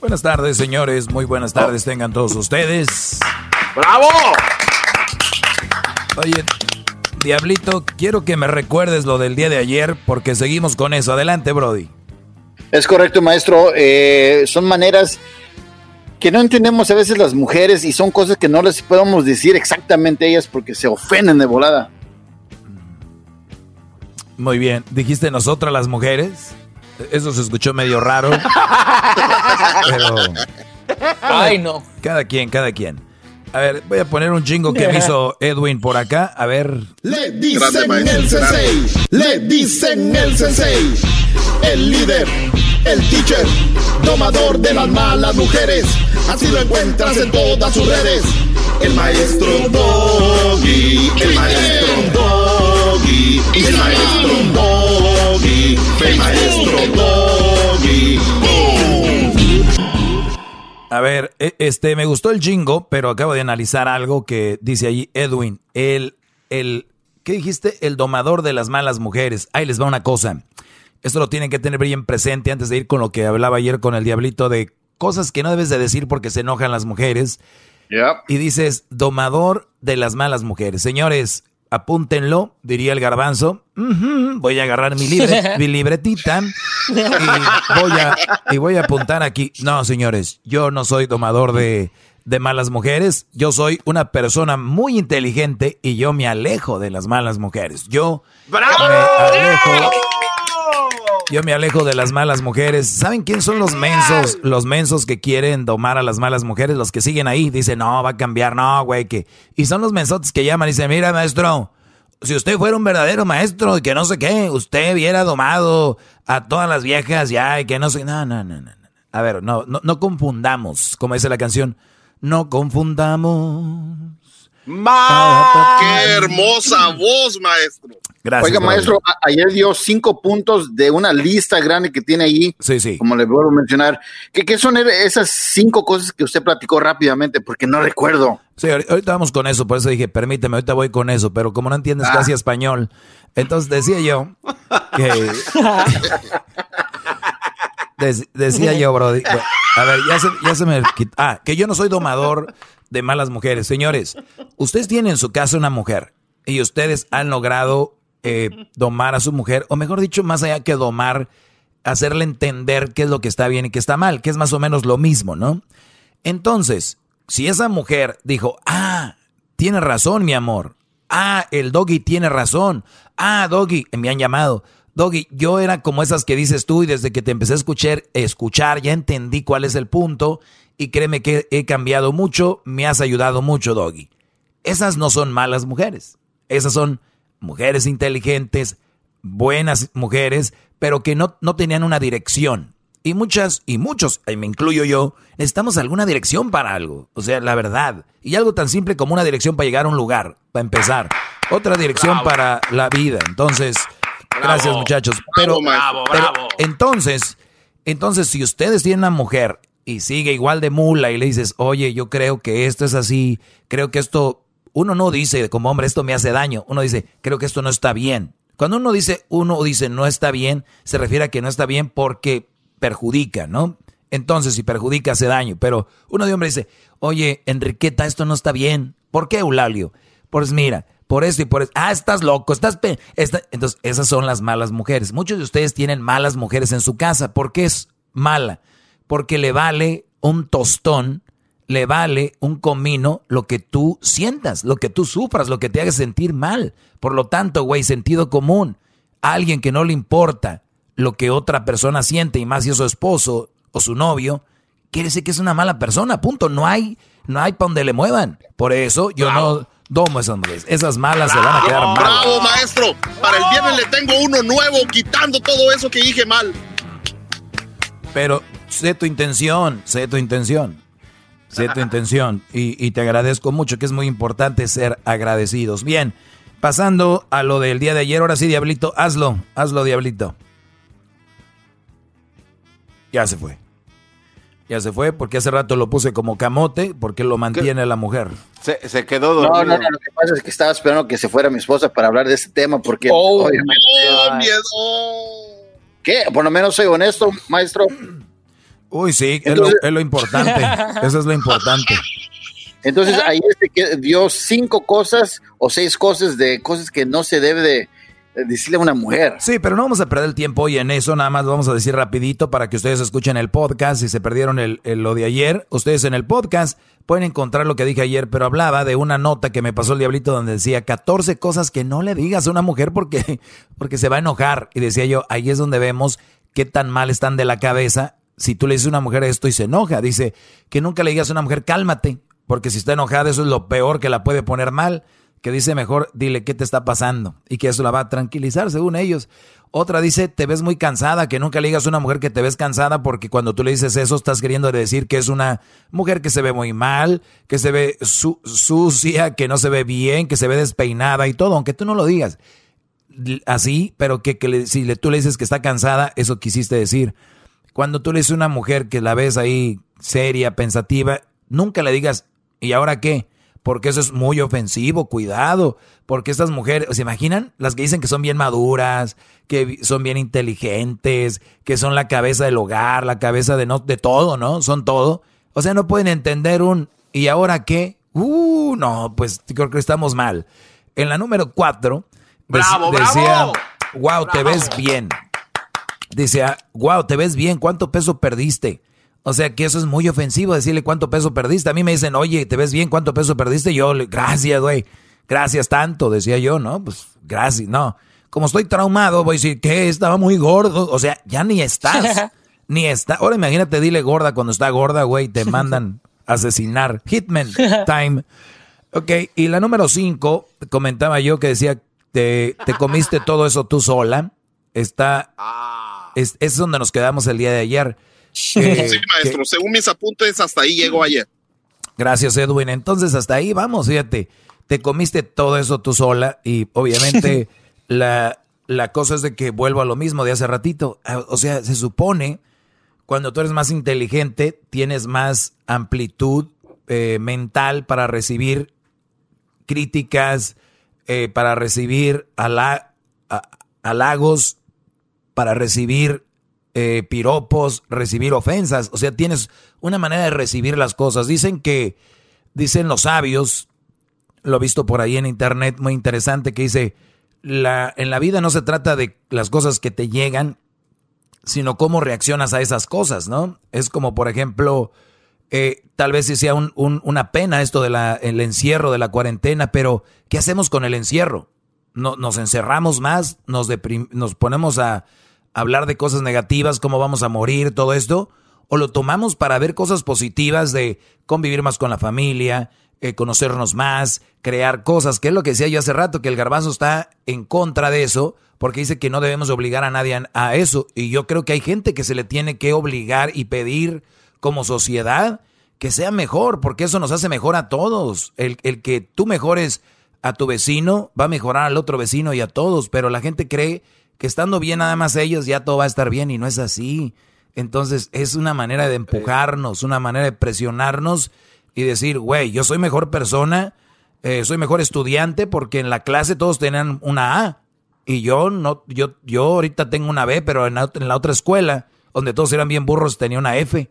Buenas tardes, señores. Muy buenas tardes tengan todos ustedes. ¡Bravo! Oye, Diablito, quiero que me recuerdes lo del día de ayer porque seguimos con eso. Adelante, Brody. Es correcto, maestro. Eh, son maneras que no entendemos a veces las mujeres y son cosas que no les podemos decir exactamente a ellas porque se ofenden de volada. Muy bien. ¿Dijiste nosotras las mujeres? Eso se escuchó medio raro. pero. Ay, no. Cada quien, cada quien. A ver, voy a poner un chingo que me hizo Edwin por acá. A ver. Le dicen el sensei, le dicen el sensei, el líder, el teacher, domador de las malas mujeres. Así lo encuentras en todas sus redes. El maestro Doggy, el maestro Doggy, el maestro Doggy, el maestro Doggy. A ver, e- este, me gustó el jingo, pero acabo de analizar algo que dice allí Edwin. El, el, ¿qué dijiste? El domador de las malas mujeres. Ahí les va una cosa. Esto lo tienen que tener bien presente antes de ir con lo que hablaba ayer con el diablito de cosas que no debes de decir porque se enojan las mujeres. Y dices, domador de las malas mujeres. Señores, apúntenlo, diría el garbanzo. Voy a agarrar mi, libre, mi libretita y voy, a, y voy a apuntar aquí. No, señores, yo no soy domador de, de malas mujeres. Yo soy una persona muy inteligente y yo me alejo de las malas mujeres. Yo me alejo. Yo me alejo de las malas mujeres. ¿Saben quién son los mensos? Los mensos que quieren domar a las malas mujeres, los que siguen ahí. Dicen, no, va a cambiar, no, güey, que... Y son los mensotes que llaman y dicen, mira, maestro, si usted fuera un verdadero maestro y que no sé qué, usted hubiera domado a todas las viejas ya y que no sé... No, no, no, no. no. A ver, no, no, no confundamos, como dice la canción, no confundamos. ¡Qué hermosa voz, maestro! Gracias. Oiga, maestro, ayer dio cinco puntos de una lista grande que tiene ahí. Sí, sí. Como le vuelvo a mencionar. ¿Qué, qué son esas cinco cosas que usted platicó rápidamente? Porque no recuerdo. Sí, ahori- ahorita vamos con eso, por eso dije, permíteme, ahorita voy con eso, pero como no entiendes Ah. casi español, entonces decía yo que... Dec- decía yo, bro, a ver, ya se, ya se me Ah, que yo no soy domador de malas mujeres. Señores, ustedes tienen en su casa una mujer y ustedes han logrado eh, domar a su mujer, o mejor dicho, más allá que domar, hacerle entender qué es lo que está bien y qué está mal, que es más o menos lo mismo, ¿no? Entonces, si esa mujer dijo, ah, tiene razón, mi amor. Ah, el doggy tiene razón. Ah, doggy, me han llamado. Doggy, yo era como esas que dices tú y desde que te empecé a escuchar, escuchar ya entendí cuál es el punto y créeme que he cambiado mucho, me has ayudado mucho, Doggy. Esas no son malas mujeres. Esas son mujeres inteligentes, buenas mujeres, pero que no, no tenían una dirección. Y muchas, y muchos, y me incluyo yo, necesitamos alguna dirección para algo. O sea, la verdad. Y algo tan simple como una dirección para llegar a un lugar, para empezar. Otra dirección para la vida. Entonces, gracias muchachos. Pero, Bravo, pero entonces, entonces, si ustedes tienen una mujer y sigue igual de mula y le dices, oye, yo creo que esto es así, creo que esto, uno no dice como hombre, esto me hace daño. Uno dice, creo que esto no está bien. Cuando uno dice, uno dice no está bien, se refiere a que no está bien porque perjudica, ¿no? Entonces, si perjudica, hace daño. Pero uno de hombre dice, oye, Enriqueta, esto no está bien. ¿Por qué, Eulalio? Pues mira, por esto y por eso. Ah, estás loco, estás... pe- esta-". Entonces, esas son las malas mujeres. Muchos de ustedes tienen malas mujeres en su casa. ¿Por qué es mala? Porque le vale un tostón, le vale un comino lo que tú sientas, lo que tú sufras, lo que te haga sentir mal. Por lo tanto, güey, sentido común. Alguien que no le importa lo que otra persona siente, y más si es su esposo o su novio, quiere decir que es una mala persona, punto. No hay, no hay para donde le muevan. Por eso yo no domo esas mujeres. Esas malas se van a quedar mal. Bravo, maestro. Para el viernes le tengo uno nuevo, quitando todo eso que dije mal. Pero sé tu intención, sé tu intención. Sé tu intención. Y, y te agradezco mucho, que es muy importante ser agradecidos. Bien, pasando a lo del día de ayer, ahora sí, Diablito, hazlo, hazlo, Diablito. Ya se fue. Ya se fue porque hace rato lo puse como camote porque lo mantiene la mujer. Se, se quedó No, dormido. no, no, lo que pasa es que estaba esperando que se fuera mi esposa para hablar de este tema porque oh, miedo. ¿Qué? Por lo menos soy honesto, maestro. Uy, sí, es, lo, es lo importante. Eso es lo importante. Entonces ahí este que dio cinco cosas o seis cosas de cosas que no se debe de de decirle a una mujer. Sí, pero no vamos a perder el tiempo hoy en eso, nada más vamos a decir rapidito para que ustedes escuchen el podcast. Si se perdieron el, el- lo de ayer, ustedes en el podcast pueden encontrar lo que dije ayer, pero hablaba de una nota que me pasó el diablito donde decía 14 cosas que no le digas a una mujer porque, porque se va a enojar. Y decía yo, ahí es donde vemos qué tan mal están de la cabeza. Si tú le dices a una mujer esto y se enoja, dice que nunca le digas a una mujer cálmate, porque si está enojada eso es lo peor que la puede poner mal que dice mejor dile qué te está pasando y que eso la va a tranquilizar según ellos. Otra dice te ves muy cansada, que nunca le digas a una mujer que te ves cansada porque cuando tú le dices eso estás queriendo decir que es una mujer que se ve muy mal, que se ve su- sucia, que no se ve bien, que se ve despeinada y todo, aunque tú no lo digas así, pero que, que le- si le, tú le dices que está cansada, eso quisiste decir. Cuando tú le dices a una mujer que la ves ahí seria, pensativa, nunca le digas, ¿y ahora qué? Porque eso es muy ofensivo, cuidado. Porque estas mujeres, ¿se imaginan? Las que dicen que son bien maduras, que son bien inteligentes, que son la cabeza del hogar, la cabeza de, no, de todo, ¿no? Son todo. O sea, no pueden entender un, ¿y ahora qué? Uh, no, pues creo que estamos mal. En la número cuatro, ¡Bravo, bravo! decía, wow, te ves bien. Dice, ah, wow, te ves bien, ¿cuánto peso perdiste? O sea que eso es muy ofensivo decirle cuánto peso perdiste. A mí me dicen, oye, ¿te ves bien? ¿Cuánto peso perdiste? Yo, le- gracias, güey. Gracias tanto, decía yo, ¿no? Pues gracias, no. Como estoy traumado, voy a decir, ¿qué? Estaba muy gordo. O sea, ya ni estás. ni está. Ahora imagínate, dile gorda cuando está gorda, güey, te mandan a asesinar. Hitman time. Ok, y la número cinco, comentaba yo que decía, te, te comiste todo eso tú sola. Está, es, es donde nos quedamos el día de ayer. Eh, sí, maestro. Según mis apuntes, hasta ahí llego ayer. Gracias, Edwin. Entonces, hasta ahí vamos, fíjate. Te comiste todo eso tú sola y obviamente la, la cosa es de que vuelvo a lo mismo de hace ratito. Ah, O sea, se supone, cuando tú eres más inteligente, tienes más amplitud eh, mental para recibir críticas, eh, para recibir hala- a- halagos, para recibir eh, piropos, recibir ofensas. O sea, tienes una manera de recibir las cosas. Dicen que, dicen los sabios, lo he visto por ahí en internet, muy interesante, que dice, la, en la vida no se trata de las cosas que te llegan, sino cómo reaccionas a esas cosas, ¿no? Es como, por ejemplo, eh, tal vez sea un- un- una pena esto del el encierro, de la cuarentena, pero ¿qué hacemos con el encierro? No, nos encerramos más, nos, nos ponemos a hablar de cosas negativas, cómo vamos a morir, todo esto, o lo tomamos para ver cosas positivas de convivir más con la familia, eh, conocernos más, crear cosas, que es lo que decía yo hace rato, que el garbanzo está en contra de eso, porque dice que no debemos obligar a nadie a, eso, y yo creo que hay gente que se le tiene que obligar y pedir como sociedad que sea mejor, porque eso nos hace mejor a todos. El, el que tú mejores a tu vecino va a mejorar al otro vecino y a todos, pero la gente cree que estando bien nada más ellos ya todo va a estar bien y no es así. Entonces es una manera de empujarnos, una manera de presionarnos y decir, güey, yo soy mejor persona, eh, soy mejor estudiante porque en la clase todos tenían una A y yo no, yo, yo ahorita tengo una B, pero en la, en la otra escuela donde todos eran bien burros tenía una F.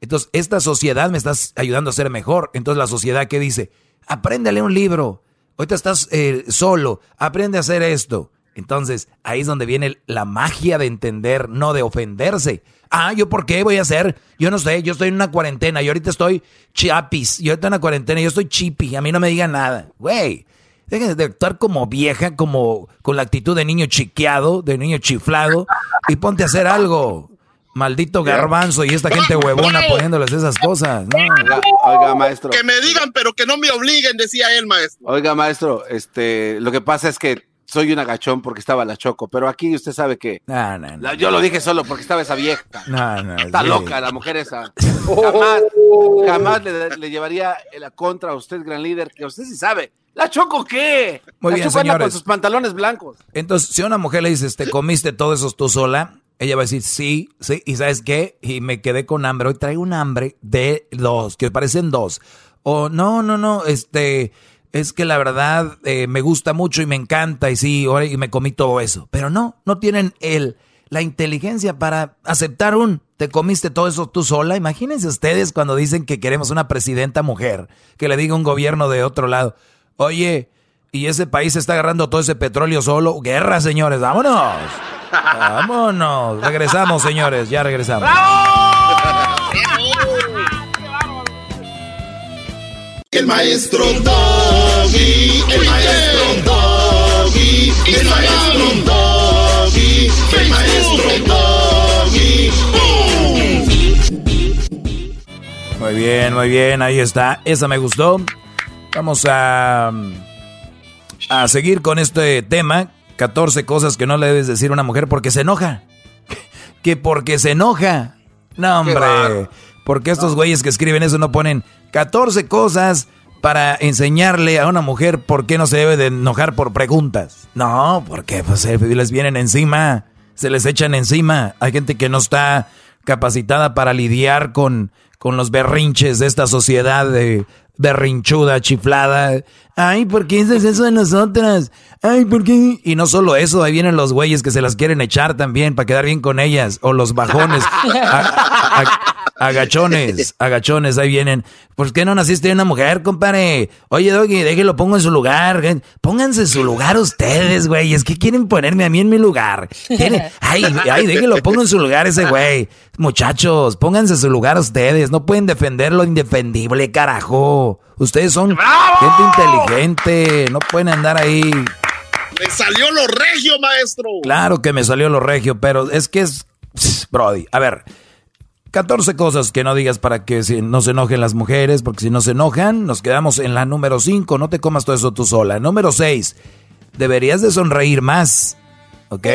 Entonces, esta sociedad me está ayudando a ser mejor. Entonces, la sociedad que dice, aprende a leer un libro. Ahorita estás eh, solo, aprende a hacer esto. Entonces, ahí es donde viene la magia de entender, no de ofenderse. Ah, ¿yo por qué voy a hacer? Yo no sé, yo estoy en una cuarentena, yo ahorita estoy chapis, yo ahorita en una cuarentena, yo estoy chipi, a mí no me digan nada. Güey, déjense de actuar como vieja, como con la actitud de niño chiqueado, de niño chiflado, y ponte a hacer algo. Maldito garbanzo y esta gente huevona poniéndoles esas cosas. ¿no? Oiga, oiga, maestro. Que me digan, pero que no me obliguen, decía él, maestro. Oiga, maestro, este, lo que pasa es que soy un agachón porque estaba la Choco, pero aquí usted sabe que No, no, no. la- yo lo dije solo porque estaba esa vieja. No, no, Está sí. loca la mujer esa. Jamás, jamás le, le llevaría la contra a usted, gran líder, que usted sí sabe. ¿La Choco qué? Muy la bien, Choco anda con señores. sus pantalones blancos. Entonces, si a una mujer le dices, te comiste todo eso tú sola, Ella va a decir, sí, sí, y ¿sabes qué? Y me quedé con hambre. Hoy traigo un hambre de dos, que parecen dos. O no, no, no, este, es que la verdad eh, me gusta mucho y me encanta y sí, ahora y me comí todo eso. Pero no, no tienen el, la inteligencia para aceptar un, te comiste todo eso tú sola. Imagínense ustedes cuando dicen que queremos una presidenta mujer, que le diga un gobierno de otro lado, oye, y ese país está agarrando todo ese petróleo solo. Guerra, señores, vámonos. Vámonos. Regresamos, señores, ya regresamos. El maestro Doggy, el maestro Doggy, el maestro Doggy, el maestro Doggy. Muy bien, muy bien, ahí está. Esa me gustó. Vamos a, a seguir con este tema. 14 cosas que no le debes decir a una mujer porque se enoja. Que porque se enoja. No, hombre. Porque estos güeyes que escriben eso no ponen 14 cosas para enseñarle a una mujer por qué no se debe de enojar por preguntas. No, porque pues, eh, les vienen encima, se les echan encima. Hay gente que no está capacitada para lidiar con, con los berrinches de esta sociedad de berrinchuda, chiflada. Ay, ¿por qué dices eso de nosotras? Ay, ¿por qué? Y no solo eso, ahí vienen los güeyes que se las quieren echar también para quedar bien con ellas. O los bajones. A- a- agachones, agachones, ahí vienen. ¿Por qué no naciste de una mujer, compadre? Oye, Doggy, déjelo, pongo en su lugar. Pónganse en su lugar ustedes, güey. Es que quieren ponerme a mí en mi lugar. Quieren- Ay, ay, déjelo, pongo en su lugar ese güey. Muchachos, pónganse en su lugar ustedes. No pueden defender lo indefendible, carajo. Ustedes son gente inteligente. No pueden andar ahí. Le salió lo regio, maestro. Claro que me salió lo regio, pero es que es. Brody, a ver. 14 cosas que no digas para que no se enojen las mujeres, porque si no se enojan, nos quedamos en la número 5. No te comas todo eso tú sola. Número 6. Deberías de sonreír más. ¿Ok?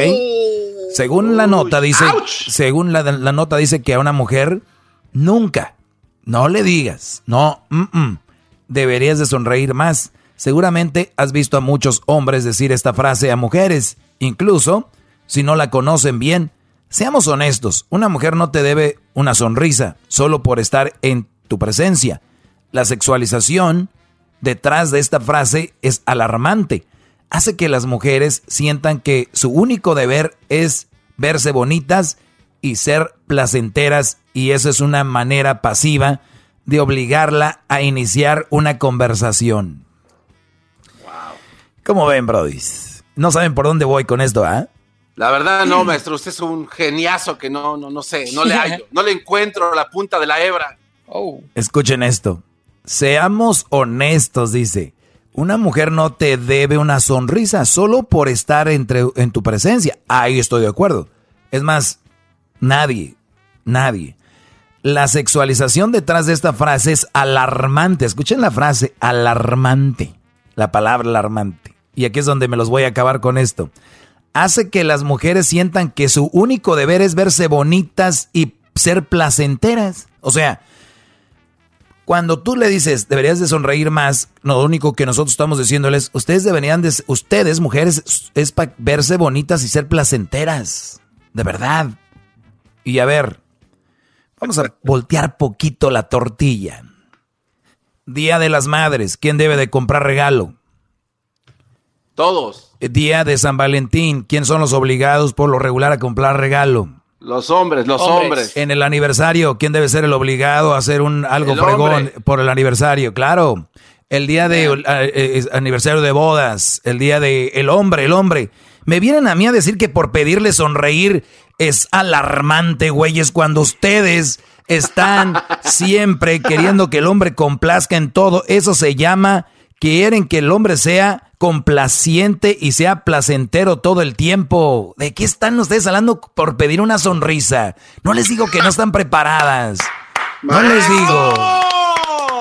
Según la nota dice, según la, la nota dice que a una mujer nunca, no le digas, no, mm, mm, deberías de sonreír más. Seguramente has visto a muchos hombres decir esta frase a mujeres, incluso si no la conocen bien. Seamos honestos, una mujer no te debe una sonrisa solo por estar en tu presencia. La sexualización detrás de esta frase es alarmante. Hace que las mujeres sientan que su único deber es verse bonitas y ser placenteras y eso es una manera pasiva de obligarla a iniciar una conversación. ¿Cómo ven, brodis? No saben por dónde voy con esto, ¿ah? La verdad, no, maestro, usted es un geniazo que no, no, no sé, no le hallo, no le encuentro la punta de la hebra. Escuchen esto. Seamos honestos, dice. Una mujer no te debe una sonrisa solo por estar entre, en tu presencia. Ahí estoy de acuerdo. Es más, nadie, nadie. La sexualización detrás de esta frase es alarmante. Escuchen la frase, alarmante. La palabra alarmante. Y aquí es donde me los voy a acabar con esto. Hace que las mujeres sientan que su único deber es verse bonitas y ser placenteras. O sea, cuando tú le dices, deberías de sonreír más, no, lo único que nosotros estamos diciéndoles, ustedes deberían de, ustedes mujeres, es para verse bonitas y ser placenteras. De verdad. Y a ver, vamos a voltear poquito la tortilla. Día de las Madres, ¿quién debe de comprar regalo? Todos, Día de San Valentín, ¿quién son los obligados por lo regular a comprar regalo? los hombres, los hombres. En el aniversario, ¿quién debe ser el obligado a hacer un algo El fregón hombre. por el aniversario? Claro. El día de eh, eh, aniversario de bodas, el día de el hombre, el hombre. Me vienen a mí a decir que por pedirle sonreír es alarmante, güeyes, cuando ustedes están siempre queriendo que el hombre complazca en todo. Eso se llama quieren que el hombre sea complaciente y sea placentero todo el tiempo. ¿De qué están ustedes hablando por pedir una sonrisa? No les digo que no están preparadas. No les digo.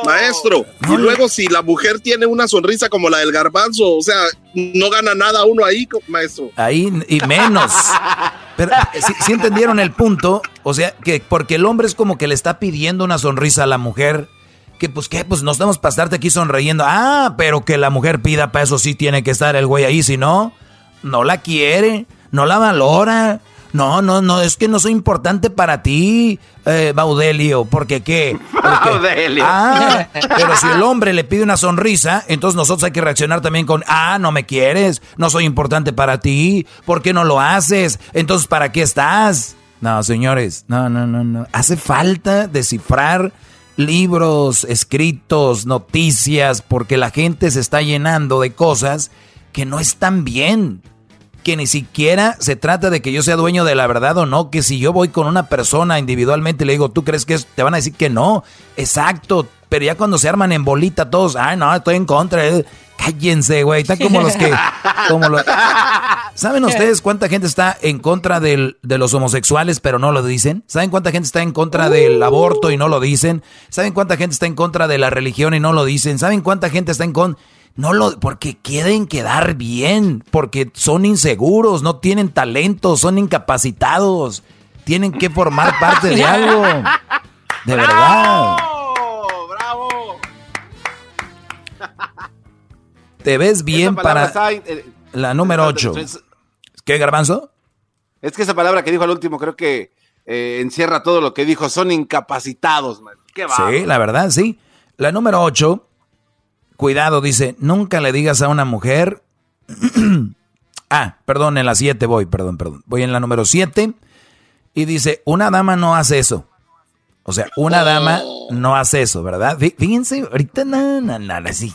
Maestro, y luego si la mujer tiene una sonrisa como la del garbanzo, o sea, no gana nada uno ahí, maestro. Ahí y menos. Pero si entendieron el punto, o sea, que porque el hombre es como que le está pidiendo una sonrisa a la mujer, que pues qué, pues no estamos para estarte aquí sonriendo. Ah, pero que la mujer pida para eso sí tiene que estar el güey ahí, si no, no la quiere, no la valora, No, no, no, es que no soy importante para ti, eh, Baudelio, porque qué. Porque- Baudelio. Ah, pero si el hombre le pide una sonrisa, entonces nosotros hay que reaccionar también con, ah, no me quieres, no soy importante para ti, ¿por qué no lo haces? Entonces, ¿para qué estás? No, señores, no, no, no, no. Hace falta descifrar libros, escritos, noticias, porque la gente se está llenando de cosas que no están bien que ni siquiera se trata de que yo sea dueño de la verdad o no, que si yo voy con una persona individualmente y le digo, ¿tú crees que es? Te van a decir que no. Exacto, pero ya cuando se arman en bolita todos, ay, no, estoy en contra. Eh". Cállense, güey, están como los que... Como los- ¿Saben ustedes cuánta gente está en contra del- de los homosexuales pero no lo dicen? ¿Saben cuánta gente está en contra del aborto y no lo dicen? ¿Saben cuánta gente está en contra de la religión y no lo dicen? ¿Saben cuánta gente está en contra... No lo, porque quieren quedar bien, porque son inseguros, no tienen talento, son incapacitados, tienen que formar parte de algo. De verdad. Te ves bien para está, eh, la número 8. es- ¿Qué, garbanzo? Es que esa palabra que dijo al último creo que eh, encierra todo lo que dijo. Son incapacitados, man. Qué. Sí, la verdad, sí. La número 8, cuidado, dice, nunca le digas a una mujer... ah, perdón, en la 7 voy, perdón, perdón. Voy en la número 7 y dice, una dama no hace eso. O sea, una dama no hace eso, ¿verdad? Fí- Fíjense, ahorita nada, nada, nada, así.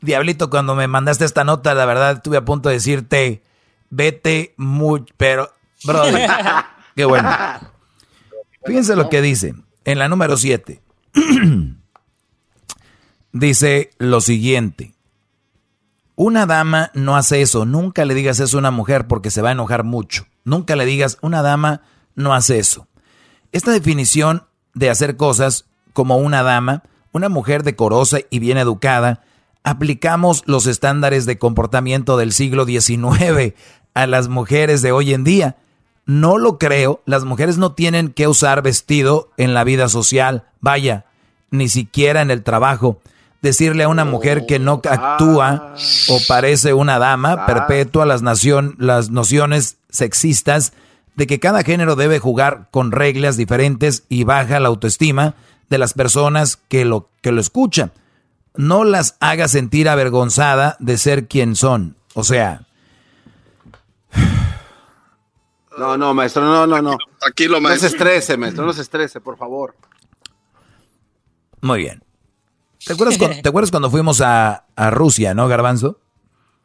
Diablito, cuando me mandaste esta nota, la verdad, estuve a punto de decirte, vete muy, pero, brother, qué bueno. Fíjense lo que dice en la número 7. dice lo siguiente. Una dama no hace eso. Nunca le digas eso a una mujer porque se va a enojar mucho. Nunca le digas, una dama no hace eso. Esta definición de hacer cosas como una dama, una mujer decorosa y bien educada, aplicamos los estándares de comportamiento del siglo XIX a las mujeres de hoy en día. No lo creo, las mujeres no tienen que usar vestido en la vida social, vaya, ni siquiera en el trabajo. Decirle a una mujer que no actúa o parece una dama perpetúa las, nación, las nociones sexistas de que cada género debe jugar con reglas diferentes y baja la autoestima de las personas que lo, que lo escuchan. No las haga sentir avergonzada de ser quien son. O sea, No, no, maestro, no, no, no. Tranquilo, No se maestro. estrese, maestro, no se estrese, por favor. muy bien. ¿Te acuerdas, cu- ¿te acuerdas cuando fuimos a, a Rusia, no, Garbanzo?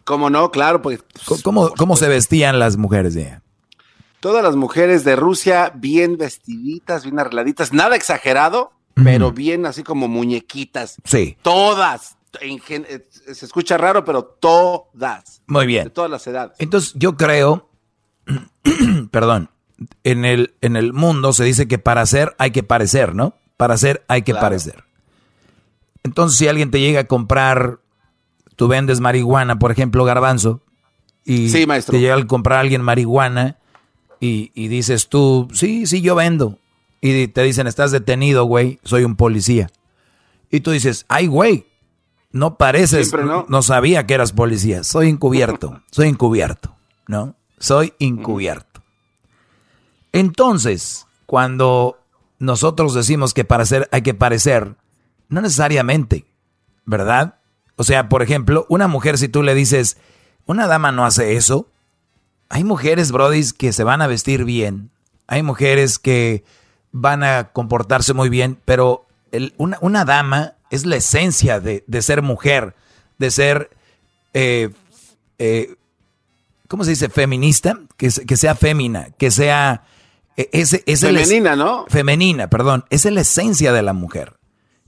¿Cómo no? Claro, pues ¿Cómo, cómo, cómo se vestían las mujeres de allá? todas las mujeres de Rusia bien vestiditas, bien arregladitas, nada exagerado, pero bien así como muñequitas. Sí. Todas. En gen- eh, se escucha raro, pero todas. Muy bien. De todas las edades. Entonces yo creo, perdón, en el, en el mundo se dice que para ser hay que parecer, ¿no? Para ser hay que Claro. parecer. Entonces si alguien te llega a comprar, tú vendes marihuana, por ejemplo, garbanzo, y Sí, maestro. te llega a comprar alguien marihuana y, y dices tú, sí, sí, yo vendo. Y te dicen, estás detenido, güey, soy un policía. Y tú dices, ay, güey, no pareces, no. no sabía que eras policía, soy encubierto, soy encubierto, ¿no? Soy encubierto. Entonces, cuando nosotros decimos que para ser hay que parecer, no necesariamente, ¿verdad? O sea, por ejemplo, una mujer si tú le dices, una dama no hace eso, hay mujeres, brodis, que se van a vestir bien, hay mujeres que van a comportarse muy bien, pero el- una, una dama es la esencia de, de ser mujer, de ser, eh, eh, ¿cómo se dice? Feminista, que, que sea fémina, que sea... es es- Femenina, ¿no? Femenina, perdón. Esa es la esencia de la mujer.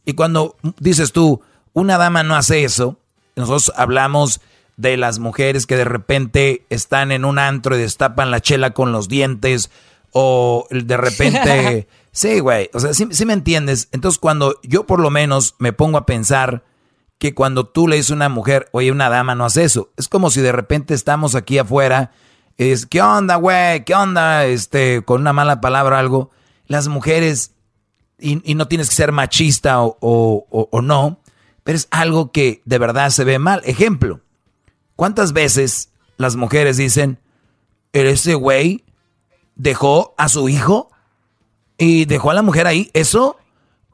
Y cuando dices tú, una dama no hace eso, nosotros hablamos de las mujeres que de repente están en un antro y destapan la chela con los dientes, o de repente... sí, güey, o sea, sí, sí me entiendes. Entonces cuando yo por lo menos me pongo a pensar que cuando tú le dices a una mujer, oye, una dama no hace eso, es como si de repente estamos aquí afuera dices, ¿qué onda, güey? ¿Qué onda? Este, con una mala palabra o algo. Las mujeres y, y no tienes que ser machista o, o- o- o no, pero es algo que de verdad se ve mal. Ejemplo, ¿cuántas veces las mujeres dicen, ese güey dejó a su hijo y dejó a la mujer ahí. Eso,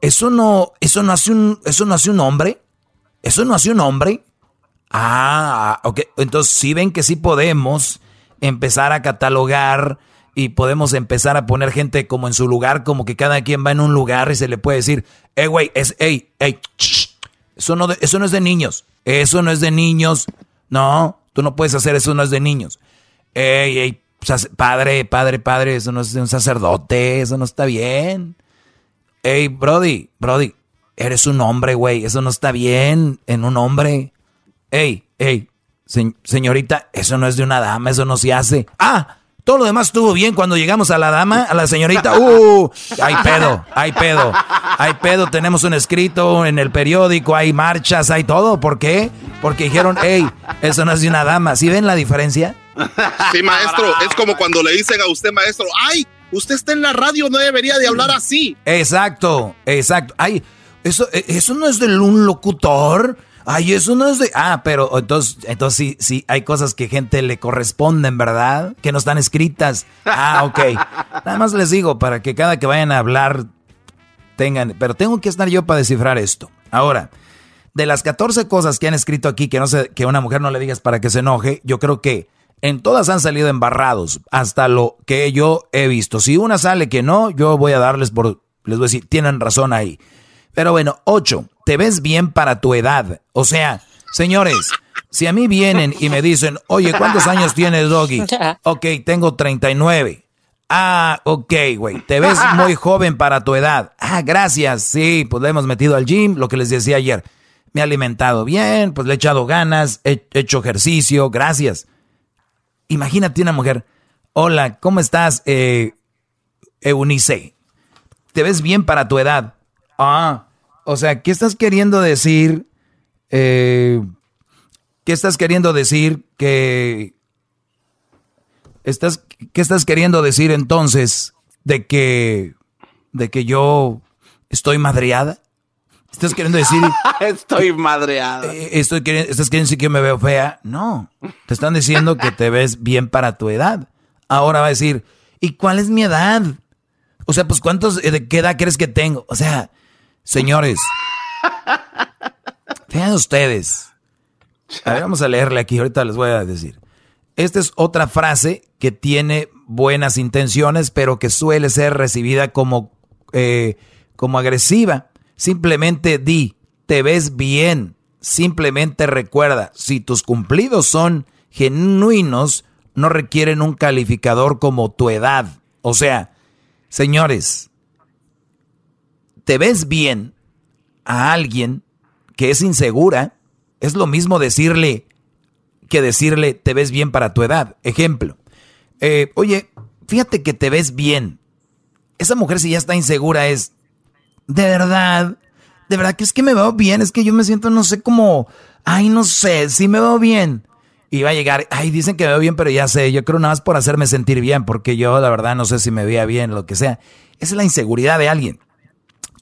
eso no, eso no hace un, eso no hace un hombre. Eso no hace un hombre. Ah, ok. Entonces sí ven que sí podemos empezar a catalogar y podemos empezar a poner gente como en su lugar, como que cada quien va en un lugar y se le puede decir, eh, güey, es, ey, eso no, eso no es de niños, eso no es de niños, no, tú no puedes hacer eso, no es de niños. Ey, ey, padre, padre, padre, eso no es de un sacerdote, eso no está bien. Ey, Brody, Brody, eres un hombre, güey, eso no está bien en un hombre. Ey, ey, señorita, eso no es de una dama, eso no se hace. Ah, todo lo demás estuvo bien cuando llegamos a la dama, a la señorita. ¡Uh! Hay pedo, hay pedo. Hay pedo, tenemos un escrito en el periódico, hay marchas, hay todo. ¿Por qué? Porque dijeron, hey, eso no es de una dama. ¿Sí ven la diferencia? Sí, maestro. Es como cuando le dicen a usted, maestro, ¡ay! Usted está en la radio, no debería de hablar así. Exacto, exacto. Ay, eso, eso no es de un locutor. Ay, eso no es de... Ah, pero entonces, entonces sí, sí, hay cosas que gente le corresponden, ¿verdad? Que no están escritas. Ah, ok. Nada más les digo, para que cada que vayan a hablar tengan... Pero tengo que estar yo para descifrar esto. Ahora, de las 14 cosas que han escrito aquí que no sé, que una mujer no le digas para que se enoje, yo creo que en todas han salido embarrados, hasta lo que yo he visto. Si una sale que no, yo voy a darles por... Les voy a decir, tienen razón ahí. Pero bueno, ocho, te ves bien para tu edad. O sea, señores, si a mí vienen y me dicen, oye, ¿cuántos años tienes, Doggy? Ok, tengo 39. Ah, ok, güey, te ves muy joven para tu edad. Ah, gracias, sí, pues le hemos metido al gym, lo que les decía ayer. Me he alimentado bien, pues le he echado ganas, he hecho ejercicio, gracias. Imagínate una mujer, hola, ¿cómo estás, eh, Eunice? Te ves bien para tu edad. Ah, o sea, ¿qué estás queriendo decir? Eh, ¿Qué estás queriendo decir que... Estás, ¿Qué estás queriendo decir entonces de que, de que yo estoy madreada? ¿Estás queriendo decir... estoy madreada. Eh, estoy queriendo, ¿Estás queriendo decir que me veo fea? No, te están diciendo que te ves bien para tu edad. Ahora va a decir, ¿y cuál es mi edad? O sea, pues ¿cuántos, de qué edad crees que tengo? O sea, Señores, vean ustedes. A ver, vamos a leerle aquí, ahorita les voy a decir. Esta es otra frase que tiene buenas intenciones, pero que suele ser recibida como, eh, como agresiva. Simplemente di, te ves bien. Simplemente recuerda, si tus cumplidos son genuinos, no requieren un calificador como tu edad. O sea, señores, te ves bien a alguien que es insegura, es lo mismo decirle que decirle te ves bien para tu edad. Ejemplo, eh, oye, fíjate que te ves bien. Esa mujer si ya está insegura es, de verdad, de verdad que es que me veo bien, es que yo me siento, no sé cómo, ay, no sé, si me veo bien. Y va a llegar, ay, dicen que me veo bien, pero ya sé, yo creo nada más por hacerme sentir bien, porque yo la verdad no sé si me veía bien, lo que sea. Esa es la inseguridad de alguien.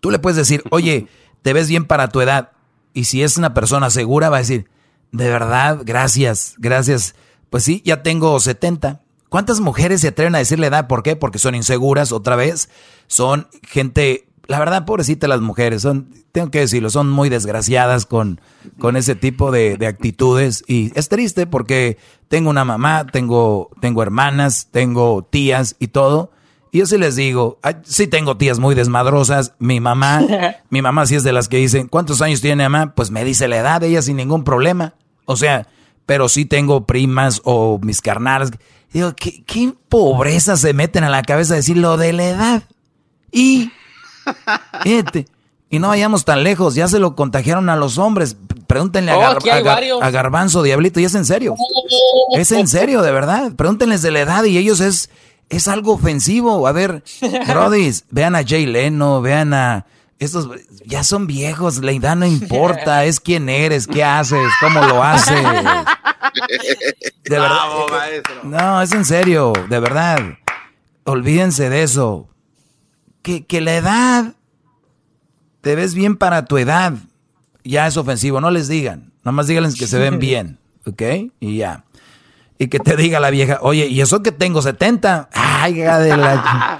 Tú le puedes decir, oye, te ves bien para tu edad. Y si es una persona segura, va a decir, de verdad, gracias, gracias. Pues sí, ya tengo 70. ¿Cuántas mujeres se atreven a decirle edad? ¿Por qué? Porque son inseguras, otra vez. Son gente, la verdad, pobrecita las mujeres, son, tengo que decirlo, son muy desgraciadas con, con ese tipo de, de actitudes. Y es triste porque tengo una mamá, tengo, tengo hermanas, tengo tías y todo y yo sí les digo, sí tengo tías muy desmadrosas. Mi mamá, mi mamá sí es de las que dicen, ¿cuántos años tiene mamá? Pues me dice la edad de ella sin ningún problema. O sea, pero sí tengo primas o mis carnales. Digo, ¿qué, qué pobreza se meten a la cabeza decir lo de la edad? Y, fíjate, y no vayamos tan lejos, ya se lo contagiaron a los hombres. Pregúntenle a, oh, a, Garbanzo, Diablito, y es en serio. Es en serio, de verdad. Pregúntenles de la edad y ellos es es algo ofensivo. A ver, Brodis, vean a Jay Leno, vean a estos, ya son viejos, la edad no importa, es quién eres, qué haces, cómo lo haces. De verdad. No, es en serio, de verdad. Olvídense de eso. Que, que la edad, te ves bien para tu edad, ya es ofensivo, no les digan, nomás díganles que se ven bien, ¿ok? Y ya. Y que te diga la vieja, oye, ¿y eso que tengo 70? Ay, de la...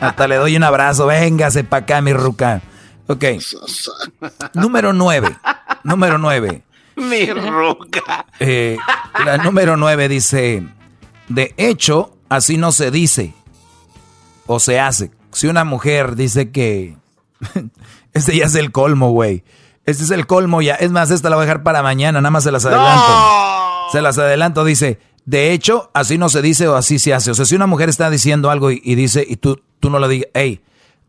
Hasta le doy un abrazo, véngase para acá, mi ruca. Ok. Número 9. Número 9. Mi ruca. Eh, la número 9 dice, de hecho, así no se dice o se hace. Si una mujer dice que... este ya es el colmo, güey. Este es el colmo ya. Es más, esta la voy a dejar para mañana, nada más se las adelanto. Se las adelanto, dice, de hecho, así no se dice o así se hace. O sea, si una mujer está diciendo algo y, dice, y tú, tú no lo digas, hey,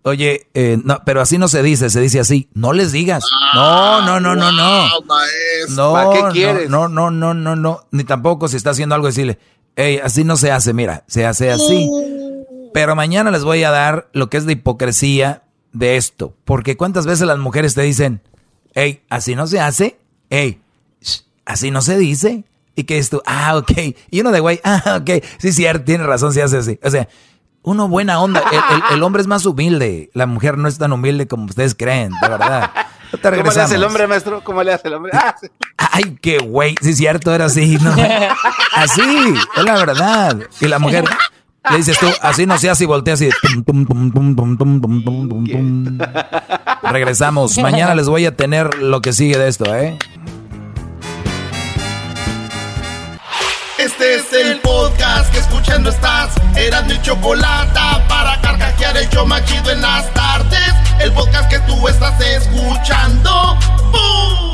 oye, eh, no, pero así no se dice, se dice así. No les digas. No, no, no, no, no. No, ¿Para qué quieres? No, no, no, no, no. Ni tampoco si está haciendo algo decirle, hey, así no se hace, mira, se hace así. Pero mañana les voy a dar lo que es de hipocresía de esto. Porque cuántas veces las mujeres te dicen, hey, así no se hace, hey, así no se dice. Y que esto, ah, ok. Y uno de güey, ah, ok. Sí, cierto, tiene razón, se hace así. O sea, uno buena onda. El, hombre es más humilde. La mujer no es tan humilde como ustedes creen, de verdad. ¿Cómo le hace el hombre, maestro? ¿Cómo le hace el hombre? Ah, Ay, qué güey. Sí, cierto, era así. ¿no? Así, es la verdad. Y la mujer, le dices tú, así no se hace y volteas y... Regresamos. Mañana les voy a tener lo que sigue de esto, ¿eh? Este es el podcast que escuchando estás. Eran mi chocolate para carcajear el yo machido en las tardes. El podcast que tú estás escuchando. ¡Bum!